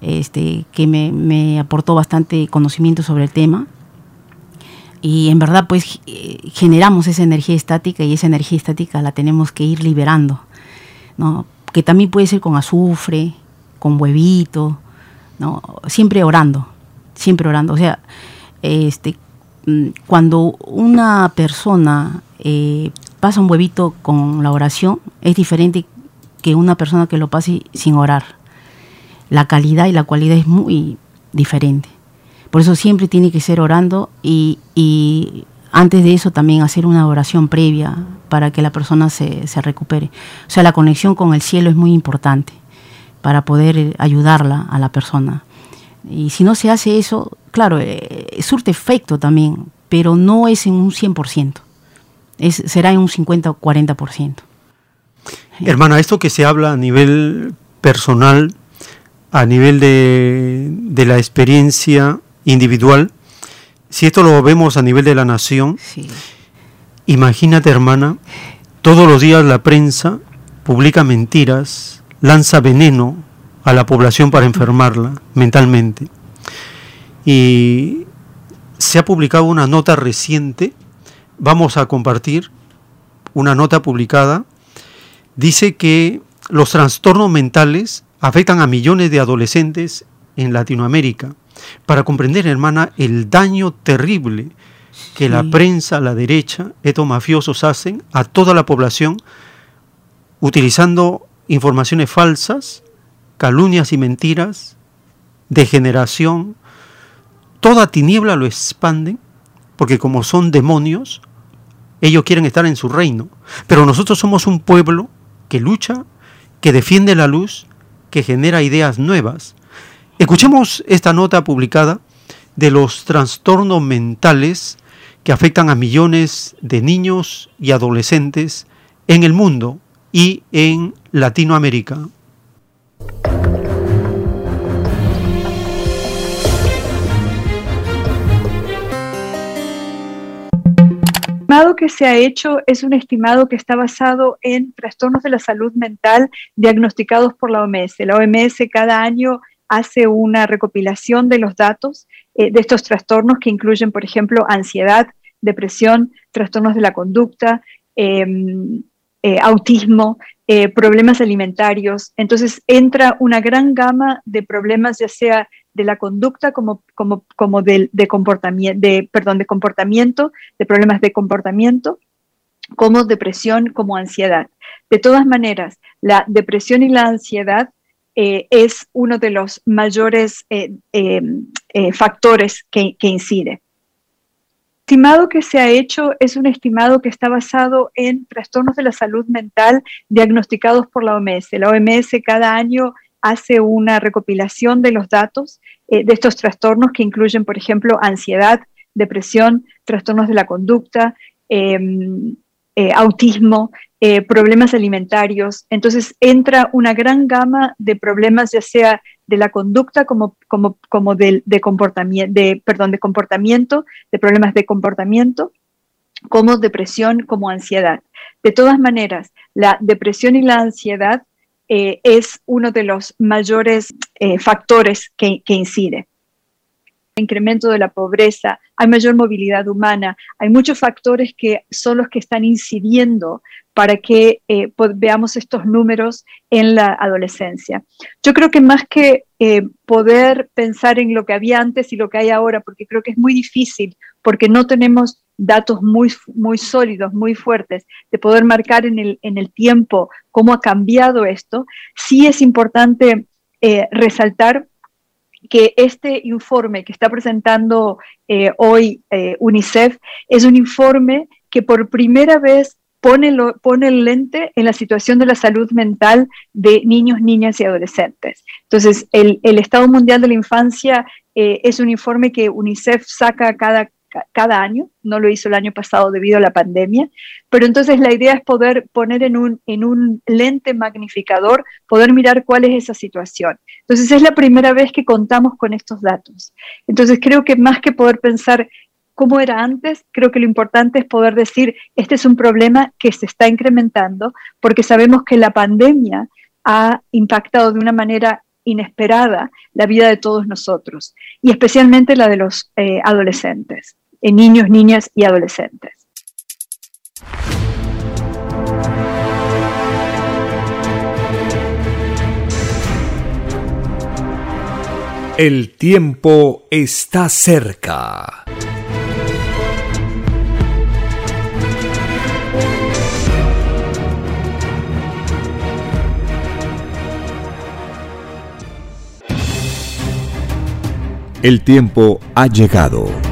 este, que me, me aportó bastante conocimiento sobre el tema y en verdad pues eh, generamos esa energía estática y esa energía estática la tenemos que ir liberando, ¿no? que también puede ser con azufre, con huevito, ¿no? siempre orando, siempre orando. O sea, este, mm, cuando una persona eh, pasa un huevito con la oración, es diferente que una persona que lo pase sin orar. La calidad y la cualidad es muy diferente. Por eso siempre tiene que ser orando y, antes de eso también hacer una oración previa para que la persona se, recupere. O sea, la conexión con el cielo es muy importante para poder eh, ayudarla a la persona. Y si no se hace eso, claro, eh, surte efecto también, pero no es en un 100%, es, será en un 50 o 40%. Hermana, esto que se habla a nivel personal, a nivel de la experiencia individual, si esto lo vemos a nivel de la nación, imagínate hermana, todos los días la prensa publica mentiras, lanza veneno a la población para enfermarla mentalmente. Y se ha publicado una nota reciente, vamos a compartir una nota publicada, dice que los trastornos mentales afectan a millones de adolescentes en Latinoamérica. Para comprender, hermana, el daño terrible que la prensa, la derecha, estos mafiosos hacen a toda la población utilizando informaciones falsas, calumnias y mentiras, degeneración, toda tiniebla lo expanden, porque como son demonios, ellos quieren estar en su reino. Pero nosotros somos un pueblo que lucha, que defiende la luz, que genera ideas nuevas. Escuchemos esta nota publicada de los trastornos mentales que afectan a millones de niños y adolescentes en el mundo y en Latinoamérica. estimado que se ha hecho es un estimado que está basado en trastornos de la salud mental diagnosticados por la OMS. La OMS cada año hace una recopilación de los datos eh, de estos trastornos que incluyen, por ejemplo, ansiedad, depresión, trastornos de la conducta, eh, eh, autismo, eh, problemas alimentarios. Entonces entra una gran gama de problemas, ya sea de la conducta como, como, como de, de, de, perdón, de comportamiento, de problemas de comportamiento, como depresión, como ansiedad. De todas maneras, la depresión y la ansiedad eh, es uno de los mayores eh, eh, factores que, que incide. estimado que se ha hecho es un estimado que está basado en trastornos de la salud mental diagnosticados por la OMS. La OMS cada año hace una recopilación de los datos de estos trastornos que incluyen, por ejemplo, ansiedad, depresión, trastornos de la conducta, em, eh, autismo, eh, problemas alimentarios. Entonces entra una gran gama de problemas, ya sea de la conducta como, como, como de, comportamiento, de, perdón, de comportamiento, de problemas de comportamiento, como depresión, como ansiedad. De todas maneras, la depresión y la ansiedad eh, es uno de los mayores factores que, que incide incremento de la pobreza, hay mayor movilidad humana, hay muchos factores que son los que están incidiendo para que eh, veamos estos números en la adolescencia. Yo creo que más que eh, poder pensar en lo que había antes y lo que hay ahora, porque creo que es muy difícil, porque no tenemos datos muy, muy sólidos, muy fuertes, de poder marcar en el, en el tiempo cómo ha cambiado esto, sí es importante eh, resaltar que este informe que está presentando eh, hoy eh, UNICEF es un informe que por primera vez pone, el lente en la situación de la salud mental de niños, niñas y adolescentes. Entonces, el, Estado Mundial de la Infancia eh, es un informe que UNICEF saca cada cada año, no lo hizo el año pasado debido a la pandemia, pero entonces la idea es poder poner en un, en un lente magnificador, poder mirar cuál es esa situación. Entonces es la primera vez que contamos con estos datos. Entonces creo que más que poder pensar cómo era antes, creo que lo importante es poder decir, este es un problema que se está incrementando, porque sabemos que la pandemia ha impactado de una manera inesperada la vida de todos nosotros y especialmente la de los eh, adolescentes en niños, niñas y adolescentes. El tiempo está cerca. El tiempo ha llegado.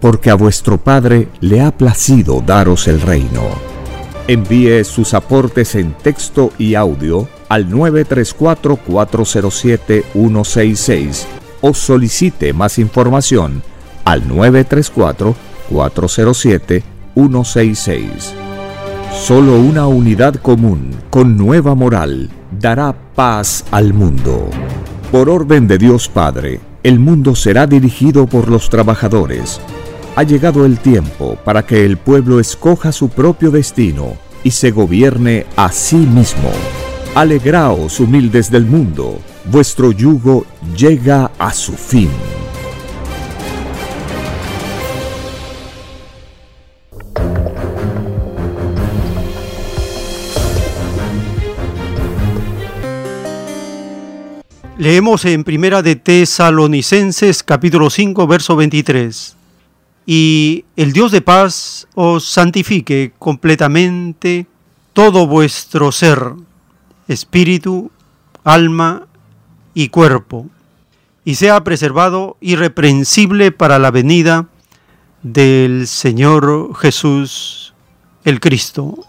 porque a vuestro Padre le ha placido daros el reino. Envíe sus aportes en texto y audio al 934-407-166 o solicite más información al 934-407-166. Solo una unidad común con nueva moral dará paz al mundo. Por orden de Dios Padre, el mundo será dirigido por los trabajadores ha llegado el tiempo para que el pueblo escoja su propio destino y se gobierne a sí mismo. Alegraos, humildes del mundo, vuestro yugo llega a su fin. Leemos en Primera de Tesalonicenses capítulo 5 verso 23 y el Dios de paz os santifique completamente todo vuestro ser, espíritu, alma y cuerpo, y sea preservado irreprensible para la venida del Señor Jesús el Cristo.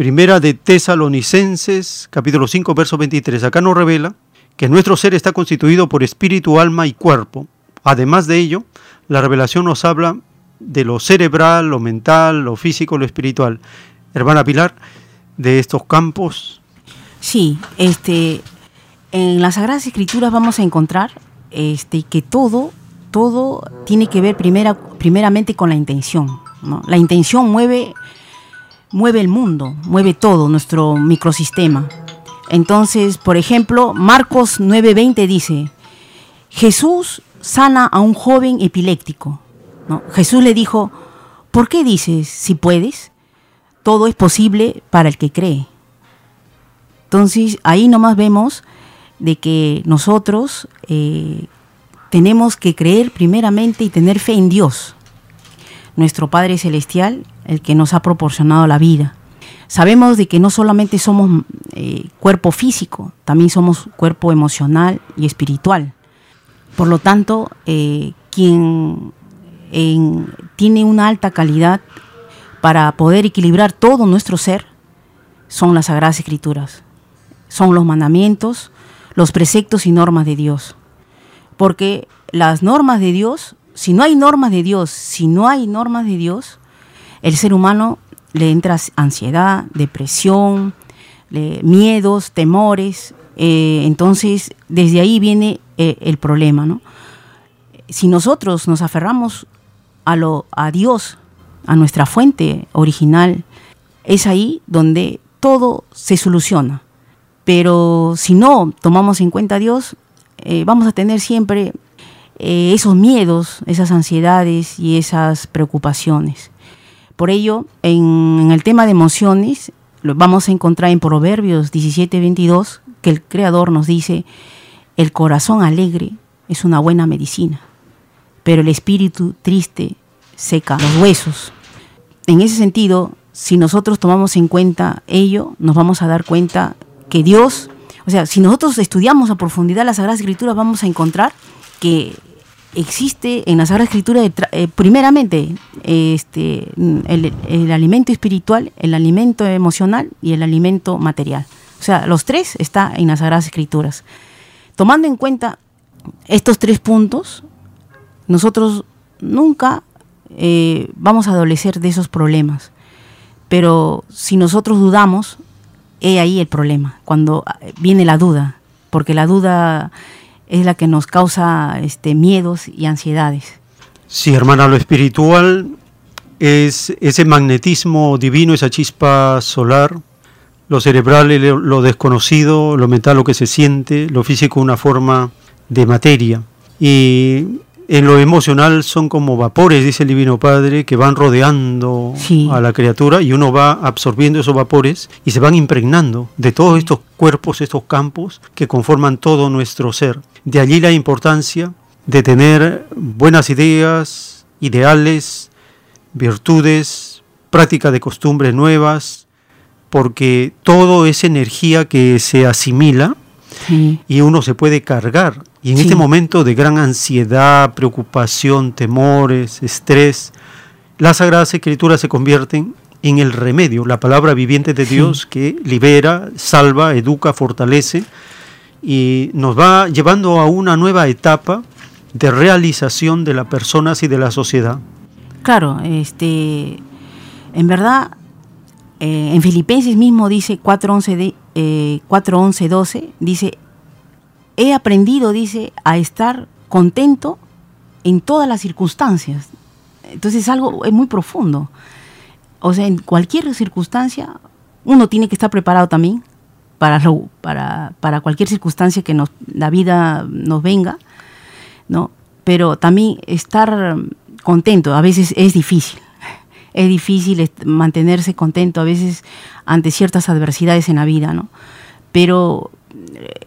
Primera de Tesalonicenses, capítulo 5, verso 23. Acá nos revela que nuestro ser está constituido por espíritu, alma y cuerpo. Además de ello, la revelación nos habla de lo cerebral, lo mental, lo físico, lo espiritual. Hermana Pilar, de estos campos. Sí, este, en las Sagradas Escrituras vamos a encontrar este, que todo, todo tiene que ver primera, primeramente con la intención. La intención mueve mueve el mundo, mueve todo nuestro microsistema. Entonces, por ejemplo, Marcos 9:20 dice, Jesús sana a un joven epiléptico. ¿no? Jesús le dijo, ¿por qué dices si puedes? Todo es posible para el que cree. Entonces, ahí nomás vemos de que nosotros eh, tenemos que creer primeramente y tener fe en Dios, nuestro Padre Celestial, el que nos ha proporcionado la vida. Sabemos de que no solamente somos eh, cuerpo físico, también somos cuerpo emocional y espiritual. Por lo tanto, eh, quien en- tiene una alta calidad para poder equilibrar todo nuestro ser son las Sagradas Escrituras, son los mandamientos, los preceptos y normas de Dios. Porque las normas de Dios, si no hay normas de Dios, si no hay normas de Dios, el ser humano le entra ansiedad, depresión, miedos, temores. eh, entonces, desde ahí viene eh, el problema, ¿no? Si nosotros nos aferramos a, Dios, a nuestra fuente original, es ahí donde todo se soluciona. Pero si no tomamos en cuenta a Dios, eh, vamos a tener siempre esos miedos, esas ansiedades y esas preocupaciones. Por ello, en, el tema de emociones, lo vamos a encontrar en Proverbios 17, 22, que el Creador nos dice, el corazón alegre es una buena medicina, pero el espíritu triste seca los huesos. En ese sentido, si nosotros tomamos en cuenta ello, nos vamos a dar cuenta que Dios, o sea, si nosotros estudiamos a profundidad las Sagradas Escrituras, vamos a encontrar que existe en la Sagrada Escritura, eh, primeramente, este, el, el alimento espiritual, el alimento emocional y el alimento material. O sea, los tres está en las Sagradas Escrituras. Tomando en cuenta estos tres puntos, nosotros nunca eh, vamos a adolecer de esos problemas. Pero si nosotros dudamos, he ahí el problema, cuando eh, viene la duda, porque la duda es la que nos causa este, miedos y ansiedades. Sí, hermana, lo espiritual es ese magnetismo divino, esa chispa solar, lo cerebral, lo desconocido, lo mental, lo que se siente, lo físico, una forma de materia. Y en lo emocional son como vapores, dice el Divino Padre, que van rodeando a la criatura y uno va absorbiendo esos vapores y se van impregnando de todos estos cuerpos, estos campos que conforman todo nuestro ser. De allí la importancia de tener buenas ideas, ideales, virtudes, práctica de costumbres nuevas, porque todo es energía que se asimila y uno se puede cargar. Y en Sí. este momento de gran ansiedad, preocupación, temores, estrés, las Sagradas Escrituras se convierten en el remedio, la palabra viviente de Dios que libera, salva, educa, fortalece y nos va llevando a una nueva etapa de realización de las personas y de la sociedad. Claro, este, en verdad, eh, en Filipenses mismo dice 4.11, de, eh, 4.11, 12, dice, he aprendido, dice, a estar contento en todas las circunstancias. Entonces es algo es muy profundo. O sea, en cualquier circunstancia, uno tiene que estar preparado también para, para, para cualquier circunstancia que nos, la vida nos venga, ¿no? Pero también estar contento a veces es difícil. Es difícil mantenerse contento a veces ante ciertas adversidades en la vida, ¿no? Pero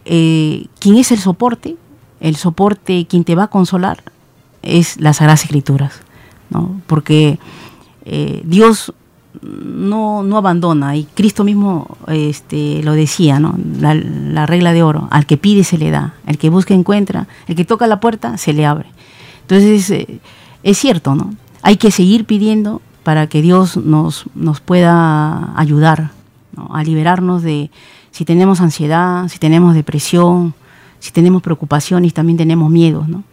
eh, ¿quién es el soporte? El soporte, quien te va a consolar, es las Sagradas Escrituras, ¿no? Porque eh, Dios no, no abandona, y Cristo mismo este, lo decía, ¿no? La, la regla de oro, al que pide se le da, el que busca encuentra, el que toca la puerta se le abre. Entonces, eh, es cierto, ¿no? Hay que seguir pidiendo para que Dios nos, nos pueda ayudar ¿no? a liberarnos de si tenemos ansiedad, si tenemos depresión, si tenemos preocupaciones, también tenemos miedos, ¿no?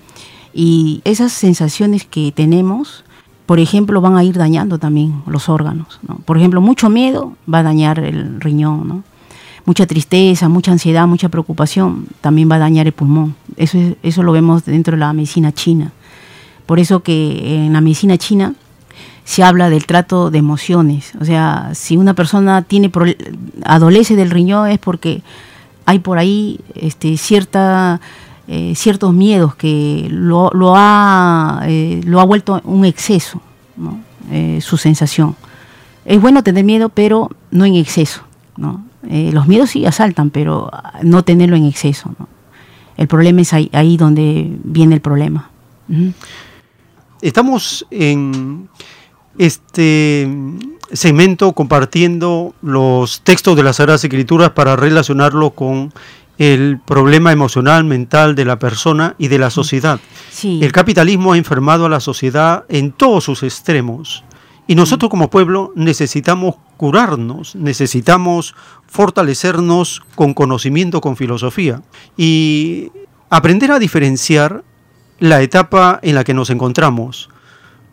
Y esas sensaciones que tenemos, por ejemplo, van a ir dañando también los órganos. ¿no? Por ejemplo, mucho miedo va a dañar el riñón, ¿no? Mucha tristeza, mucha ansiedad, mucha preocupación también va a dañar el pulmón. Eso, es- eso lo vemos dentro de la medicina china. Por eso que en la medicina china se habla del trato de emociones. O sea, si una persona tiene adolece del riñón es porque hay por ahí este, cierta, eh, ciertos miedos que lo, lo ha, eh, lo ha vuelto un exceso. Eh, su sensación. Es bueno tener miedo, pero no en exceso. los miedos sí asaltan, pero no tenerlo en exceso. El problema es ahí, ahí donde viene el problema. Estamos en este segmento compartiendo los textos de las Sagradas Escrituras para relacionarlo con el problema emocional, mental de la persona y de la sociedad. Sí. El capitalismo ha enfermado a la sociedad en todos sus extremos. Y nosotros como pueblo necesitamos curarnos, necesitamos fortalecernos con conocimiento, con filosofía y aprender a diferenciar la etapa en la que nos encontramos.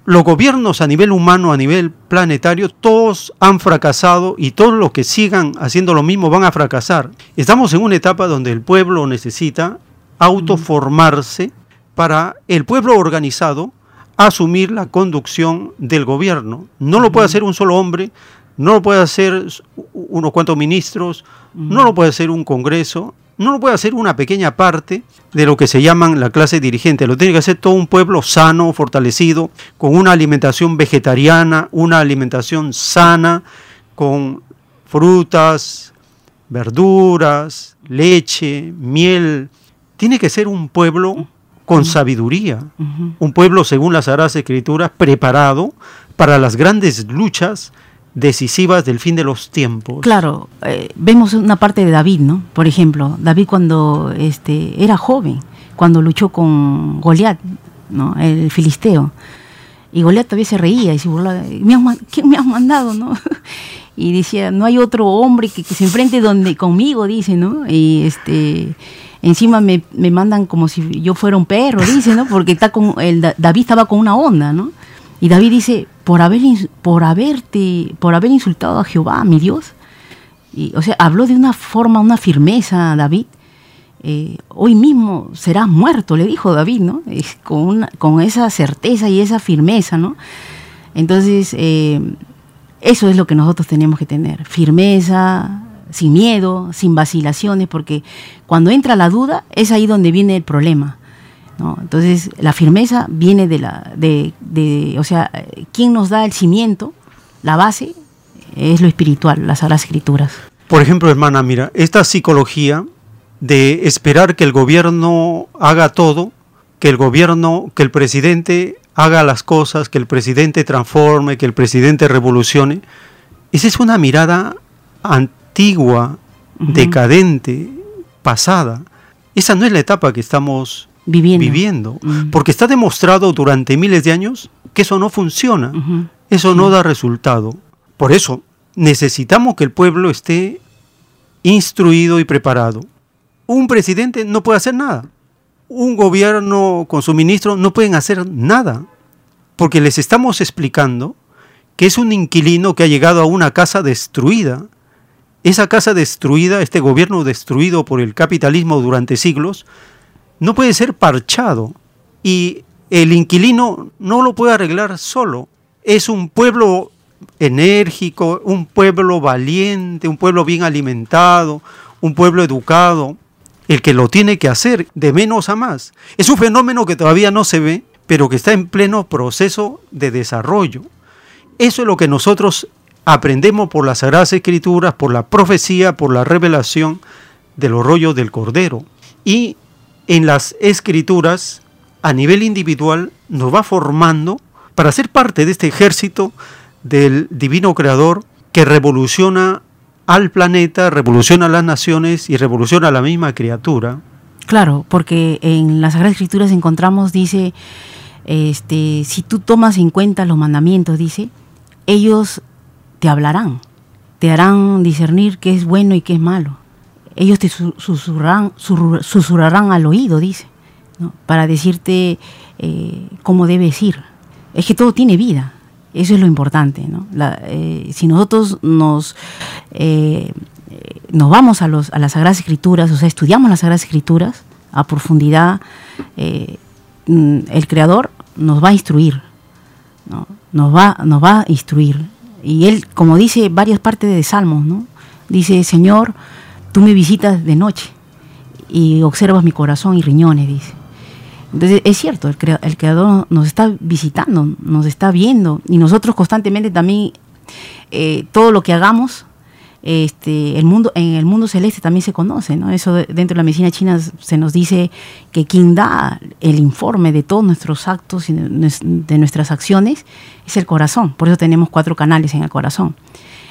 Los gobiernos a nivel humano, a nivel planetario, todos han fracasado y todos los que sigan haciendo lo mismo van a fracasar. Estamos en una etapa donde el pueblo necesita autoformarse para el pueblo organizado asumir la conducción del gobierno. No lo puede hacer un solo hombre, no lo puede hacer unos cuantos ministros, no lo puede hacer un congreso, no lo puede hacer una pequeña parte de lo que se llaman la clase dirigente. Lo tiene que hacer todo un pueblo sano, fortalecido, con una alimentación vegetariana, una alimentación sana, con frutas, verduras, leche, miel. Tiene que ser un pueblo con sabiduría, un pueblo, según las Sagradas Escrituras, preparado para las grandes luchas decisivas del fin de los tiempos. Claro, eh, vemos una parte de David, ¿no? Por ejemplo, David cuando este, era joven, cuando luchó con Goliat, ¿no? El filisteo. Y Goliat todavía se reía y se burlaba. ¿Me has, ma- ¿Quién me has mandado, no? Y decía, no hay otro hombre que, se enfrente donde, conmigo, dice, ¿no? Y este encima me, me mandan como si yo fuera un perro, dice, ¿no? Porque está con el, Da- David estaba con una onda, ¿no? Y David dice, por haber por haberte, por haber insultado a Jehová, mi Dios. Y, o sea, habló de una forma, una firmeza, David. Eh, hoy mismo serás muerto, le dijo David, ¿no? Es con, una- con esa certeza y esa firmeza, ¿no? Entonces, eh, eso es lo que nosotros tenemos que tener, firmeza, sin miedo, sin vacilaciones, porque cuando entra la duda es ahí donde viene el problema. ¿No? Entonces, la firmeza viene de la, de, de, o sea, ¿quién nos da el cimiento, la base? Es lo espiritual, las Sagradas Escrituras. Por ejemplo, hermana, mira, esta psicología de esperar que el gobierno haga todo, que el gobierno, que el presidente haga las cosas, que el presidente transforme, que el presidente revolucione, esa es una mirada antigua, decadente, pasada. Esa no es la etapa que estamos viviendo, porque está demostrado durante miles de años que eso no funciona, eso no da resultado. Por eso necesitamos que el pueblo esté instruido y preparado. Un presidente no puede hacer nada. Un gobierno con su ministro no pueden hacer nada. Porque les estamos explicando que es un inquilino que ha llegado a una casa destruida. Esa casa destruida, este gobierno destruido por el capitalismo durante siglos, no puede ser parchado. Y el inquilino no lo puede arreglar solo. Es un pueblo enérgico, un pueblo valiente, un pueblo bien alimentado, un pueblo educado, el que lo tiene que hacer de menos a más. Es un fenómeno que todavía no se ve, pero que está en pleno proceso de desarrollo. Eso es lo que nosotros aprendemos por las Sagradas Escrituras, por la profecía, por la revelación de los rollos del Cordero. Y en las Escrituras, a nivel individual, nos va formando para ser parte de este ejército del divino creador que revoluciona al planeta, revoluciona a las naciones y revoluciona a la misma criatura. Claro, porque en las Sagradas Escrituras encontramos, dice, este, si tú tomas en cuenta los mandamientos, dice, ellos te hablarán, te harán discernir qué es bueno y qué es malo. Ellos te su- susurrarán, al oído, dice, para decirte eh, cómo debes ir. Es que todo tiene vida, eso es lo importante. eh, si nosotros nos, eh, nos vamos a, los, a las Sagradas Escrituras, o sea, estudiamos las Sagradas Escrituras a profundidad, mm, el Creador nos va a instruir, ¿no? nos, va, a instruir. Y Él, como dice varias partes de Salmos, dice, Señor, tú me visitas de noche y observas mi corazón y riñones, dice. Entonces es cierto, el, crea- el Creador nos está visitando, nos está viendo y nosotros constantemente también, eh, todo lo que hagamos, este, el mundo, en el mundo celeste también se conoce, ¿no? Eso de- dentro de la medicina china se nos dice que quien da el informe de todos nuestros actos y de, de nuestras acciones es el corazón. Por eso tenemos cuatro canales en el corazón.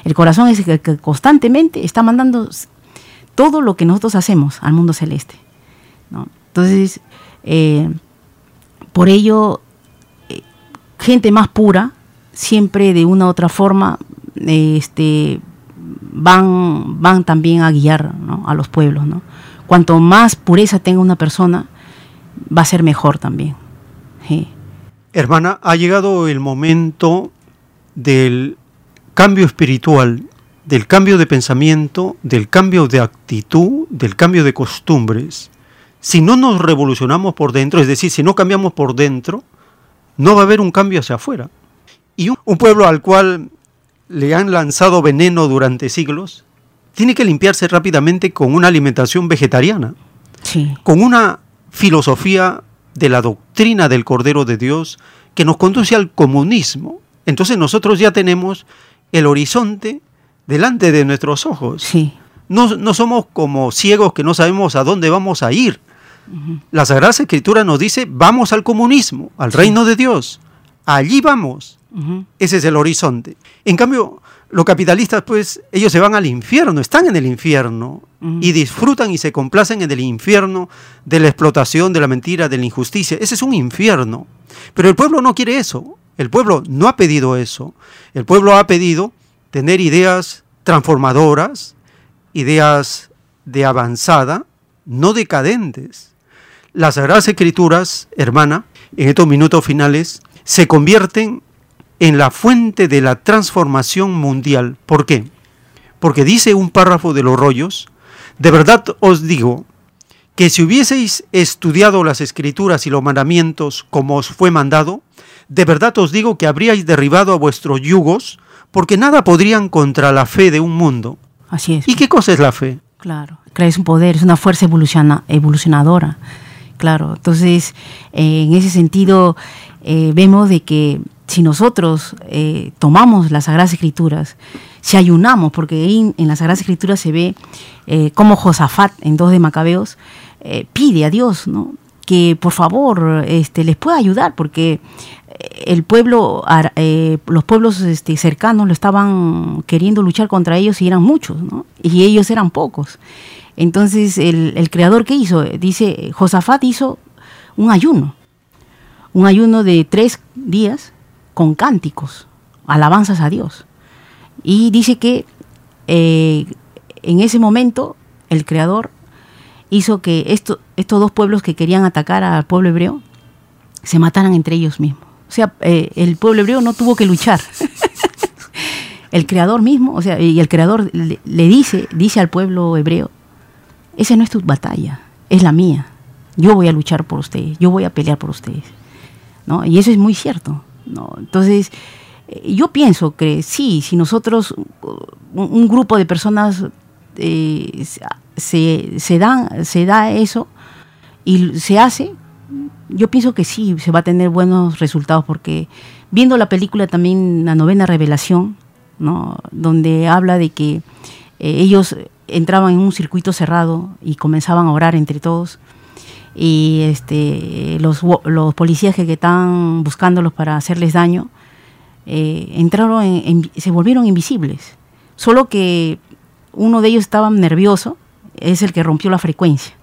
El corazón es el que, constantemente está mandando todo lo que nosotros hacemos al mundo celeste. ¿no? Entonces, eh, por ello, eh, gente más pura, siempre de una u otra forma, este, van, van también a guiar ¿no? a los pueblos. ¿no? Cuanto más pureza tenga una persona, va a ser mejor también. Hermana, ha llegado el momento del cambio espiritual, del cambio de pensamiento, del cambio de actitud, del cambio de costumbres. Si no nos revolucionamos por dentro, es decir, si no cambiamos por dentro, no va a haber un cambio hacia afuera. Y un, un pueblo al cual le han lanzado veneno durante siglos, tiene que limpiarse rápidamente con una alimentación vegetariana, Sí. con una filosofía de la doctrina del Cordero de Dios que nos conduce al comunismo. Entonces nosotros ya tenemos el horizonte delante de nuestros ojos. No, no somos como ciegos que no sabemos a dónde vamos a ir. La Sagrada Escritura nos dice, vamos al comunismo, al reino de Dios. Allí vamos. Ese es el horizonte. En cambio, los capitalistas, pues, ellos se van al infierno, están en el infierno y disfrutan y se complacen en el infierno de la explotación, de la mentira, de la injusticia. Ese es un infierno. Pero el pueblo no quiere eso. El pueblo no ha pedido eso. El pueblo ha pedido tener ideas transformadoras, ideas de avanzada, no decadentes. Las Sagradas Escrituras, hermana, en estos minutos finales, se convierten en la fuente de la transformación mundial. ¿Por qué? Porque dice un párrafo de los rollos, de verdad os digo que si hubieseis estudiado las escrituras y los mandamientos como os fue mandado, de verdad os digo que habríais derribado a vuestros yugos, porque nada podrían contra la fe de un mundo. Así es. ¿Y qué cosa es la fe? Claro, es un poder, es una fuerza evoluciona- evolucionadora. Claro, entonces eh, en ese sentido eh, vemos de que si nosotros eh, tomamos las Sagradas Escrituras, si ayunamos, porque ahí en las Sagradas Escrituras se ve como Josafat en dos de Macabeos pide a Dios, ¿no? Que por favor este, les pueda ayudar, porque el pueblo, eh, los pueblos este, cercanos lo estaban queriendo luchar contra ellos y eran muchos, ¿no? Y ellos eran pocos. Entonces, el, el creador, ¿qué hizo? Dice, Josafat hizo un ayuno, un ayuno de tres días con cánticos, alabanzas a Dios. Y dice que eh, en ese momento el creador hizo que esto, estos dos pueblos que querían atacar al pueblo hebreo se mataran entre ellos mismos. O sea, eh, el pueblo hebreo no tuvo que luchar. el creador mismo, o sea, y el creador le, dice, dice al pueblo hebreo, esa no es tu batalla, es la mía. Yo voy a luchar por ustedes, yo voy a pelear por ustedes. ¿no? Y eso es muy cierto. ¿no? Entonces, eh, yo pienso que sí, si nosotros, un, un grupo de personas eh, se, se, dan, se da eso y se hace, yo pienso que sí, se va a tener buenos resultados porque viendo la película también, la novena revelación, ¿no? donde habla de que eh, ellos entraban en un circuito cerrado y comenzaban a orar entre todos y este, los, los policías que, estaban buscándolos para hacerles daño eh, entraron en, en, se volvieron invisibles solo que uno de ellos estaba nervioso es el que rompió la frecuencia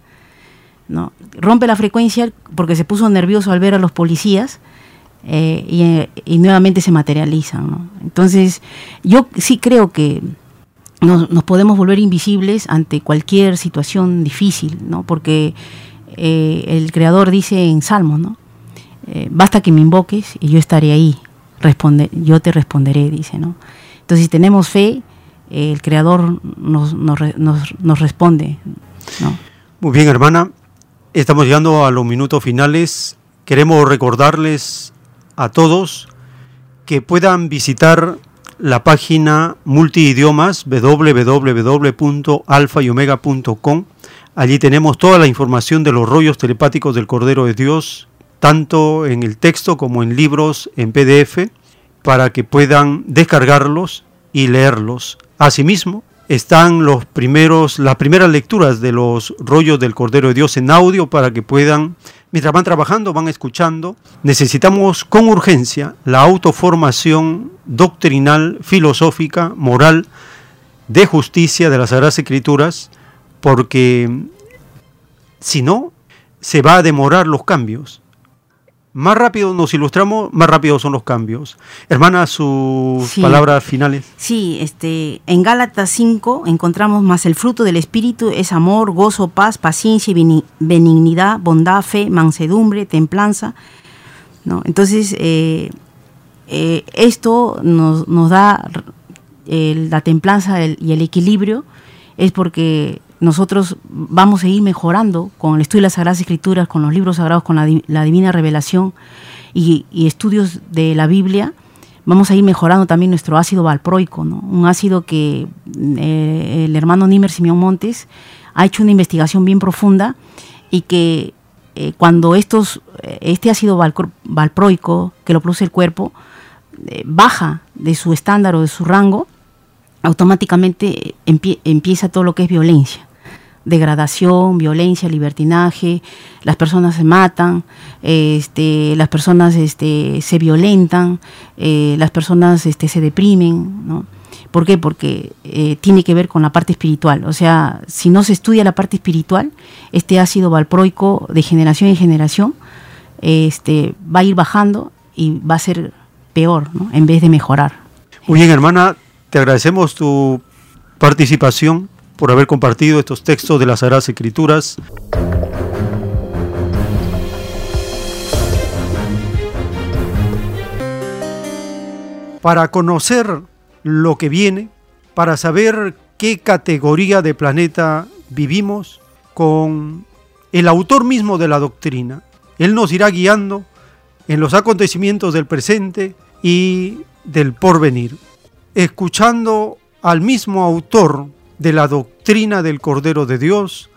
¿no? rompe la frecuencia porque se puso nervioso al ver a los policías eh, y, y, nuevamente se materializan. Entonces, yo sí creo que nos, nos, podemos volver invisibles ante cualquier situación difícil, ¿no? porque eh, el Creador dice en Salmos, ¿no? Eh, basta que me invoques y yo estaré ahí, responde, yo te responderé, dice. ¿no? Entonces, si tenemos fe, el Creador nos, nos, nos, nos responde. Muy bien, hermana. Estamos llegando a los minutos finales. Queremos recordarles a todos que puedan visitar la página multiidiomas www.alfayomega.com. Allí tenemos toda la información de los rollos telepáticos del Cordero de Dios, tanto en el texto como en libros en PDF, para que puedan descargarlos y leerlos. Asimismo, están los primeros, las primeras lecturas de los rollos del Cordero de Dios en audio para que puedan, mientras van trabajando, van escuchando. Necesitamos con urgencia la autoformación doctrinal, filosófica, moral, de justicia de las Sagradas Escrituras, porque si no, se va a demorar los cambios más rápido nos ilustramos, más rápido son los cambios. Hermana, sus palabras finales. Sí, este, en Gálatas 5 encontramos más el fruto del Espíritu es amor, gozo, paz, paciencia, benignidad, bondad, fe, mansedumbre, templanza. ¿no? Entonces, eh, eh, esto nos, nos da la templanza y el equilibrio, es porque nosotros vamos a ir mejorando con el estudio de las Sagradas Escrituras, con los libros sagrados, con la, divina revelación y, estudios de la Biblia, vamos a ir mejorando también nuestro ácido valproico, ¿no? un ácido que eh, el hermano Nimer Simeón Montes ha hecho una investigación bien profunda y que eh, cuando estos, este ácido valproico que lo produce el cuerpo eh, baja de su estándar o de su rango, automáticamente empieza todo lo que es violencia degradación, violencia, libertinaje, las personas se matan, este, las personas este, se violentan, eh, las personas este, se deprimen, ¿no? ¿Por qué? Porque eh, tiene que ver con la parte espiritual. O sea, si no se estudia la parte espiritual, este ácido valproico de generación en generación este, va a ir bajando y va a ser peor, ¿no? En vez de mejorar. Muy bien, hermana, te agradecemos tu participación por haber compartido estos textos de las Sagradas Escrituras. Para conocer lo que viene, para saber qué categoría de planeta vivimos, con el autor mismo de la doctrina. Él nos irá guiando en los acontecimientos del presente y del porvenir, escuchando al mismo autor de la doctrina del Cordero de Dios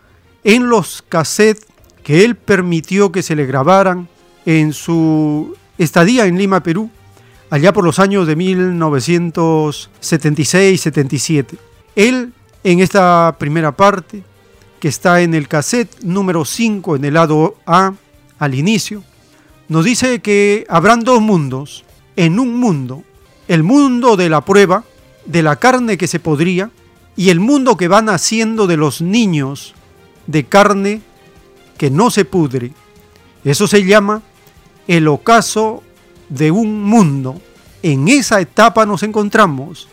en los cassettes que él permitió que se le grabaran en su estadía en Lima, Perú, allá por los años de 1976-77. Él, en esta primera parte, que está en el cassette número 5, en el lado A, al inicio, nos dice que habrán dos mundos. En un mundo, el mundo de la prueba, de la carne que se podría, y el mundo que va naciendo de los niños de carne que no se pudre. Eso se llama el ocaso de un mundo. En esa etapa nos encontramos.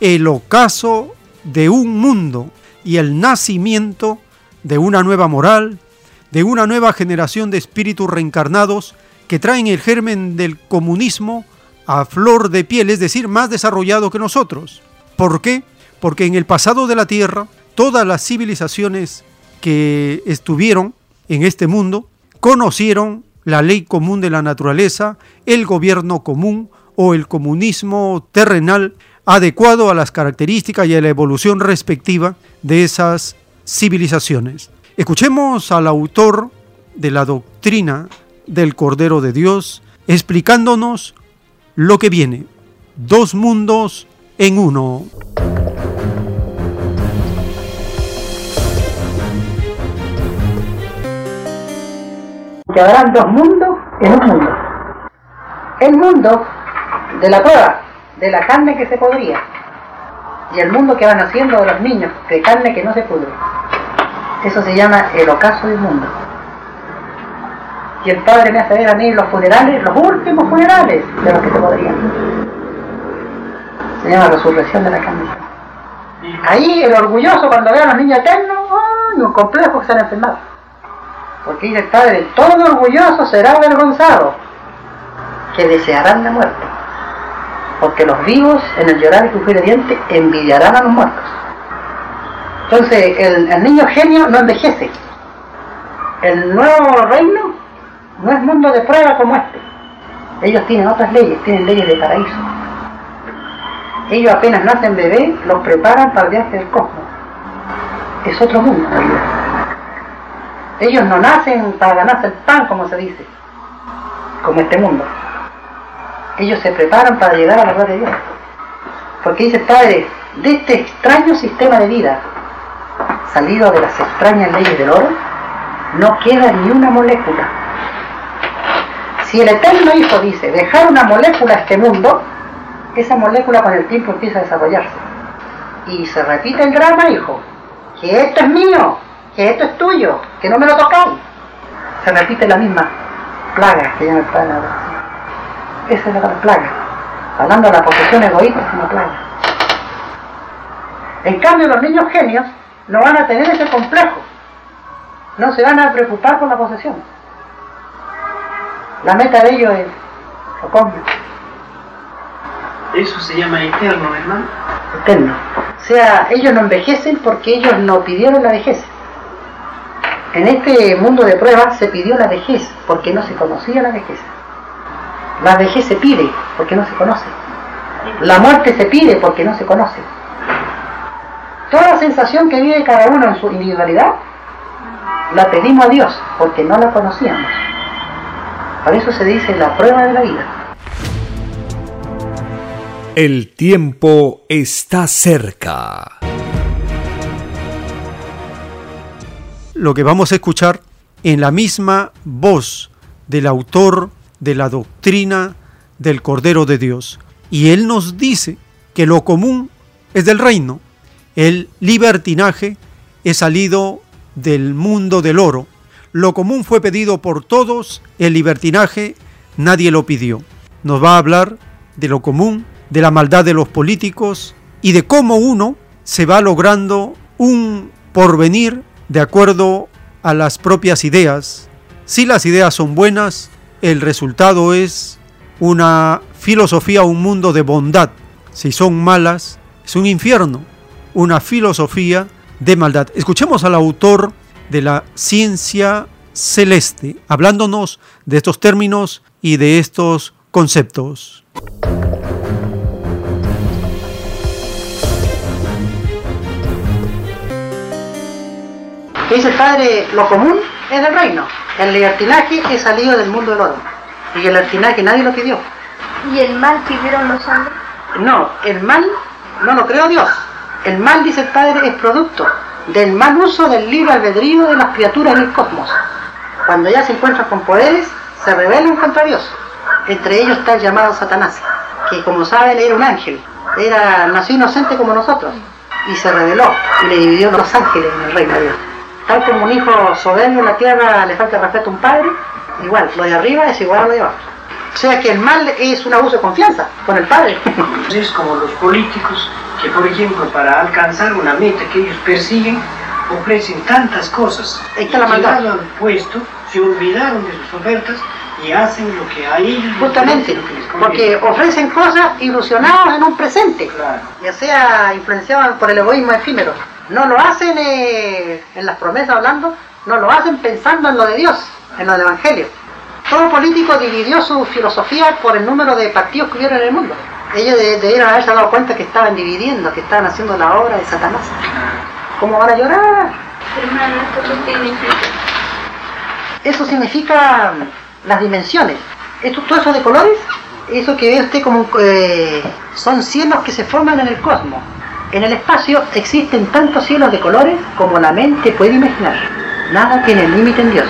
El ocaso de un mundo y el nacimiento de una nueva moral, de una nueva generación de espíritus reencarnados que traen el germen del comunismo a flor de piel, es decir, más desarrollado que nosotros. ¿Por qué? porque en el pasado de la Tierra, todas las civilizaciones que estuvieron en este mundo conocieron la ley común de la naturaleza, el gobierno común o el comunismo terrenal adecuado a las características y a la evolución respectiva de esas civilizaciones. Escuchemos al autor de la doctrina del Cordero de Dios explicándonos lo que viene. Dos mundos en uno. Que habrán dos mundos en un mundo. El mundo de la prueba, de la carne que se podría, y el mundo que van haciendo los niños, de carne que no se pudre. Eso se llama el ocaso del mundo. Y el Padre me hace ver a mí los funerales, los últimos funerales de los que se podrían se llama resurrección de la carne. Ahí el orgulloso cuando ve a los niños eternos, ¡ay! un complejo que se han enfermado. Porque dice el Padre, todo orgulloso será avergonzado, que desearán la muerte. Porque los vivos en el llorar y crujir de dientes envidiarán a los muertos. Entonces el, el niño genio no envejece. El nuevo reino no es mundo de prueba como este. Ellos tienen otras leyes, tienen leyes de paraíso Ellos apenas nacen bebés, los preparan para el viaje del cosmos. Es otro mundo. Ellos no nacen para ganarse el pan, como se dice, como este mundo. Ellos se preparan para llegar a la gloria de Dios. Porque dice Padre, de este extraño sistema de vida, salido de las extrañas leyes del oro, no queda ni una molécula. Si el Eterno Hijo dice dejar una molécula a este mundo, esa molécula con el tiempo empieza a desarrollarse. Y se repite el drama, hijo, que esto es mío, que esto es tuyo, que no me lo tocáis. Se repite la misma plaga que llama el Padre. Esa es la plaga. Hablando de la posesión egoísta, es una plaga. En cambio, los niños genios no van a tener ese complejo. No se van a preocupar por la posesión. La meta de ellos es lo cosmos. Eso se llama eterno, hermano. Eterno. O sea, ellos no envejecen porque ellos no pidieron la vejez. En este mundo de pruebas se pidió la vejez porque no se conocía la vejez. La vejez se pide porque no se conoce. La muerte se pide porque no se conoce. Toda la sensación que vive cada uno en su individualidad la pedimos a Dios porque no la conocíamos. Por eso se dice la prueba de la vida. El tiempo está cerca. Lo que vamos a escuchar en la misma voz del autor de la doctrina del Cordero de Dios. Y él nos dice que lo común es del reino. El libertinaje es salido del mundo del oro. Lo común fue pedido por todos, el libertinaje nadie lo pidió. Nos va a hablar de lo común, de la maldad de los políticos y de cómo uno se va logrando un porvenir de acuerdo a las propias ideas. Si las ideas son buenas, el resultado es una filosofía, un mundo de bondad. Si son malas, es un infierno, una filosofía de maldad. Escuchemos al autor de la ciencia celeste, hablándonos de estos términos y de estos conceptos. Dice el Padre, lo común es del reino. El libertinaje es salido del mundo del oro. Y el libertinaje nadie lo pidió. ¿Y el mal pidieron los hombres? No, el mal no lo creó Dios. El mal, dice el Padre, es producto del mal uso del libre albedrío de las criaturas en el cosmos. Cuando ya se encuentran con poderes, se rebelan contra Dios. Entre ellos está el llamado Satanás, que como saben era un ángel, era, nació inocente como nosotros, y se rebeló y le dividió los ángeles en el reino de Dios. Tal como un hijo soberbio en la tierra le falta respeto a un padre, igual, lo de arriba es igual a lo de abajo. O sea que el mal es un abuso de confianza con el padre. Es como los políticos que, por ejemplo, para alcanzar una meta que ellos persiguen, ofrecen tantas cosas. Ahí está la maldad. Al puesto, se olvidaron de sus ofertas y hacen lo que a ellos Justamente, lo que les porque ofrecen cosas ilusionados en un presente, ya sea influenciados por el egoísmo efímero. No lo hacen eh, en las promesas hablando, no lo hacen pensando en lo de Dios, en lo del Evangelio. Todo político dividió su filosofía por el número de partidos que hubieron en el mundo. Ellos de- debieron haberse dado cuenta que estaban dividiendo, que estaban haciendo la obra de Satanás. ¿Cómo van a llorar? Hermano, ¿esto qué significa? Eso significa las dimensiones. Esto, todo eso de colores, eso que ve usted como eh, son cielos que se forman en el cosmos. En el espacio existen tantos cielos de colores como la mente puede imaginar. Nada tiene límite en Dios.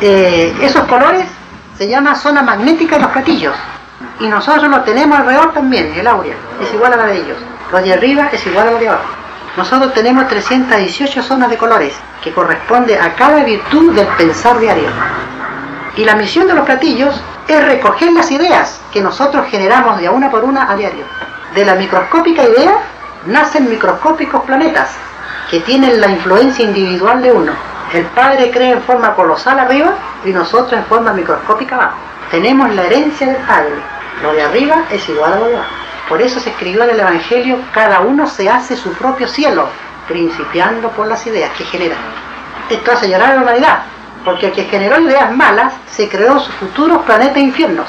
Eh, esos colores se llama zona magnética de los platillos. Y nosotros lo tenemos alrededor también, el áurea. Es igual a la de ellos. Lo de arriba es igual a lo de abajo. Nosotros tenemos 318 zonas de colores, que corresponde a cada virtud del pensar diario. Y la misión de los platillos es recoger las ideas que nosotros generamos de una por una a diario. De la microscópica idea nacen microscópicos planetas que tienen la influencia individual de uno. El Padre cree en forma colosal arriba y nosotros en forma microscópica abajo. Tenemos la herencia del Padre. Lo de arriba es igual a lo de abajo. Por eso se escribió en el Evangelio, cada uno se hace su propio cielo, principiando por las ideas que generan. Esto hace llorar a la humanidad, porque el que generó ideas malas se creó sus futuros planetas infiernos,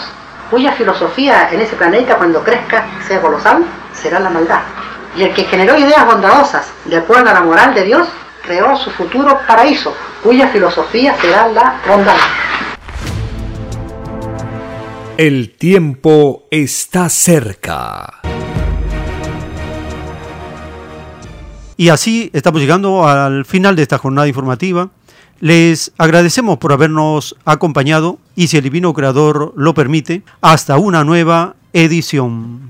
cuya filosofía en ese planeta cuando crezca sea colosal, será la maldad. Y el que generó ideas bondadosas de acuerdo a la moral de Dios, creó su futuro paraíso, cuya filosofía será la bondad. El tiempo está cerca. Y así estamos llegando al final de esta jornada informativa. Les agradecemos por habernos acompañado y si el Divino Creador lo permite, hasta una nueva edición.